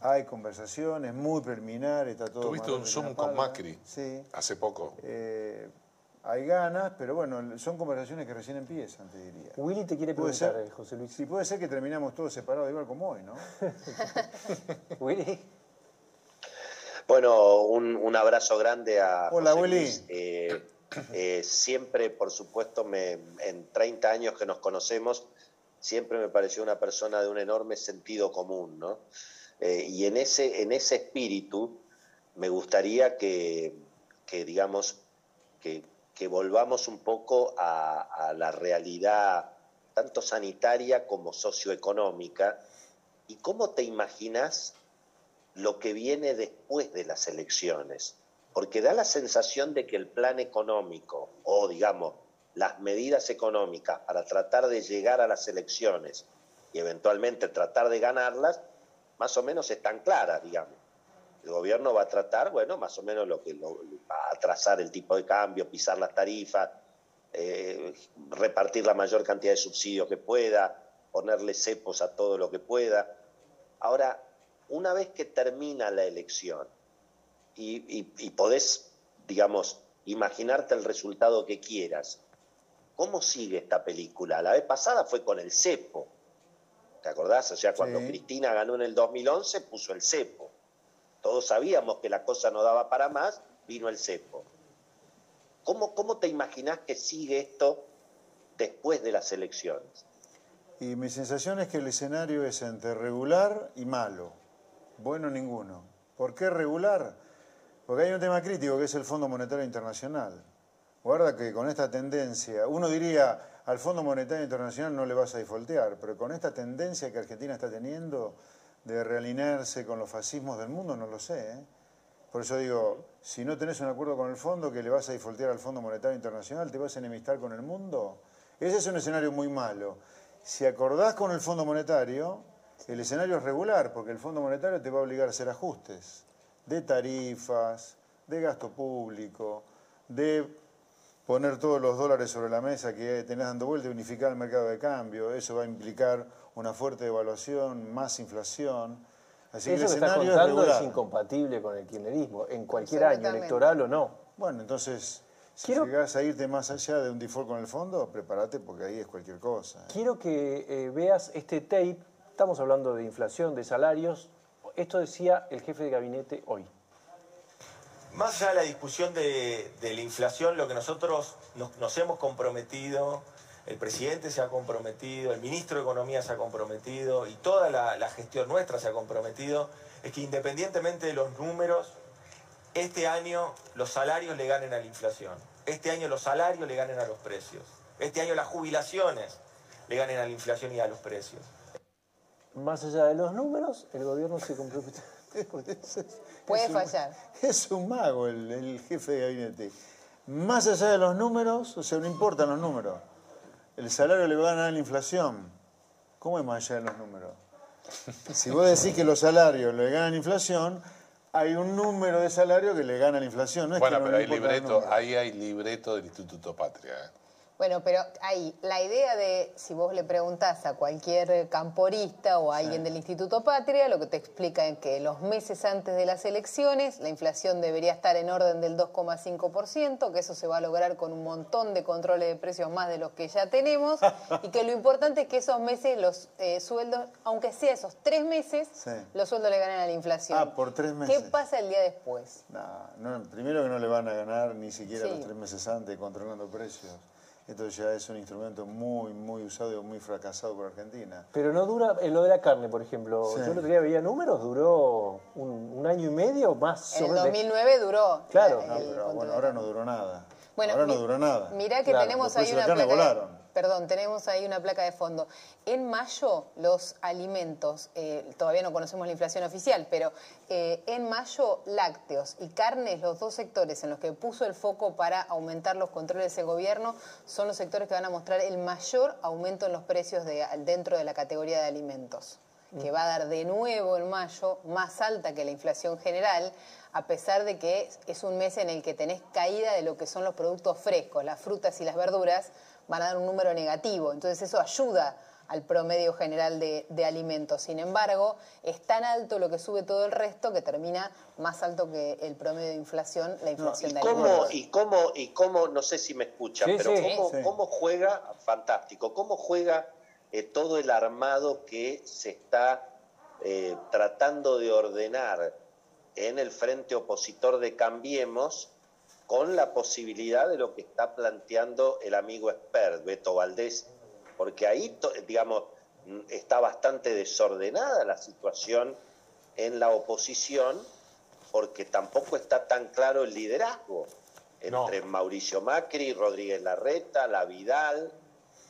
S24: Hay conversaciones muy preliminares, está todo...
S13: ¿Tuviste un Zoom con Macri?
S24: Sí.
S13: Hace poco.
S24: Eh, hay ganas, pero bueno, son conversaciones que recién empiezan, te diría.
S12: Willy te quiere preguntar, eh, José Luis.
S24: Sí, puede ser que terminamos todos separados igual como hoy, ¿no?
S12: Willy.
S1: Bueno, un, abrazo grande a...
S24: Hola, Willy.
S1: Eh, eh, siempre, por supuesto, me, en 30 años que nos conocemos, siempre me pareció una persona de un enorme sentido común, ¿no? Eh, y en ese, en ese espíritu me gustaría que, digamos, que, volvamos un poco a, a, la realidad tanto sanitaria como socioeconómica. ¿Y cómo te imaginas lo que viene después de las elecciones? Porque da la sensación de que el plan económico o, digamos, las medidas económicas para tratar de llegar a las elecciones y eventualmente tratar de ganarlas, más o menos están claras, digamos. El gobierno va a tratar, bueno, más o menos lo que va a trazar el tipo de cambio, pisar las tarifas, eh, repartir la mayor cantidad de subsidios que pueda, ponerle cepos a todo lo que pueda. Ahora, una vez que termina la elección y, y podés, digamos, imaginarte el resultado que quieras, ¿cómo sigue esta película? La vez pasada fue con el cepo. ¿Te acordás? O sea, cuando Cristina ganó en el 2011, puso el cepo. Todos sabíamos que la cosa no daba para más, vino el cepo. ¿Cómo, cómo te imaginás que sigue esto después de las elecciones?
S24: Y mi sensación es que el escenario es entre regular y malo. Bueno, ninguno. ¿Por qué regular? Porque hay un tema crítico que es el Fondo Monetario Internacional. Guarda que con esta tendencia, uno diría, al Fondo Monetario Internacional no le vas a defoltear, pero con esta tendencia que Argentina está teniendo de realinearse con los fascismos del mundo, no lo sé. ¿eh? Por eso digo, si no tenés un acuerdo con el fondo que le vas a defoltear al Fondo Monetario Internacional, te vas a enemistar con el mundo. Ese es un escenario muy malo. Si acordás con el Fondo Monetario, el escenario es regular, porque el Fondo Monetario te va a obligar a hacer ajustes de tarifas, de gasto público, de poner todos los dólares sobre la mesa que tenés dando vuelta y unificar el mercado de cambio. Eso va a implicar una fuerte devaluación, más inflación.
S12: Así que el escenario está contando es, incompatible con el kirchnerismo, en cualquier año electoral o no.
S24: Bueno, entonces, si llegás a irte más allá de un default con el fondo, prepárate porque ahí es cualquier cosa. ¿eh?
S12: Quiero que eh, veas este tape, estamos hablando de inflación, de salarios. Esto decía el jefe de gabinete hoy.
S25: Más allá de la discusión de, la inflación, lo que nosotros nos, hemos comprometido, el presidente se ha comprometido, el ministro de Economía se ha comprometido y toda la, gestión nuestra se ha comprometido, es que independientemente de los números, este año los salarios le ganen a la inflación, este año los salarios le ganen a los precios, este año las jubilaciones le ganen a la inflación y a los precios.
S12: Más allá de los números, el gobierno se compromete.
S7: Puede fallar.
S24: es un mago el, jefe de gabinete. Más allá de los números, o sea, no importan los números. El salario le va a ganar la inflación. ¿Cómo es más allá de los números? Si vos decís que los salarios le ganan la inflación, hay un número de salario que le gana la inflación.
S13: bueno, pero hay libreto, ahí hay libreto del Instituto Patria.
S7: Bueno, pero ahí, la idea de, si vos le preguntás a cualquier camporista o a alguien del Instituto Patria, lo que te explica es que los meses antes de las elecciones la inflación debería estar en orden del 2,5%, que eso se va a lograr con un montón de controles de precios más de los que ya tenemos, y que lo importante es que esos meses los eh, sueldos, aunque sea esos tres meses, los sueldos le ganan a la inflación.
S24: Ah, por tres meses.
S7: ¿Qué pasa el día después?
S24: No, primero que no le van a ganar ni siquiera los tres meses antes controlando precios. Esto ya es un instrumento muy, muy usado y muy fracasado por Argentina.
S12: Pero no dura, en lo de la carne, por ejemplo, yo el otro día veía números, duró un, año y medio más.
S7: En el 2009 duró.
S24: Claro. bueno, ahora no duró nada. Bueno, ahora no duró nada.
S7: Mirá que tenemos ahí una placa. Perdón, tenemos ahí una placa de fondo. En mayo, los alimentos, eh, todavía no conocemos la inflación oficial, pero eh, en mayo, lácteos y carnes, los dos sectores en los que puso el foco para aumentar los controles del gobierno, son los sectores que van a mostrar el mayor aumento en los precios de, dentro de la categoría de alimentos que va a dar de nuevo en mayo más alta que la inflación general, a pesar de que es un mes en el que tenés caída de lo que son los productos frescos, las frutas y las verduras van a dar un número negativo. Entonces eso ayuda al promedio general de, alimentos. Sin embargo, es tan alto lo que sube todo el resto que termina más alto que el promedio de inflación, la inflación de
S1: alimentos. ¿Y cómo, y cómo, no sé si me escuchan, pero cómo, juega, fantástico, cómo juega eh, todo el armado que se está eh, tratando de ordenar en el frente opositor de Cambiemos con la posibilidad de lo que está planteando el amigo expert, Beto Valdés, porque ahí, digamos, está bastante desordenada la situación en la oposición, porque tampoco está tan claro el liderazgo entre Mauricio Macri, Rodríguez Larreta, La Vidal.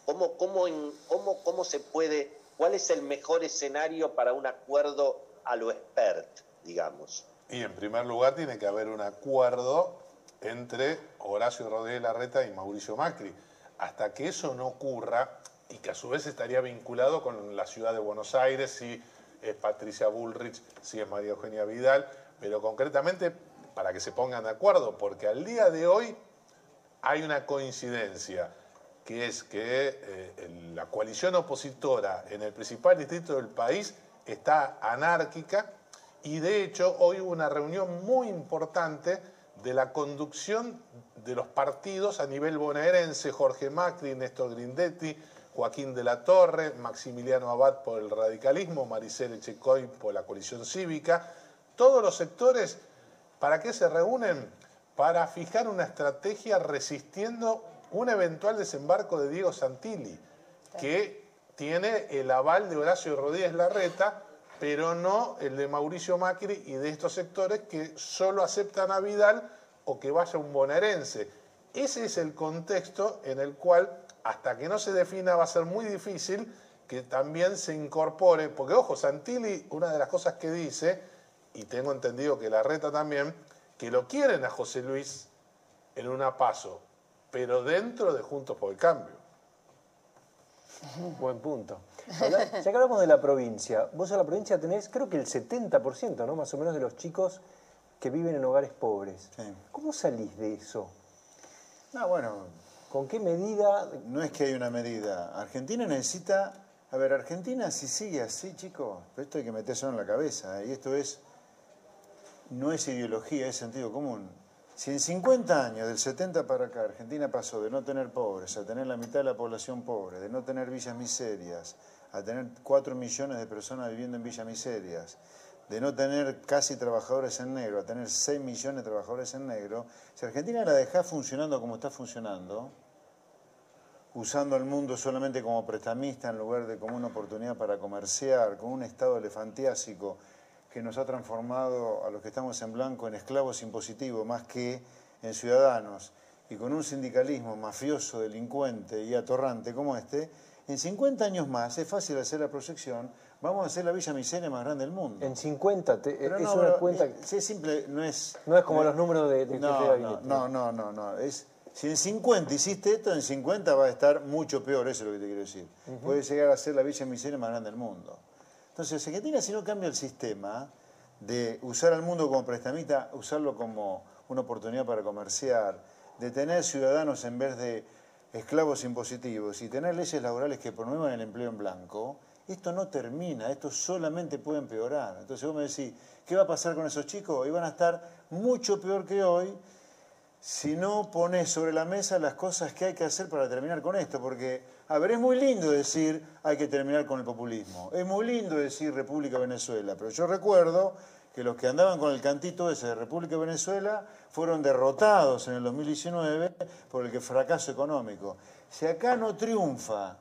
S1: ¿Cómo, cómo, cómo, ¿Cómo se puede, cuál es el mejor escenario para un acuerdo a lo expert, digamos?
S13: Y en primer lugar tiene que haber un acuerdo entre Horacio Rodríguez Larreta y Mauricio Macri. Hasta que eso no ocurra, y que a su vez estaría vinculado con la ciudad de Buenos Aires, si es Patricia Bullrich, si es María Eugenia Vidal, pero concretamente para que se pongan de acuerdo, porque al día de hoy hay una coincidencia, que es que eh, la coalición opositora en el principal distrito del país está anárquica y de hecho hoy hubo una reunión muy importante de la conducción de los partidos a nivel bonaerense, Jorge Macri, Néstor Grindetti, Joaquín de la Torre, Maximiliano Abad por el radicalismo, Maricel Echecoy por la coalición cívica, todos los sectores, ¿para qué se reúnen? Para fijar una estrategia resistiendo un eventual desembarco de Diego Santilli, que tiene el aval de Horacio Rodríguez Larreta, pero no el de Mauricio Macri y de estos sectores que solo aceptan a Vidal o que vaya un bonaerense. Ese es el contexto en el cual hasta que no se defina va a ser muy difícil que también se incorpore, porque ojo, Santilli, una de las cosas que dice, y tengo entendido que la reta también, que lo quieren a José Luis en una paso, pero dentro de Juntos por el Cambio.
S12: Buen punto. Ya que hablamos de la provincia, vos en la provincia tenés creo que el 70%, ¿no? Más o menos de los chicos que viven en hogares pobres. ¿Cómo salís de eso?
S24: No, bueno,
S12: ¿Con qué medida?
S24: No es que hay una medida. Argentina necesita... A ver, Argentina si sigue así, chicos, esto hay que meterse en la cabeza. ¿eh? Y esto es... No es ideología, es sentido común. Si en 50 años, del 70 para acá, Argentina pasó de no tener pobres a tener la mitad de la población pobre, de no tener villas miserias, a tener 4 millones de personas viviendo en villas miserias, de no tener casi trabajadores en negro a tener 6 millones de trabajadores en negro, si Argentina la deja funcionando como está funcionando, usando el mundo solamente como prestamista en lugar de como una oportunidad para comerciar, con un estado elefantiásico que nos ha transformado a los que estamos en blanco en esclavos impositivos más que en ciudadanos, y con un sindicalismo mafioso, delincuente y atorrante como este, en 50 años más es fácil hacer la proyección, vamos a hacer la Villa Miseria más grande del mundo.
S12: En 50, te, es una cuenta...
S24: Es simple, no es...
S12: No es como los números de, de
S24: no, no, no, no, no, es si en 50 hiciste esto, en 50 va a estar mucho peor, eso es lo que te quiero decir. Puede llegar a ser la Villa Miseria más grande del mundo. Entonces, Argentina si no cambia el sistema de usar al mundo como prestamita, usarlo como una oportunidad para comerciar, de tener ciudadanos en vez de esclavos impositivos y tener leyes laborales que promuevan el empleo en blanco, esto no termina, esto solamente puede empeorar. Entonces vos me decís, ¿qué va a pasar con esos chicos? Y van a estar mucho peor que hoy si no pones sobre la mesa las cosas que hay que hacer para terminar con esto. Porque, a ver, es muy lindo decir hay que terminar con el populismo. Es muy lindo decir República Venezuela. Pero yo recuerdo que los que andaban con el cantito ese de República Venezuela fueron derrotados en el 2019 por el fracaso económico. Si acá no triunfa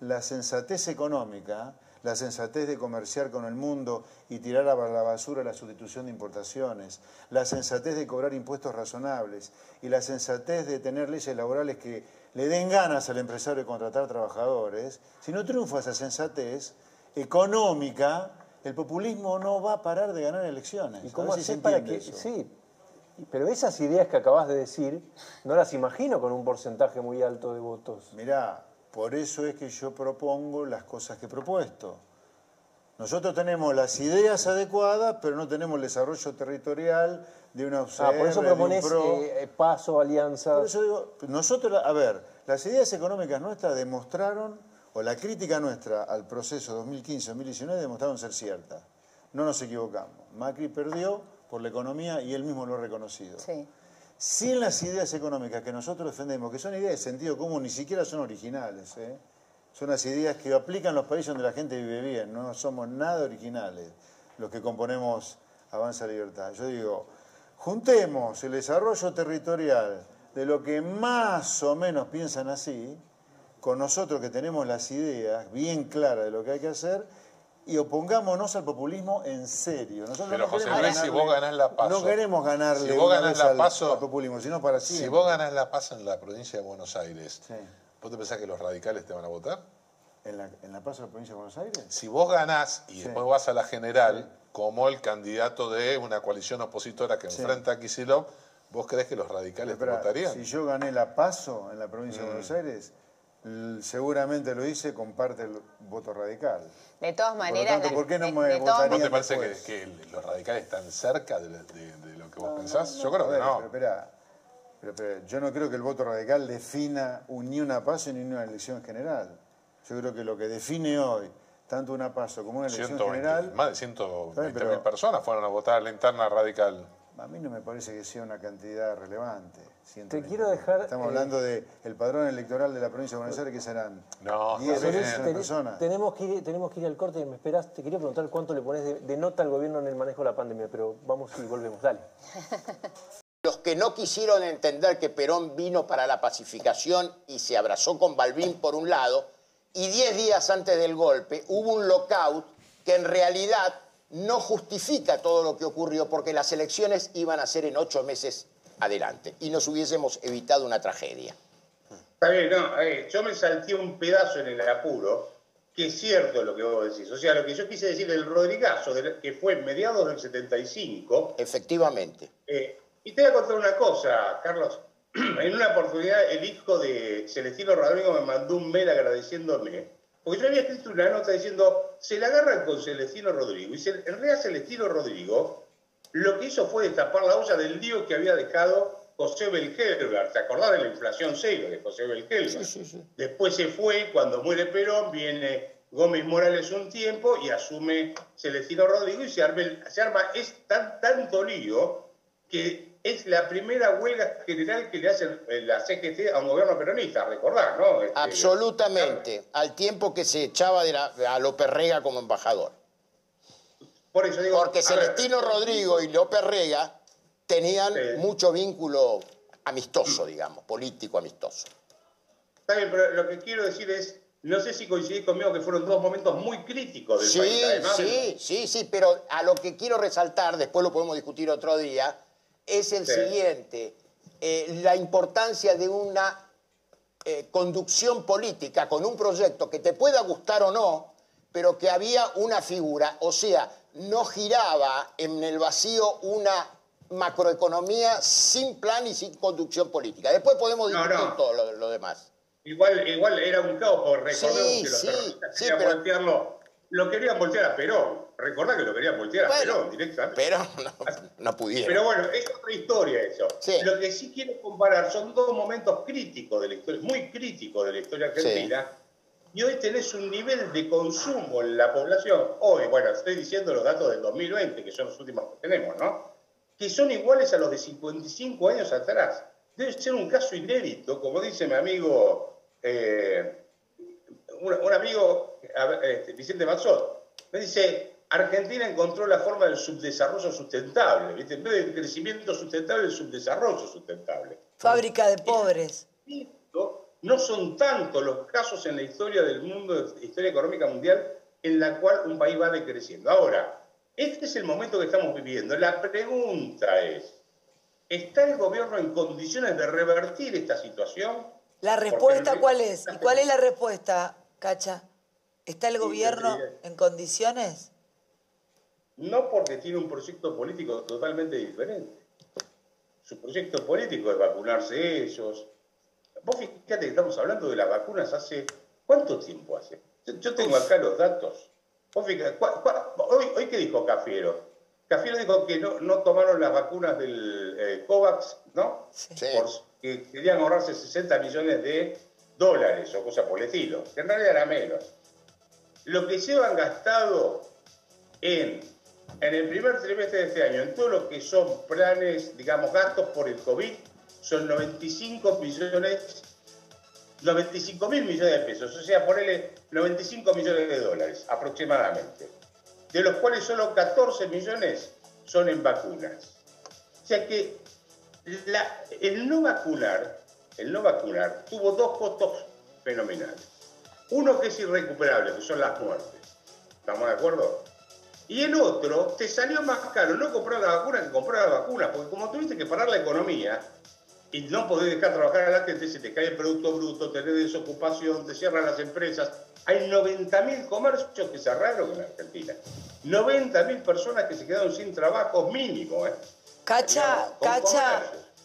S24: la sensatez económica, la sensatez de comerciar con el mundo y tirar a la basura la sustitución de importaciones, la sensatez de cobrar impuestos razonables y la sensatez de tener leyes laborales que le den ganas al empresario de contratar trabajadores, si no triunfa esa sensatez económica, el populismo no va a parar de ganar elecciones.
S12: ¿Y cómo hacer para que sí? Pero esas ideas que acabas de decir, no las imagino con un porcentaje muy alto de votos.
S24: Mirá, por eso es que yo propongo las cosas que he propuesto. Nosotros tenemos las ideas adecuadas, pero no tenemos el desarrollo territorial de una
S12: Ah, por eso propones eh, paso, alianza.
S24: Por eso digo, nosotros, a ver, las ideas económicas nuestras demostraron, o la crítica nuestra al proceso 2015-2019 demostraron ser cierta. No nos equivocamos. Macri perdió por la economía y él mismo lo ha reconocido.
S7: Sí
S24: sin las ideas económicas que nosotros defendemos, que son ideas de sentido común, ni siquiera son originales, ¿eh? Son las ideas que aplican los países donde la gente vive bien, no somos nada originales los que componemos Avanza Libertad. Yo digo, juntemos el desarrollo territorial de lo que más o menos piensan así, con nosotros que tenemos las ideas bien claras de lo que hay que hacer, y opongámonos al populismo en serio.
S13: Nosotros Pero no José Luis, si vos ganás la paso...
S24: No queremos ganarle
S13: si vos ganás la paso,
S24: al, populismo, sino para siempre.
S13: Si vos ganás la paso en la provincia de Buenos Aires, ¿vos te pensás que los radicales te van a votar?
S24: ¿En la, en la paso de la provincia de Buenos Aires?
S13: Si vos ganás y después vas a la general, como el candidato de una coalición opositora que enfrenta a Kicillof, ¿vos crees que los radicales te votarían?
S24: Si yo gané la paso en la provincia de Buenos mm. Aires seguramente lo hice, comparte el voto radical.
S7: De todas maneras,
S24: Por, ¿por qué no
S7: de,
S24: me
S7: de
S24: votarían
S13: ¿No te parece que, los radicales están cerca de, de- de lo que vos pensás?
S24: No,
S13: Yo creo que no.
S24: Pero, espera, pero, yo no creo que el voto radical defina ni una paso ni una elección general. Yo creo que lo que define hoy tanto una paso como una elección
S13: 120,
S24: general,
S13: más de 120 mil
S24: pero-
S13: personas fueron a votar a la interna radical.
S24: a mí no me parece que sea una cantidad relevante.
S12: Te quiero dejar...
S24: Estamos
S12: eh,
S24: hablando del el padrón electoral de la provincia de Buenos Aires, que serán
S13: No,
S24: 10
S12: Solís,
S24: 12
S12: ten-
S24: personas.
S12: tenemos, que ir, tenemos que ir al corte, me esperás. Te quería preguntar cuánto le pones de, de nota al gobierno en el manejo de la pandemia, pero vamos y volvemos. Dale.
S26: Los que no quisieron entender que Perón vino para la pacificación y se abrazó con Balbín por un lado, y diez días antes del golpe hubo un lockout que en realidad no justifica todo lo que ocurrió porque las elecciones iban a ser en ocho meses adelante y nos hubiésemos evitado una tragedia.
S27: Está bien, no, eh, yo me salté un pedazo en el apuro, que es cierto lo que vos decís. O sea, lo que yo quise decir del Rodrigazo, que fue en mediados del 75.
S26: Efectivamente.
S27: eh, y te voy a contar una cosa, Carlos. En una oportunidad, el hijo de Celestino Rodrigo me mandó un mail agradeciéndome. Porque yo había escrito una nota diciendo, se la agarran con Celestino Rodrigo. Y en realidad Celestino Rodrigo lo que hizo fue destapar la olla del lío que había dejado José Belgelber. ¿Te acordás de la inflación cero de José Belgelber? Después se fue, cuando muere Perón, viene Gómez Morales un tiempo y asume Celestino Rodrigo y se arma, se arma es tan, tanto lío que es la primera huelga general que le hace la CGT a un gobierno peronista, recordás, ¿no? Este,
S26: Absolutamente, al tiempo que se echaba de la- a López Rega como embajador.
S27: Por eso digo,
S26: Porque
S27: a ver,
S26: Celestino Rodrigo y López Rega tenían mucho vínculo amistoso, digamos, político amistoso.
S27: Está bien, pero lo que quiero decir es, no sé si coincidís conmigo que fueron dos momentos muy críticos del
S26: Sí,
S27: país. Además,
S26: sí, sí, sí, pero a lo que quiero resaltar, después lo podemos discutir otro día, es el
S27: Sí.
S26: siguiente, eh, la importancia de una eh, conducción política con un proyecto que te pueda gustar o no, pero que había una figura, o sea, no giraba en el vacío una macroeconomía sin plan y sin conducción política. Después podemos discutir
S27: no.
S26: todo lo, lo demás.
S27: Igual, igual era un caos, recordemos
S26: Sí,
S27: que los
S26: sí,
S27: terroristas
S26: sí, pero-
S27: lo querían voltear a Perón. Recordá que lo querían voltear a
S26: Bueno,
S27: Perón directamente.
S26: Pero no, no pudieron.
S27: Pero bueno, es otra historia eso. Lo que sí quiero comparar son dos momentos críticos de la historia, muy críticos de la historia argentina. Y hoy tenés un nivel de consumo en la población, hoy, bueno, estoy diciendo los datos del 2020, que son los últimos que tenemos, ¿no? Que son iguales a los de 55 años atrás. Debe ser un caso inédito, como dice mi amigo, eh, un, un amigo, este, Vicente Mazzot, me dice, Argentina encontró la forma del subdesarrollo sustentable, ¿viste? En vez del crecimiento sustentable, el subdesarrollo sustentable.
S28: Fábrica de pobres.
S27: No son tantos los casos en la historia del mundo, de historia económica mundial, en la cual un país va decreciendo. Ahora, este es el momento que estamos viviendo. La pregunta es, ¿está el gobierno en condiciones de revertir esta situación?
S28: ¿La respuesta cuál es? ¿Y cuál es la respuesta, Cacha? ¿Está el gobierno en condiciones?
S27: No porque tiene un proyecto político totalmente diferente. Su proyecto político es vacunarse ellos. Vos fíjate que estamos hablando de las vacunas hace... ¿Cuánto tiempo hace? Yo, tengo acá los datos. Vos fíjate, ¿cuá- cuá- hoy, hoy qué dijo Cafiero? Cafiero dijo que no, no tomaron las vacunas del eh, COVAX, ¿no? Porque querían ahorrarse 60 millones de dólares o cosas por el estilo. En realidad era menos. Lo que llevan gastado en, en el primer trimestre de este año, en todo lo que son planes, digamos, gastos por el COVID, son 95 millones, 95 mil millones de pesos, o sea, ponele 95 millones de dólares aproximadamente, de los cuales solo 14 millones son en vacunas. O sea que el no vacunar, el no vacunar tuvo dos costos fenomenales. Uno que es irrecuperable, que son las muertes. ¿Estamos de acuerdo? Y el otro, te salió más caro no comprar la vacuna que comprar la vacuna, porque como tuviste que parar la economía y no podés dejar trabajar a la gente, se te cae el Producto Bruto, tenés desocupación, te cierran las empresas. Hay 90.000 comercios que cerraron en Argentina. 90.000 personas que se quedaron sin trabajo mínimo, ¿eh?
S28: Cacha, Cacha.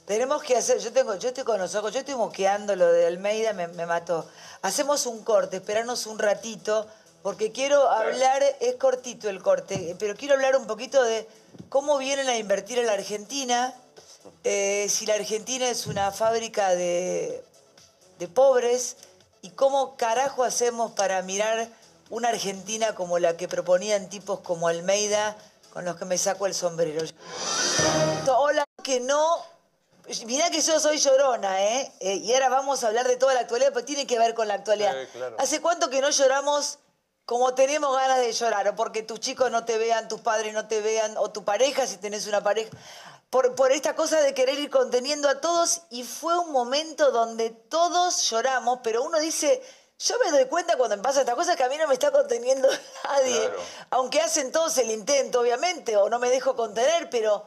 S28: Tenemos que hacer, yo tengo, yo estoy con los ojos, yo estoy moqueando lo de Almeida, me, me mató. Hacemos un corte, esperarnos un ratito, porque quiero hablar, es cortito el corte, pero quiero hablar un poquito de cómo vienen a invertir en la Argentina, eh, si la Argentina es una fábrica de, de pobres, y cómo carajo hacemos para mirar una Argentina como la que proponían tipos como Almeida, con los que me saco el sombrero. Hola, que no Mirá que yo soy llorona, ¿eh? ¿eh? Y ahora vamos a hablar de toda la actualidad, pero tiene que ver con la actualidad. ¿Hace cuánto que no lloramos como tenemos ganas de llorar? O porque tus chicos no te vean, tus padres no te vean, o tu pareja, si tenés una pareja. Por, por esta cosa de querer ir conteniendo a todos, y fue un momento donde todos lloramos, pero uno dice, yo me doy cuenta cuando me pasa esta cosa que a mí no me está conteniendo nadie. Aunque hacen todos el intento, obviamente, o no me dejo contener, pero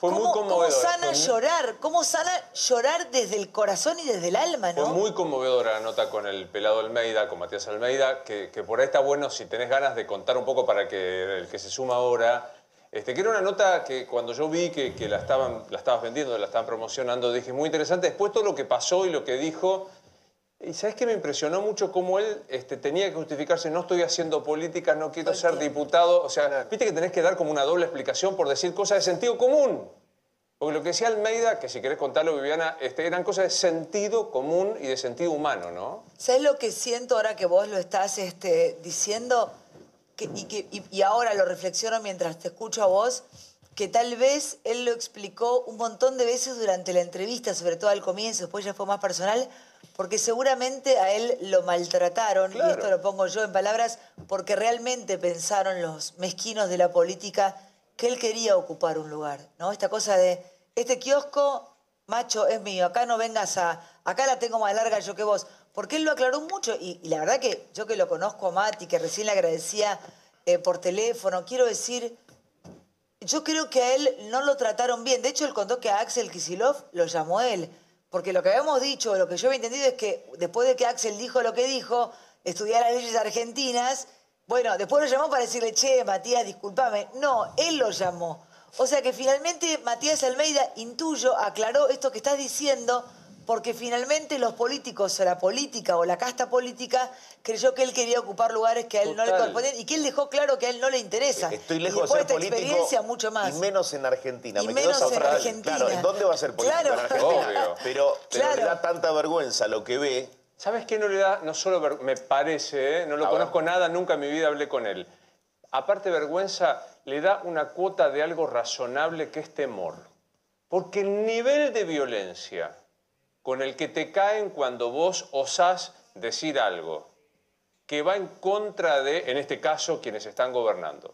S29: fue muy conmovedora.
S28: ¿Cómo sana llorar? ¿Cómo sana llorar desde el corazón y desde el alma, no?
S29: Fue muy conmovedora la nota con el pelado Almeida, con Matías Almeida, que, por ahí está bueno si tenés ganas de contar un poco para que el que se suma ahora. Este, que era una nota que cuando yo vi que, la, estaban, la estabas vendiendo, la estaban promocionando, dije, muy interesante. Después todo lo que pasó y lo que dijo, y sabes que me impresionó mucho cómo él este, tenía que justificarse, no estoy haciendo política, no quiero ser diputado. O sea, viste que tenés que dar como una doble explicación por decir cosas de sentido común. Porque lo que decía Almeida, que si querés contarlo, Viviana, este, eran cosas de sentido común y de sentido humano, ¿no?
S28: ¿Sabes lo que siento ahora que vos lo estás este, diciendo? y, que, y, ahora lo reflexiono mientras te escucho a vos, que tal vez él lo explicó un montón de veces durante la entrevista, sobre todo al comienzo, después ya fue más personal, porque seguramente a él lo maltrataron, y esto lo pongo yo en palabras, porque realmente pensaron los mezquinos de la política que él quería ocupar un lugar, ¿no? Esta cosa de, este kiosco, macho, es mío, acá no vengas a, acá la tengo más larga yo que vos, porque él lo aclaró mucho y, la verdad que yo que lo conozco a Mati, que recién le agradecía eh, por teléfono, quiero decir, yo creo que a él no lo trataron bien, de hecho él contó que a Axel Kisilov lo llamó él, porque lo que habíamos dicho, lo que yo había entendido es que después de que Axel dijo lo que dijo, estudiar las leyes argentinas, bueno, después lo llamó para decirle, che, Matías, discúlpame. No, él lo llamó. O sea que finalmente Matías Almeida, intuyo, aclaró esto que estás diciendo, porque finalmente los políticos o la política o la casta política creyó que él quería ocupar lugares que a él no le correspondían y que él dejó claro que a él no le interesa.
S30: Estoy lejos de ser político
S28: experiencia, mucho más.
S30: y menos en Argentina.
S28: Y menos en Argentina.
S30: Claro, ¿en dónde va a ser político? En Argentina. Pero, pero le da tanta vergüenza lo que ve
S29: ¿Sabes qué no le da? No solo me parece, ¿eh? no lo conozco nada, nunca en mi vida hablé con él. Aparte vergüenza, le da una cuota de algo razonable que es temor. Porque el nivel de violencia con el que te caen cuando vos osás decir algo que va en contra de, en este caso, quienes están gobernando.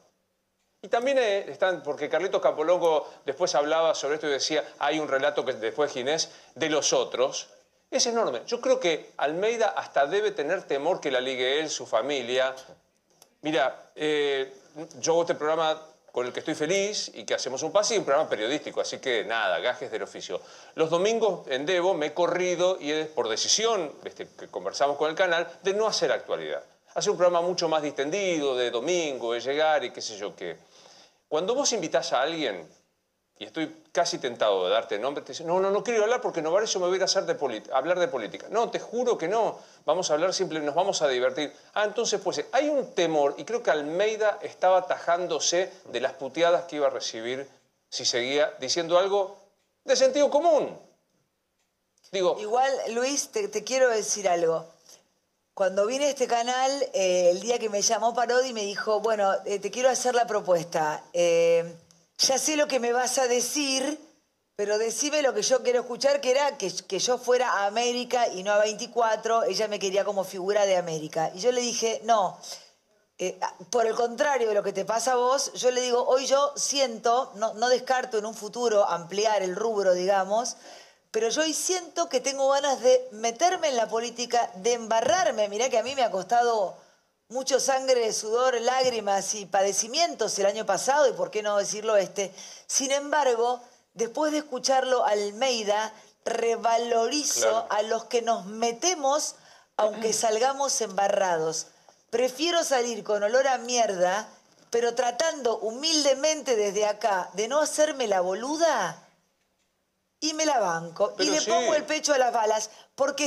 S29: Y también eh, están, porque Carlitos Capolongo después hablaba sobre esto y decía, hay un relato que después Ginés, de los otros, es enorme. Yo creo que Almeida hasta debe tener temor que la ligue él, su familia. Mira, eh, yo hago este programa con el que estoy feliz y que hacemos un pase y un programa periodístico, así que nada, gajes del oficio. Los domingos en Devo me he corrido y es por decisión, este, que conversamos con el canal, de no hacer actualidad. Hacer un programa mucho más distendido, de domingo, de llegar y qué sé yo qué. Cuando vos invitás a alguien, y estoy casi tentado de darte nombre, no, no, no quiero hablar porque no eso me voy a ir a hacer de hablar de política. No, te juro que no, vamos a hablar simple, nos vamos a divertir. Ah, entonces pues hay un temor, y creo que Almeida estaba atajándose de las puteadas que iba a recibir si seguía diciendo algo de sentido común. Digo,
S28: Igual, Luis, te, quiero decir algo. Cuando vine a este canal, eh, el día que me llamó Parodi me dijo, bueno, eh, te quiero hacer la propuesta. Eh, ya sé lo que me vas a decir, pero decime lo que yo quiero escuchar, que era que, yo fuera a América y no a 24, ella me quería como figura de América. Y yo le dije, no, eh, por el contrario de lo que te pasa a vos, yo le digo, hoy yo siento, no, no descarto en un futuro ampliar el rubro, digamos, pero yo hoy siento que tengo ganas de meterme en la política, de embarrarme. Mirá que a mí me ha costado mucho sangre, sudor, lágrimas y padecimientos el año pasado, y por qué no decirlo este. Sin embargo, después de escucharlo Almeida, revalorizo a los que nos metemos aunque salgamos embarrados. Prefiero salir con olor a mierda, pero tratando humildemente desde acá de no hacerme la boluda. y me la banco y le
S29: sí.
S28: pongo el pecho a las balas porque